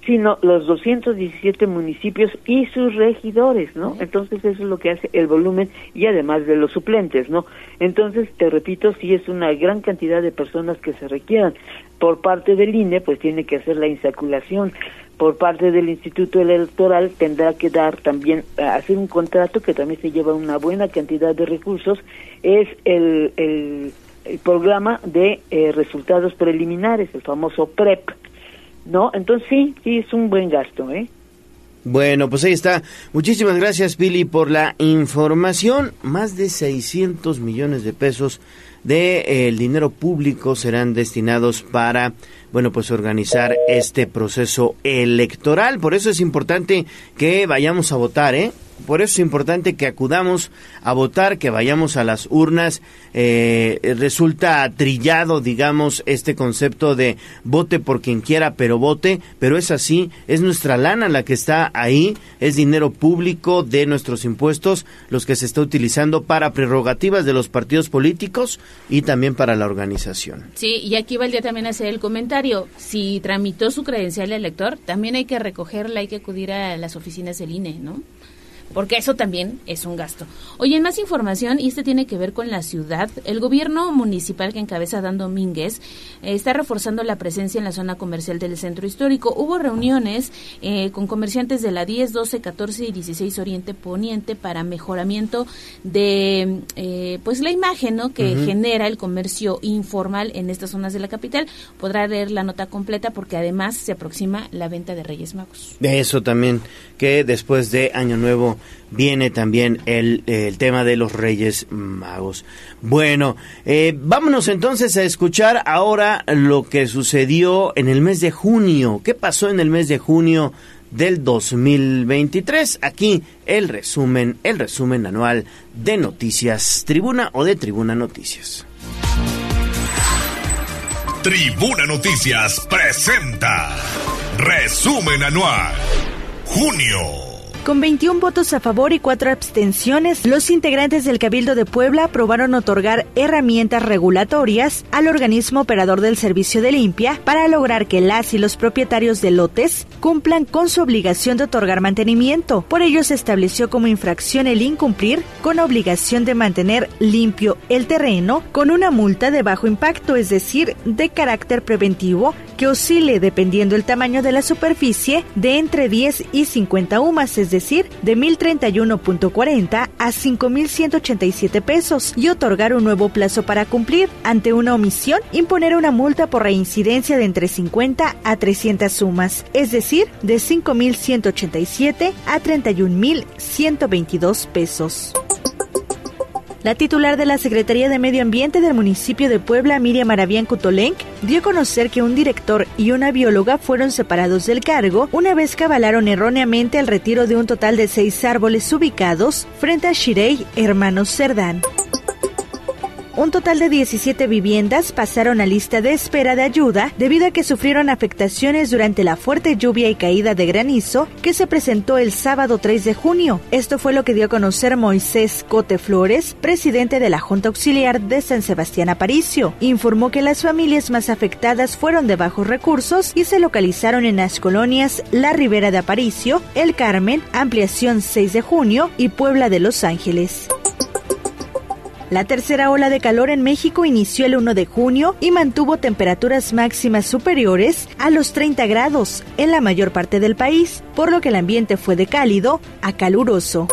S7: sino los 217 municipios y sus regidores, ¿no? Entonces eso es lo que hace el volumen y además de los suplentes, ¿no? Entonces, te repito, sí es una gran cantidad de personas que se requieran. Por parte del INE, pues tiene que hacer la insaculación. Por parte del Instituto Electoral tendrá que dar también, eh, hacer un contrato que también se lleva una buena cantidad de recursos, es el, el, programa de eh, resultados preliminares, el famoso PREP, ¿no? Entonces sí, sí es un buen gasto, ¿eh?
S1: Bueno, pues ahí está. Muchísimas gracias, Pili, por la información. Más de 600 millones de pesos de eh, dinero público serán destinados para, bueno, pues organizar este proceso electoral. Por eso es importante que vayamos a votar, ¿eh? Por eso es importante que acudamos a votar, que vayamos a las urnas. Eh, resulta trillado, digamos, este concepto de vote por quien quiera, pero vote, pero es así, es nuestra lana la que está ahí, es dinero público de nuestros impuestos, los que se está utilizando para prerrogativas de los partidos políticos y también para la organización.
S2: Sí, y aquí valdría también hacer el comentario. Si tramitó su credencial elector, también hay que recogerla, hay que acudir a las oficinas del INE, ¿no? Porque eso también es un gasto. Oye, en más información, y este tiene que ver con la ciudad, el gobierno municipal que encabeza Dan Domínguez eh, está reforzando la presencia en la zona comercial del centro histórico. Hubo reuniones eh, con comerciantes de la 10, 12, 14 y 16 Oriente Poniente para mejoramiento de eh, pues la imagen ¿no? que genera el comercio informal en estas zonas de la capital. Podrá leer la nota completa porque además se aproxima la venta de Reyes Magos.
S1: Eso también, que después de Año Nuevo viene también el, el tema de los Reyes Magos. Bueno, eh, vámonos entonces a escuchar ahora lo que sucedió en el mes de junio. ¿Qué pasó en el mes de junio del 2023? Aquí el resumen, el resumen anual de Noticias Tribuna o de Tribuna Noticias.
S4: Tribuna Noticias presenta Resumen Anual Junio.
S37: Con 21 votos a favor y 4 abstenciones, los integrantes del Cabildo de Puebla aprobaron otorgar herramientas regulatorias al organismo operador del servicio de limpia para lograr que las y los propietarios de lotes cumplan con su obligación de otorgar mantenimiento. Por ello se estableció como infracción el incumplir con obligación de mantener limpio el terreno con una multa de bajo impacto, es decir, de carácter preventivo que oscile dependiendo el tamaño de la superficie de entre 10 y 50 UMAS, es decir, de 1031.40 a 5187 pesos y otorgar un nuevo plazo para cumplir. Ante una omisión, imponer una multa por reincidencia de entre 50 a 300 sumas, es decir, de 5187 a 31122 pesos. La titular de la Secretaría de Medio Ambiente del municipio de Puebla, Miriam Arabián Cutolenc, dio a conocer que un director y una bióloga fueron separados del cargo una vez que avalaron erróneamente el retiro de un total de seis árboles ubicados frente a Shirei, hermanos Cerdán. Un total de 17 viviendas pasaron a lista de espera de ayuda debido a que sufrieron afectaciones durante la fuerte lluvia y caída de granizo que se presentó el sábado 3 de junio. Esto fue lo que dio a conocer Moisés Cote Flores, presidente de la Junta Auxiliar de San Sebastián Aparicio. Informó que las familias más afectadas fueron de bajos recursos y se localizaron en las colonias La Ribera de Aparicio, El Carmen, Ampliación 6 de junio y Puebla de Los Ángeles. La tercera ola de calor en México inició el 1 de junio y mantuvo temperaturas máximas superiores a los 30 grados en la mayor parte del país, por lo que el ambiente fue de cálido a caluroso.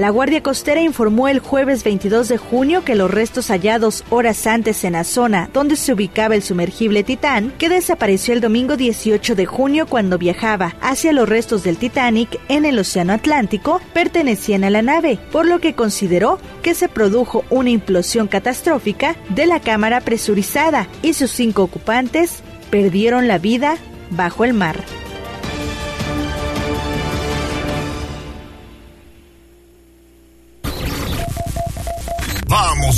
S37: La Guardia Costera informó el jueves 22 de junio que los restos hallados horas antes en la zona donde se ubicaba el sumergible Titán, que desapareció el domingo 18 de junio cuando viajaba hacia los restos del Titanic en el Océano Atlántico, pertenecían a la nave, por lo que consideró que se produjo una implosión catastrófica de la cámara presurizada y sus cinco ocupantes perdieron la vida bajo el mar.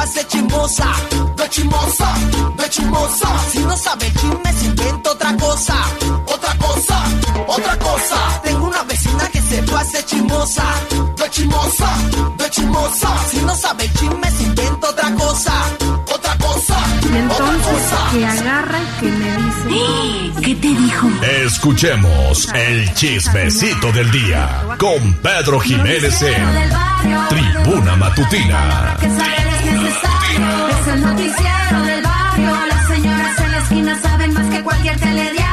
S39: Vecina que se pase chismosa, de chismosa, de chismosa. Si no sabe chisme, se inventa otra cosa, otra cosa, otra cosa. Tengo una vecina que se pase chismosa, de chismosa, de chismosa. Si no sabe chisme, se inventa otra cosa, otra cosa,
S40: Y
S39: otra
S40: entonces
S39: cosa.
S40: que agarra y que me dice...
S39: ¿Qué te dijo?
S4: Escuchemos el chismecito del día con Pedro Jiménez en Tribuna Matutina.
S40: Es el noticiero del barrio. Las señoras en la esquina saben más que cualquier telediario.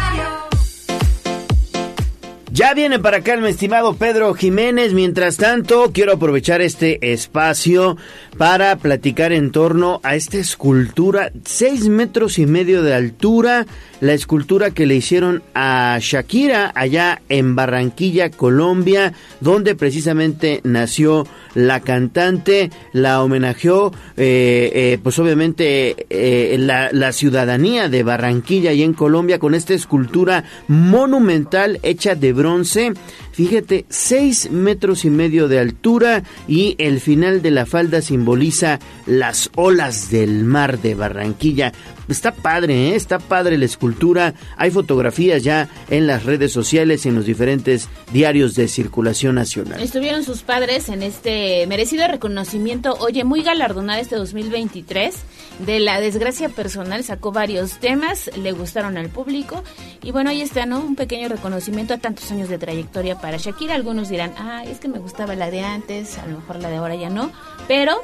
S1: Ya viene para acá el estimado Pedro Jiménez. Mientras tanto, quiero aprovechar este espacio para platicar en torno a esta escultura, seis metros y medio de altura, la escultura que le hicieron a Shakira allá en Barranquilla, Colombia, donde precisamente nació la cantante, la homenajeó, eh, eh, pues obviamente eh, la, la ciudadanía de Barranquilla y en Colombia con esta escultura monumental hecha de bronce bronce Fíjate, seis metros y medio de altura y el final de la falda simboliza las olas del mar de Barranquilla. Está padre, ¿eh? está padre la escultura. Hay fotografías ya en las redes sociales y en los diferentes diarios de circulación nacional.
S2: Estuvieron sus padres en este merecido reconocimiento, oye, muy galardonada este 2023. De la desgracia personal sacó varios temas, le gustaron al público. Y bueno, ahí está, ¿no? Un pequeño reconocimiento a tantos años de trayectoria para Shakira. Algunos dirán, ah, es que me gustaba la de antes, a lo mejor la de ahora ya no. Pero,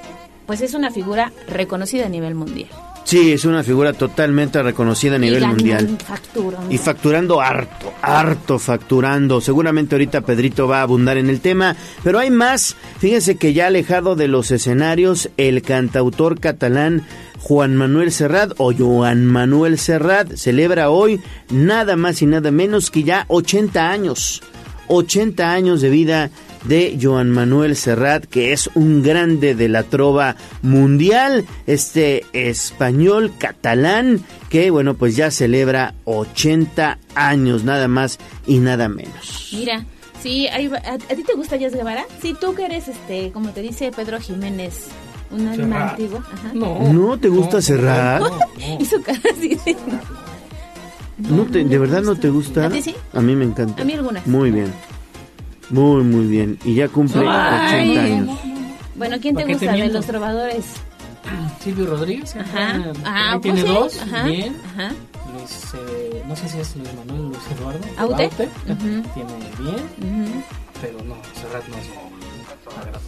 S2: pues es una figura reconocida a nivel mundial.
S1: Sí, es una figura totalmente reconocida a nivel
S2: Y
S1: mundial. Y facturando harto, harto facturando. Seguramente ahorita Pedrito va a abundar en el tema, pero hay más. Fíjense que ya alejado de los escenarios, el cantautor catalán Juan Manuel Serrat o Joan Manuel Serrat celebra hoy nada más y nada menos que ya 80 años. 80 años de vida de Joan Manuel Serrat, que es un grande de la trova mundial, este español catalán, que bueno, pues ya celebra 80 años, nada más y nada menos.
S2: Mira, sí, ¿a, a ti te gusta Jazz Guevara? Sí, tú que eres, este, como te dice Pedro Jiménez, un alma antigua. Ajá.
S1: ¿No te gusta Serrat?
S2: y su cara así de...
S1: ¿No te- ¿De verdad no te gusta?
S2: ¿A ti sí?
S1: A mí me encanta.
S2: A mí algunas.
S1: Muy bien. Muy, muy bien. Y ya cumple 80
S2: Ay.
S1: años.
S2: Bueno, ¿quién te
S30: ¿Para qué te
S2: gusta de los trovadores?
S30: Silvio Rodríguez.
S2: Ajá.
S30: Ah,
S2: Ah,
S30: tiene
S2: pues sí,
S30: dos.
S2: ajá,
S30: Bien.
S2: ajá.
S30: Luis, eh, no sé si es Luis Manuel Luis Eduardo.
S2: ¿Aute?
S30: Tiene bien. Pero no, Serrat no es verdad.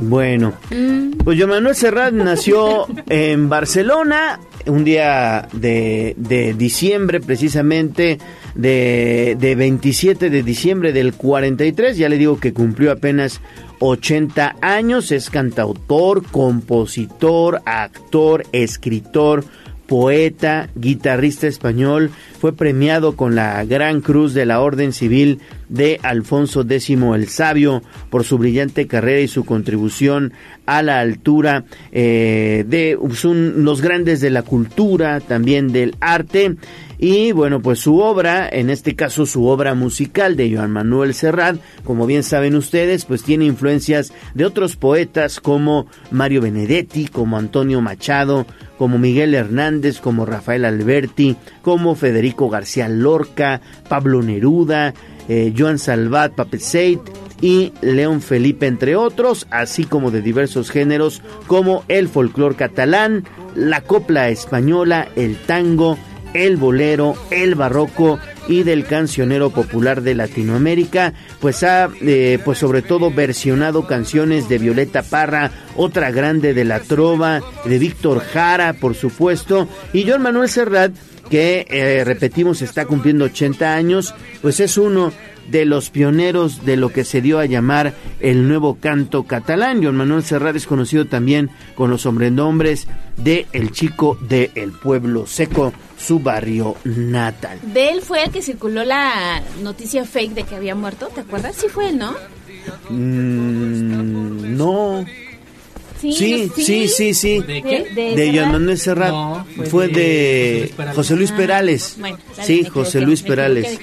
S1: Bueno,
S2: Mm.
S1: pues Joan Manuel Serrat nació en Barcelona un día de, diciembre precisamente, de, de 27 de diciembre del 43, ya le digo que cumplió apenas 80 años, es cantautor, compositor, actor, escritor, poeta, guitarrista español, fue premiado con la Gran Cruz de la Orden Civil de Alfonso X el Sabio por su brillante carrera y su contribución a la altura eh, de los grandes de la cultura, también del arte. Y bueno, pues su obra, en este caso su obra musical de Joan Manuel Serrat, como bien saben ustedes, pues tiene influencias de otros poetas como Mario Benedetti, como Antonio Machado, como Miguel Hernández, como Rafael Alberti, como Federico García Lorca, Pablo Neruda, eh, Joan Salvat Papeseit y León Felipe, entre otros, así como de diversos géneros como el folclor catalán, la copla española, el tango, el bolero, el barroco y del cancionero popular de Latinoamérica, pues ha, eh, pues sobre todo versionado canciones de Violeta Parra, otra grande de la trova, de Víctor Jara, por supuesto, y John Manuel Serrat, que eh, repetimos está cumpliendo 80 años, pues es uno de los pioneros de lo que se dio a llamar el nuevo canto catalán. John Manuel Serrat es conocido también con los sobrenombres de El Chico de El Pueblo Seco, su barrio natal.
S2: De él fue el que circuló la noticia fake de que había muerto, ¿te acuerdas? Sí fue él, ¿no?
S1: Mm, no.
S2: Sí,
S1: Sí, sí, sí, sí.
S2: ¿De qué? De- de Serrat.
S1: Manuel Serrat.
S41: No, fue
S1: fue
S41: de
S1: de
S41: José Luis Perales.
S2: Ah, bueno,
S1: Sí, José Luis Perales.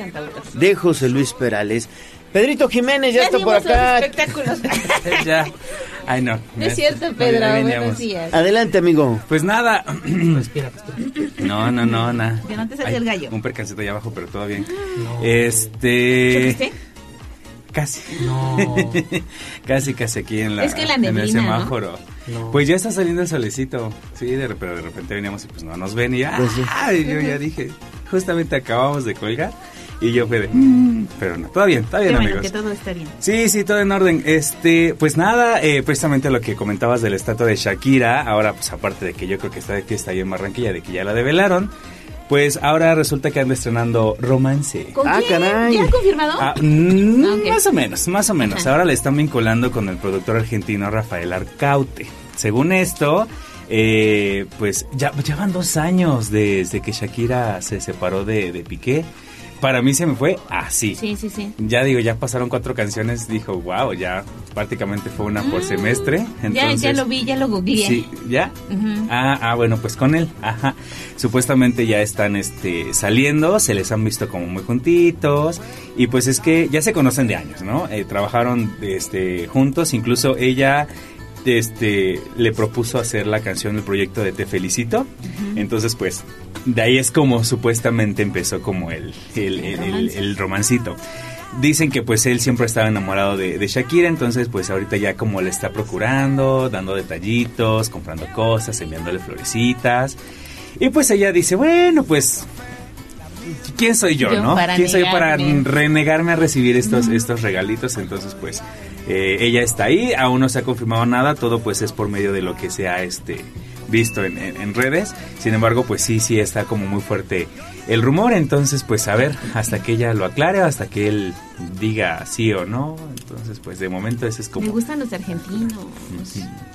S2: de
S1: José Luis Perales. Pedrito Jiménez ya,
S2: Ya
S1: está por
S2: dimos los
S1: acá.
S2: espectáculos.
S42: ya. Ay, no.
S2: No es cierto, Pedro. Buenos días.
S1: Adelante, amigo.
S42: Pues nada. no, no, no, nada.
S2: Que no te
S42: Ay,
S2: el gallo.
S42: Un percancito allá abajo, pero todo bien. Este.
S2: ¿Chupiste?
S42: Casi.
S41: No.
S42: casi, casi aquí en la
S2: Es que la
S42: en el
S2: neblina, ¿no?
S42: semáforo.
S41: No.
S42: Pues ya está saliendo el solecito. Sí, de, pero de repente veníamos y pues no nos ven y
S1: Pues sí.
S42: ¡ay! yo ya dije, justamente acabamos de colgar y yo fue de, "Mm", pero no, todo bien, está bien
S2: Qué bueno,
S42: amigos.
S2: que todo está bien.
S42: Sí, sí, todo en orden. Este, pues nada, eh, precisamente lo que comentabas de la estatua de Shakira, ahora pues aparte de que yo creo que está de fiesta ahí en Barranquilla, de que ya la develaron, pues ahora resulta que anda estrenando Romance.
S2: ¿Con
S1: Ah,
S2: quién?
S1: caray.
S2: ¿Ya confirmado?
S42: Ah, mm,
S2: Ah.
S42: Más o menos, más o menos.
S2: Ajá.
S42: Ahora le están vinculando con el productor argentino Rafael Arcaute. Según esto, eh, pues ya, ya van dos años desde que Shakira se separó de, de Piqué. Para mí se me fue así.
S2: Sí, sí, sí.
S42: Ya digo, ya pasaron cuatro canciones, dijo, wow, ya prácticamente fue una por semestre.
S2: ya,
S42: Entonces,
S2: ya lo vi, ya lo googleé.
S42: Sí, ¿ya?
S2: Ujú.
S42: Ah, ah, bueno, pues con él, ajá. Supuestamente ya están este, saliendo, se les han visto como muy juntitos. Y pues es que ya se conocen de años, ¿no? Eh, trabajaron este, juntos, incluso ella este, le propuso hacer la canción del proyecto de Te Felicito. Entonces, pues, de ahí es como supuestamente empezó como el, el, el- el- el romancito. Dicen que pues él siempre estaba enamorado de, de Shakira, entonces pues ahorita ya como le está procurando, dando detallitos, comprando cosas, enviándole florecitas. Y pues ella dice, bueno, pues, ¿quién soy yo,
S2: Yo
S42: no? ¿Quién soy para
S2: negarme.
S42: renegarme a recibir estos, estos regalitos? Entonces pues eh, ella está ahí, aún no se ha confirmado nada, todo pues es por medio de lo que se ha este, visto en, en- en redes. Sin embargo, pues sí, sí está como muy fuerte el rumor, entonces pues a ver, hasta que ella lo aclare, hasta que él diga sí o no. Entonces pues de momento ese es
S2: Me
S42: como...
S2: gustan los argentinos.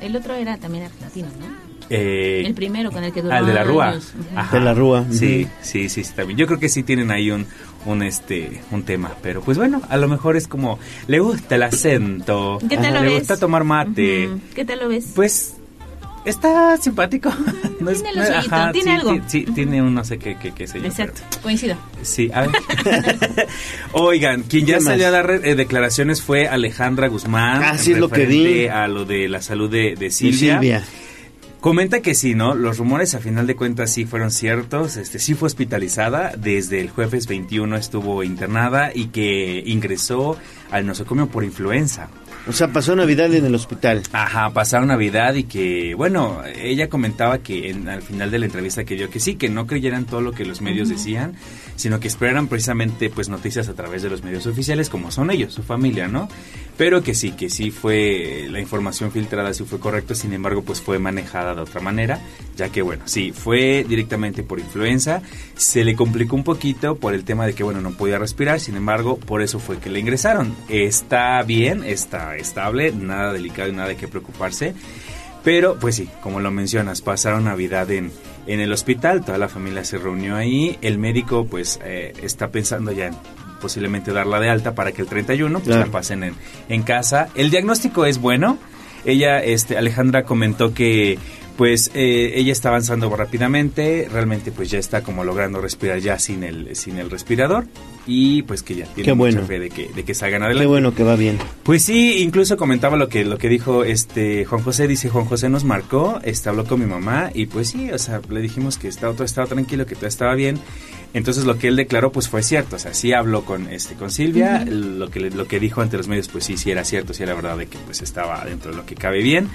S2: El otro era también argentino, ¿no?
S42: Eh,
S2: El primero con el que duró
S42: Ah, el de la Rúa. Ajá.
S1: De la Rúa,
S42: Sí, sí, sí, está bien. Yo creo que sí tienen ahí un, un este, un tema. Pero pues bueno, a lo mejor es como, le gusta el acento.
S2: ¿Qué tal lo
S42: le
S2: ves?
S42: gusta tomar mate.
S2: ¿Qué tal lo ves?
S42: Pues está simpático. No es-
S2: Tiene
S42: ajá,
S2: tiene
S42: sí,
S2: algo.
S42: Sí, tiene un no sé qué, qué, qué sé yo.
S2: Exacto, coincido.
S42: sí, a ver. Oigan, quien ya
S1: ¿Qué
S42: salió a dar eh, declaraciones fue Alejandra Guzmán.
S1: Ah, sí, es lo que vi.
S42: A lo de la salud de, de Silvia.
S1: Silvia.
S42: Comenta que sí, ¿no? Los rumores a final de cuentas sí fueron ciertos. Este sí fue hospitalizada. Desde el jueves 21 estuvo internada y que ingresó al nosocomio por influenza.
S1: O sea, pasó Navidad en el hospital.
S42: Ajá, pasaron Navidad y que, bueno, ella comentaba que en- al final de la entrevista que dio que sí, que no creyeran todo lo que los medios decían, sino que esperaran precisamente pues noticias a través de los medios oficiales como son ellos, su familia, ¿no? Pero que sí, que sí fue la información filtrada, sí fue correcto, sin embargo pues fue manejada de otra manera, ya que bueno, sí, fue directamente por influenza, se le complicó un poquito por el tema de que bueno, no podía respirar, sin embargo por eso fue que le ingresaron. Está bien, está estable, nada delicado y nada de qué preocuparse. Pero, pues sí, como lo mencionas, pasaron Navidad en, en el hospital, toda la familia se reunió ahí, el médico pues eh, está pensando ya en posiblemente darla de alta para que el 31 pues
S1: Claro.
S42: la pasen en, en casa. El diagnóstico es bueno. Ella, este, Alejandra comentó que pues eh, ella está avanzando rápidamente, realmente pues ya está como logrando respirar ya sin el, sin el respirador y pues que ya tiene
S1: Qué
S42: mucha
S1: bueno.
S42: fe de que, de que salgan adelante.
S1: Qué bueno que va bien.
S42: Pues sí, incluso comentaba lo que lo que dijo este Juan José, dice Juan José nos marcó, este, habló con mi mamá y pues sí, o sea, le dijimos que estaba todo estaba tranquilo, que todo estaba bien. Entonces lo que él declaró pues fue cierto, o sea, sí habló con este con Silvia, lo que lo que dijo ante los medios pues sí sí era cierto, sí era verdad de que pues estaba dentro de lo que cabe bien.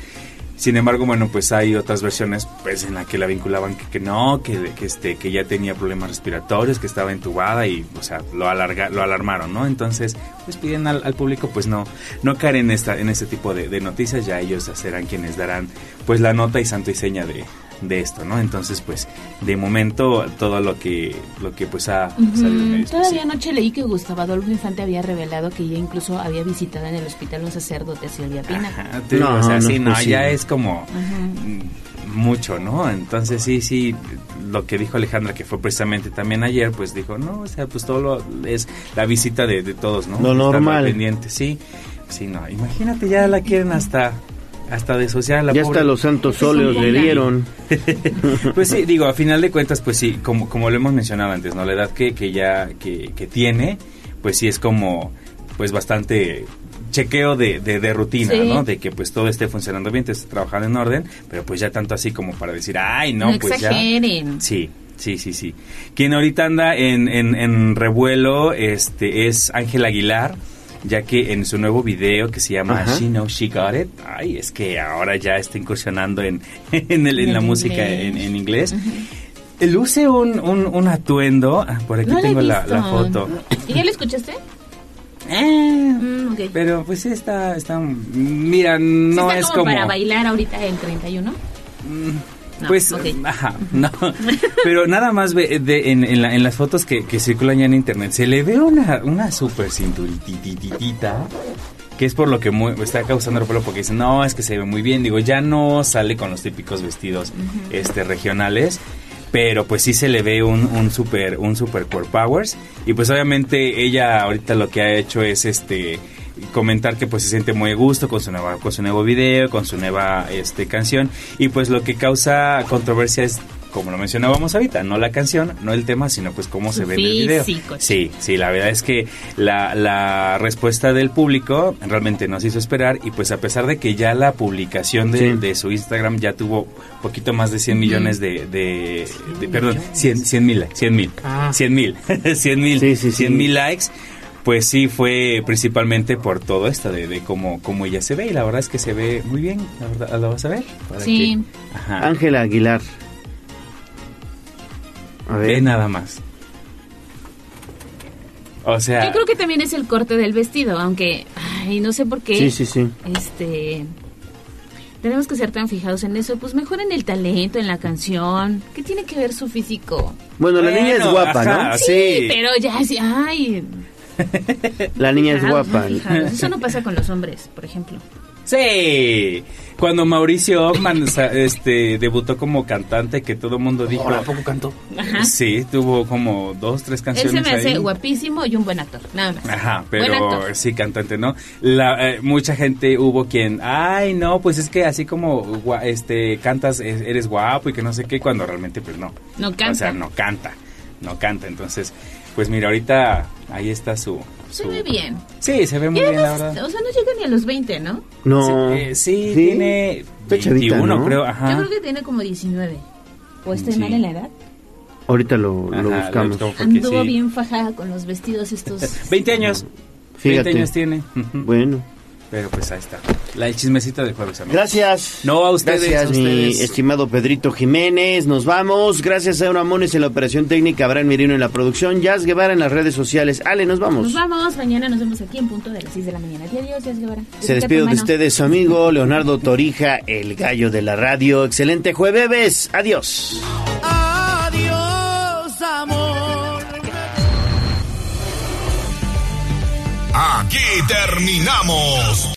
S42: Sin embargo, bueno, pues hay otras versiones pues en la que la vinculaban que, que no, que, que este que ya tenía problemas respiratorios, que estaba entubada y o sea, lo alarga, lo alarmaron, ¿no? Entonces, pues piden al, al público pues no no caer en esta en este tipo de, de noticias, ya ellos serán quienes darán pues la nota y santo y seña de, de esto, ¿no? Entonces, pues de momento todo lo que lo que pues ha
S2: Ujú.
S42: salido pues,
S2: Todavía anoche leí que Gustavo Adolfo Infante había revelado que ya incluso había visitado en el hospital un sacerdote Silvia Pina.
S42: Ah, te
S1: No,
S42: o sea,
S1: no
S42: sí,
S1: es
S42: no,
S1: posible.
S42: ya es como
S2: Ajá.
S42: mucho, ¿no? Entonces sí, sí, lo que dijo Alejandra, que fue precisamente también ayer, pues dijo, no, o sea, pues todo lo, es la visita de, de todos, ¿no?
S1: Lo normal.
S42: pendiente, sí, sí, no, imagínate, ya la quieren hasta hasta desociar a la
S1: Ya
S42: pobre.
S1: hasta los santos óleos le dieron.
S42: Pues sí, digo, a final de cuentas, pues sí, como, como lo hemos mencionado antes, ¿no? La edad que, que ya que, que tiene, pues sí es como, pues bastante chequeo de, de, de rutina,
S2: Sí.
S42: ¿no? De que pues todo esté funcionando bien, te esté trabajando en orden, pero pues ya tanto así como para decir, ay, no,
S2: No
S42: pues ya.
S2: exageren.
S42: Sí, sí, sí, sí. Quien ahorita anda en, en, en revuelo este, es Ángel Aguilar, ya que en su nuevo video que se llama
S1: Ajá.
S42: She Knows She Got It, ay, es que ahora ya está incursionando en, en, el- en
S2: En
S42: la música
S2: inglés.
S42: en, en inglés. Luce un, un, un atuendo, ah, por aquí
S2: No
S42: tengo la, foto.
S2: ¿Y ya lo escuchaste?
S42: Eh,
S2: Mm.
S42: Pero pues sí está, está, mira, no
S2: ¿Sí está
S42: es
S2: como,
S42: como...
S2: para bailar ahorita el 31? No,
S42: pues,
S2: ok.
S42: ajá, no. Pero nada más ve- de- en, en la- en las fotos que, que circulan ya en internet, se le ve una, una super cinturitititita, que es por lo que mu- está causando revuelo, porque dicen, no, es que se ve muy bien. Digo, ya no sale con los típicos vestidos este regionales. Pero pues sí se le ve un, un super, un super core powers. Y pues obviamente ella ahorita lo que ha hecho es este comentar que pues se siente muy a gusto con su nueva con su nuevo video con su nueva este canción y pues lo que causa controversia es como lo mencionábamos ahorita no la canción no el tema sino pues cómo se ve en el video sí sí la verdad es que la, la respuesta del público realmente nos hizo esperar y pues a pesar de que ya la publicación de,
S1: Sí.
S42: de su Instagram ya tuvo poquito más de 100
S2: Ujú.
S42: millones de, de- de- perdón 100 100 mil 100 mil
S30: Ah.
S42: 100 mil 100 mil
S1: Sí, sí, sí.
S42: 100 mil likes pues sí fue principalmente por todo esto de, de cómo, cómo ella se ve y la verdad es que se ve muy bien la verdad lo vas a ver Para
S2: Sí.
S1: Ángela Aguilar. A
S42: ve
S1: ver.
S42: nada más o sea
S2: Yo creo que también es el corte del vestido, aunque, ay, no sé por qué.
S1: Sí, sí, sí.
S2: Este. Tenemos que ser tan fijados en eso. Pues mejor en el talento, en la canción. ¿Qué tiene que ver su físico?
S1: Bueno, la niña es guapa,
S42: ajá,
S1: ¿no?
S2: Sí,
S42: sí.
S2: pero ya, sí, ay.
S1: La niña es
S2: fijados,
S1: guapa.
S2: Eso no pasa con los hombres, por ejemplo.
S42: Sí, cuando Mauricio Ockman este, debutó como cantante, que todo el mundo dijo.
S30: ¿a poco cantó?
S2: Ajá.
S42: Sí, tuvo como dos, tres
S2: Él
S42: canciones.
S2: se me hace
S42: ahí.
S2: guapísimo y un buen actor, nada más.
S42: Ajá,
S2: Buen
S42: pero
S2: actor.
S42: sí, cantante, ¿no? La, eh, mucha gente hubo quien, ay, no, pues es que así como gua- este cantas, eres guapo y que no sé qué, cuando realmente pues no.
S2: No
S42: O sea,
S2: canta.
S42: no canta, no canta. Entonces, pues mira, ahorita ahí está su...
S2: Se
S42: su-
S2: ve bien.
S42: Sí, se ve muy bien, la verdad.
S2: O sea, no llega ni a los 20, ¿no?
S1: No.
S42: Sí, eh, sí,
S1: Sí.
S42: tiene
S1: Está chavita,
S42: 21,
S1: ¿no?
S42: creo, ajá.
S2: Yo creo que tiene como 19. ¿O estoy
S42: Sí.
S2: mal en la edad?
S1: Ahorita lo, lo
S42: Ajá, lo
S1: buscamos.
S42: porque
S2: Anduvo
S42: sí.
S2: bien fajada con los vestidos estos.
S42: 20 años.
S1: Fíjate.
S42: 20 años tiene.
S1: Bueno.
S42: Pero pues ahí está. La el chismecito del jueves, amigos.
S1: Gracias.
S42: No, a ustedes,
S1: Gracias,
S42: a
S1: mi estimado Pedrito Jiménez. Nos vamos. Gracias a Euramones en la operación técnica, Abraham Mirino en la producción, Jazz Guevara en las redes sociales. Ale, nos vamos.
S2: Nos vamos, mañana nos vemos aquí en punto de las 6 de la mañana. Adiós, Jazz Guevara.
S1: Se despido de ustedes, su amigo Leonardo Torija, el gallo de la radio. Excelente jueves. Adiós.
S23: Adiós,
S4: Aquí terminamos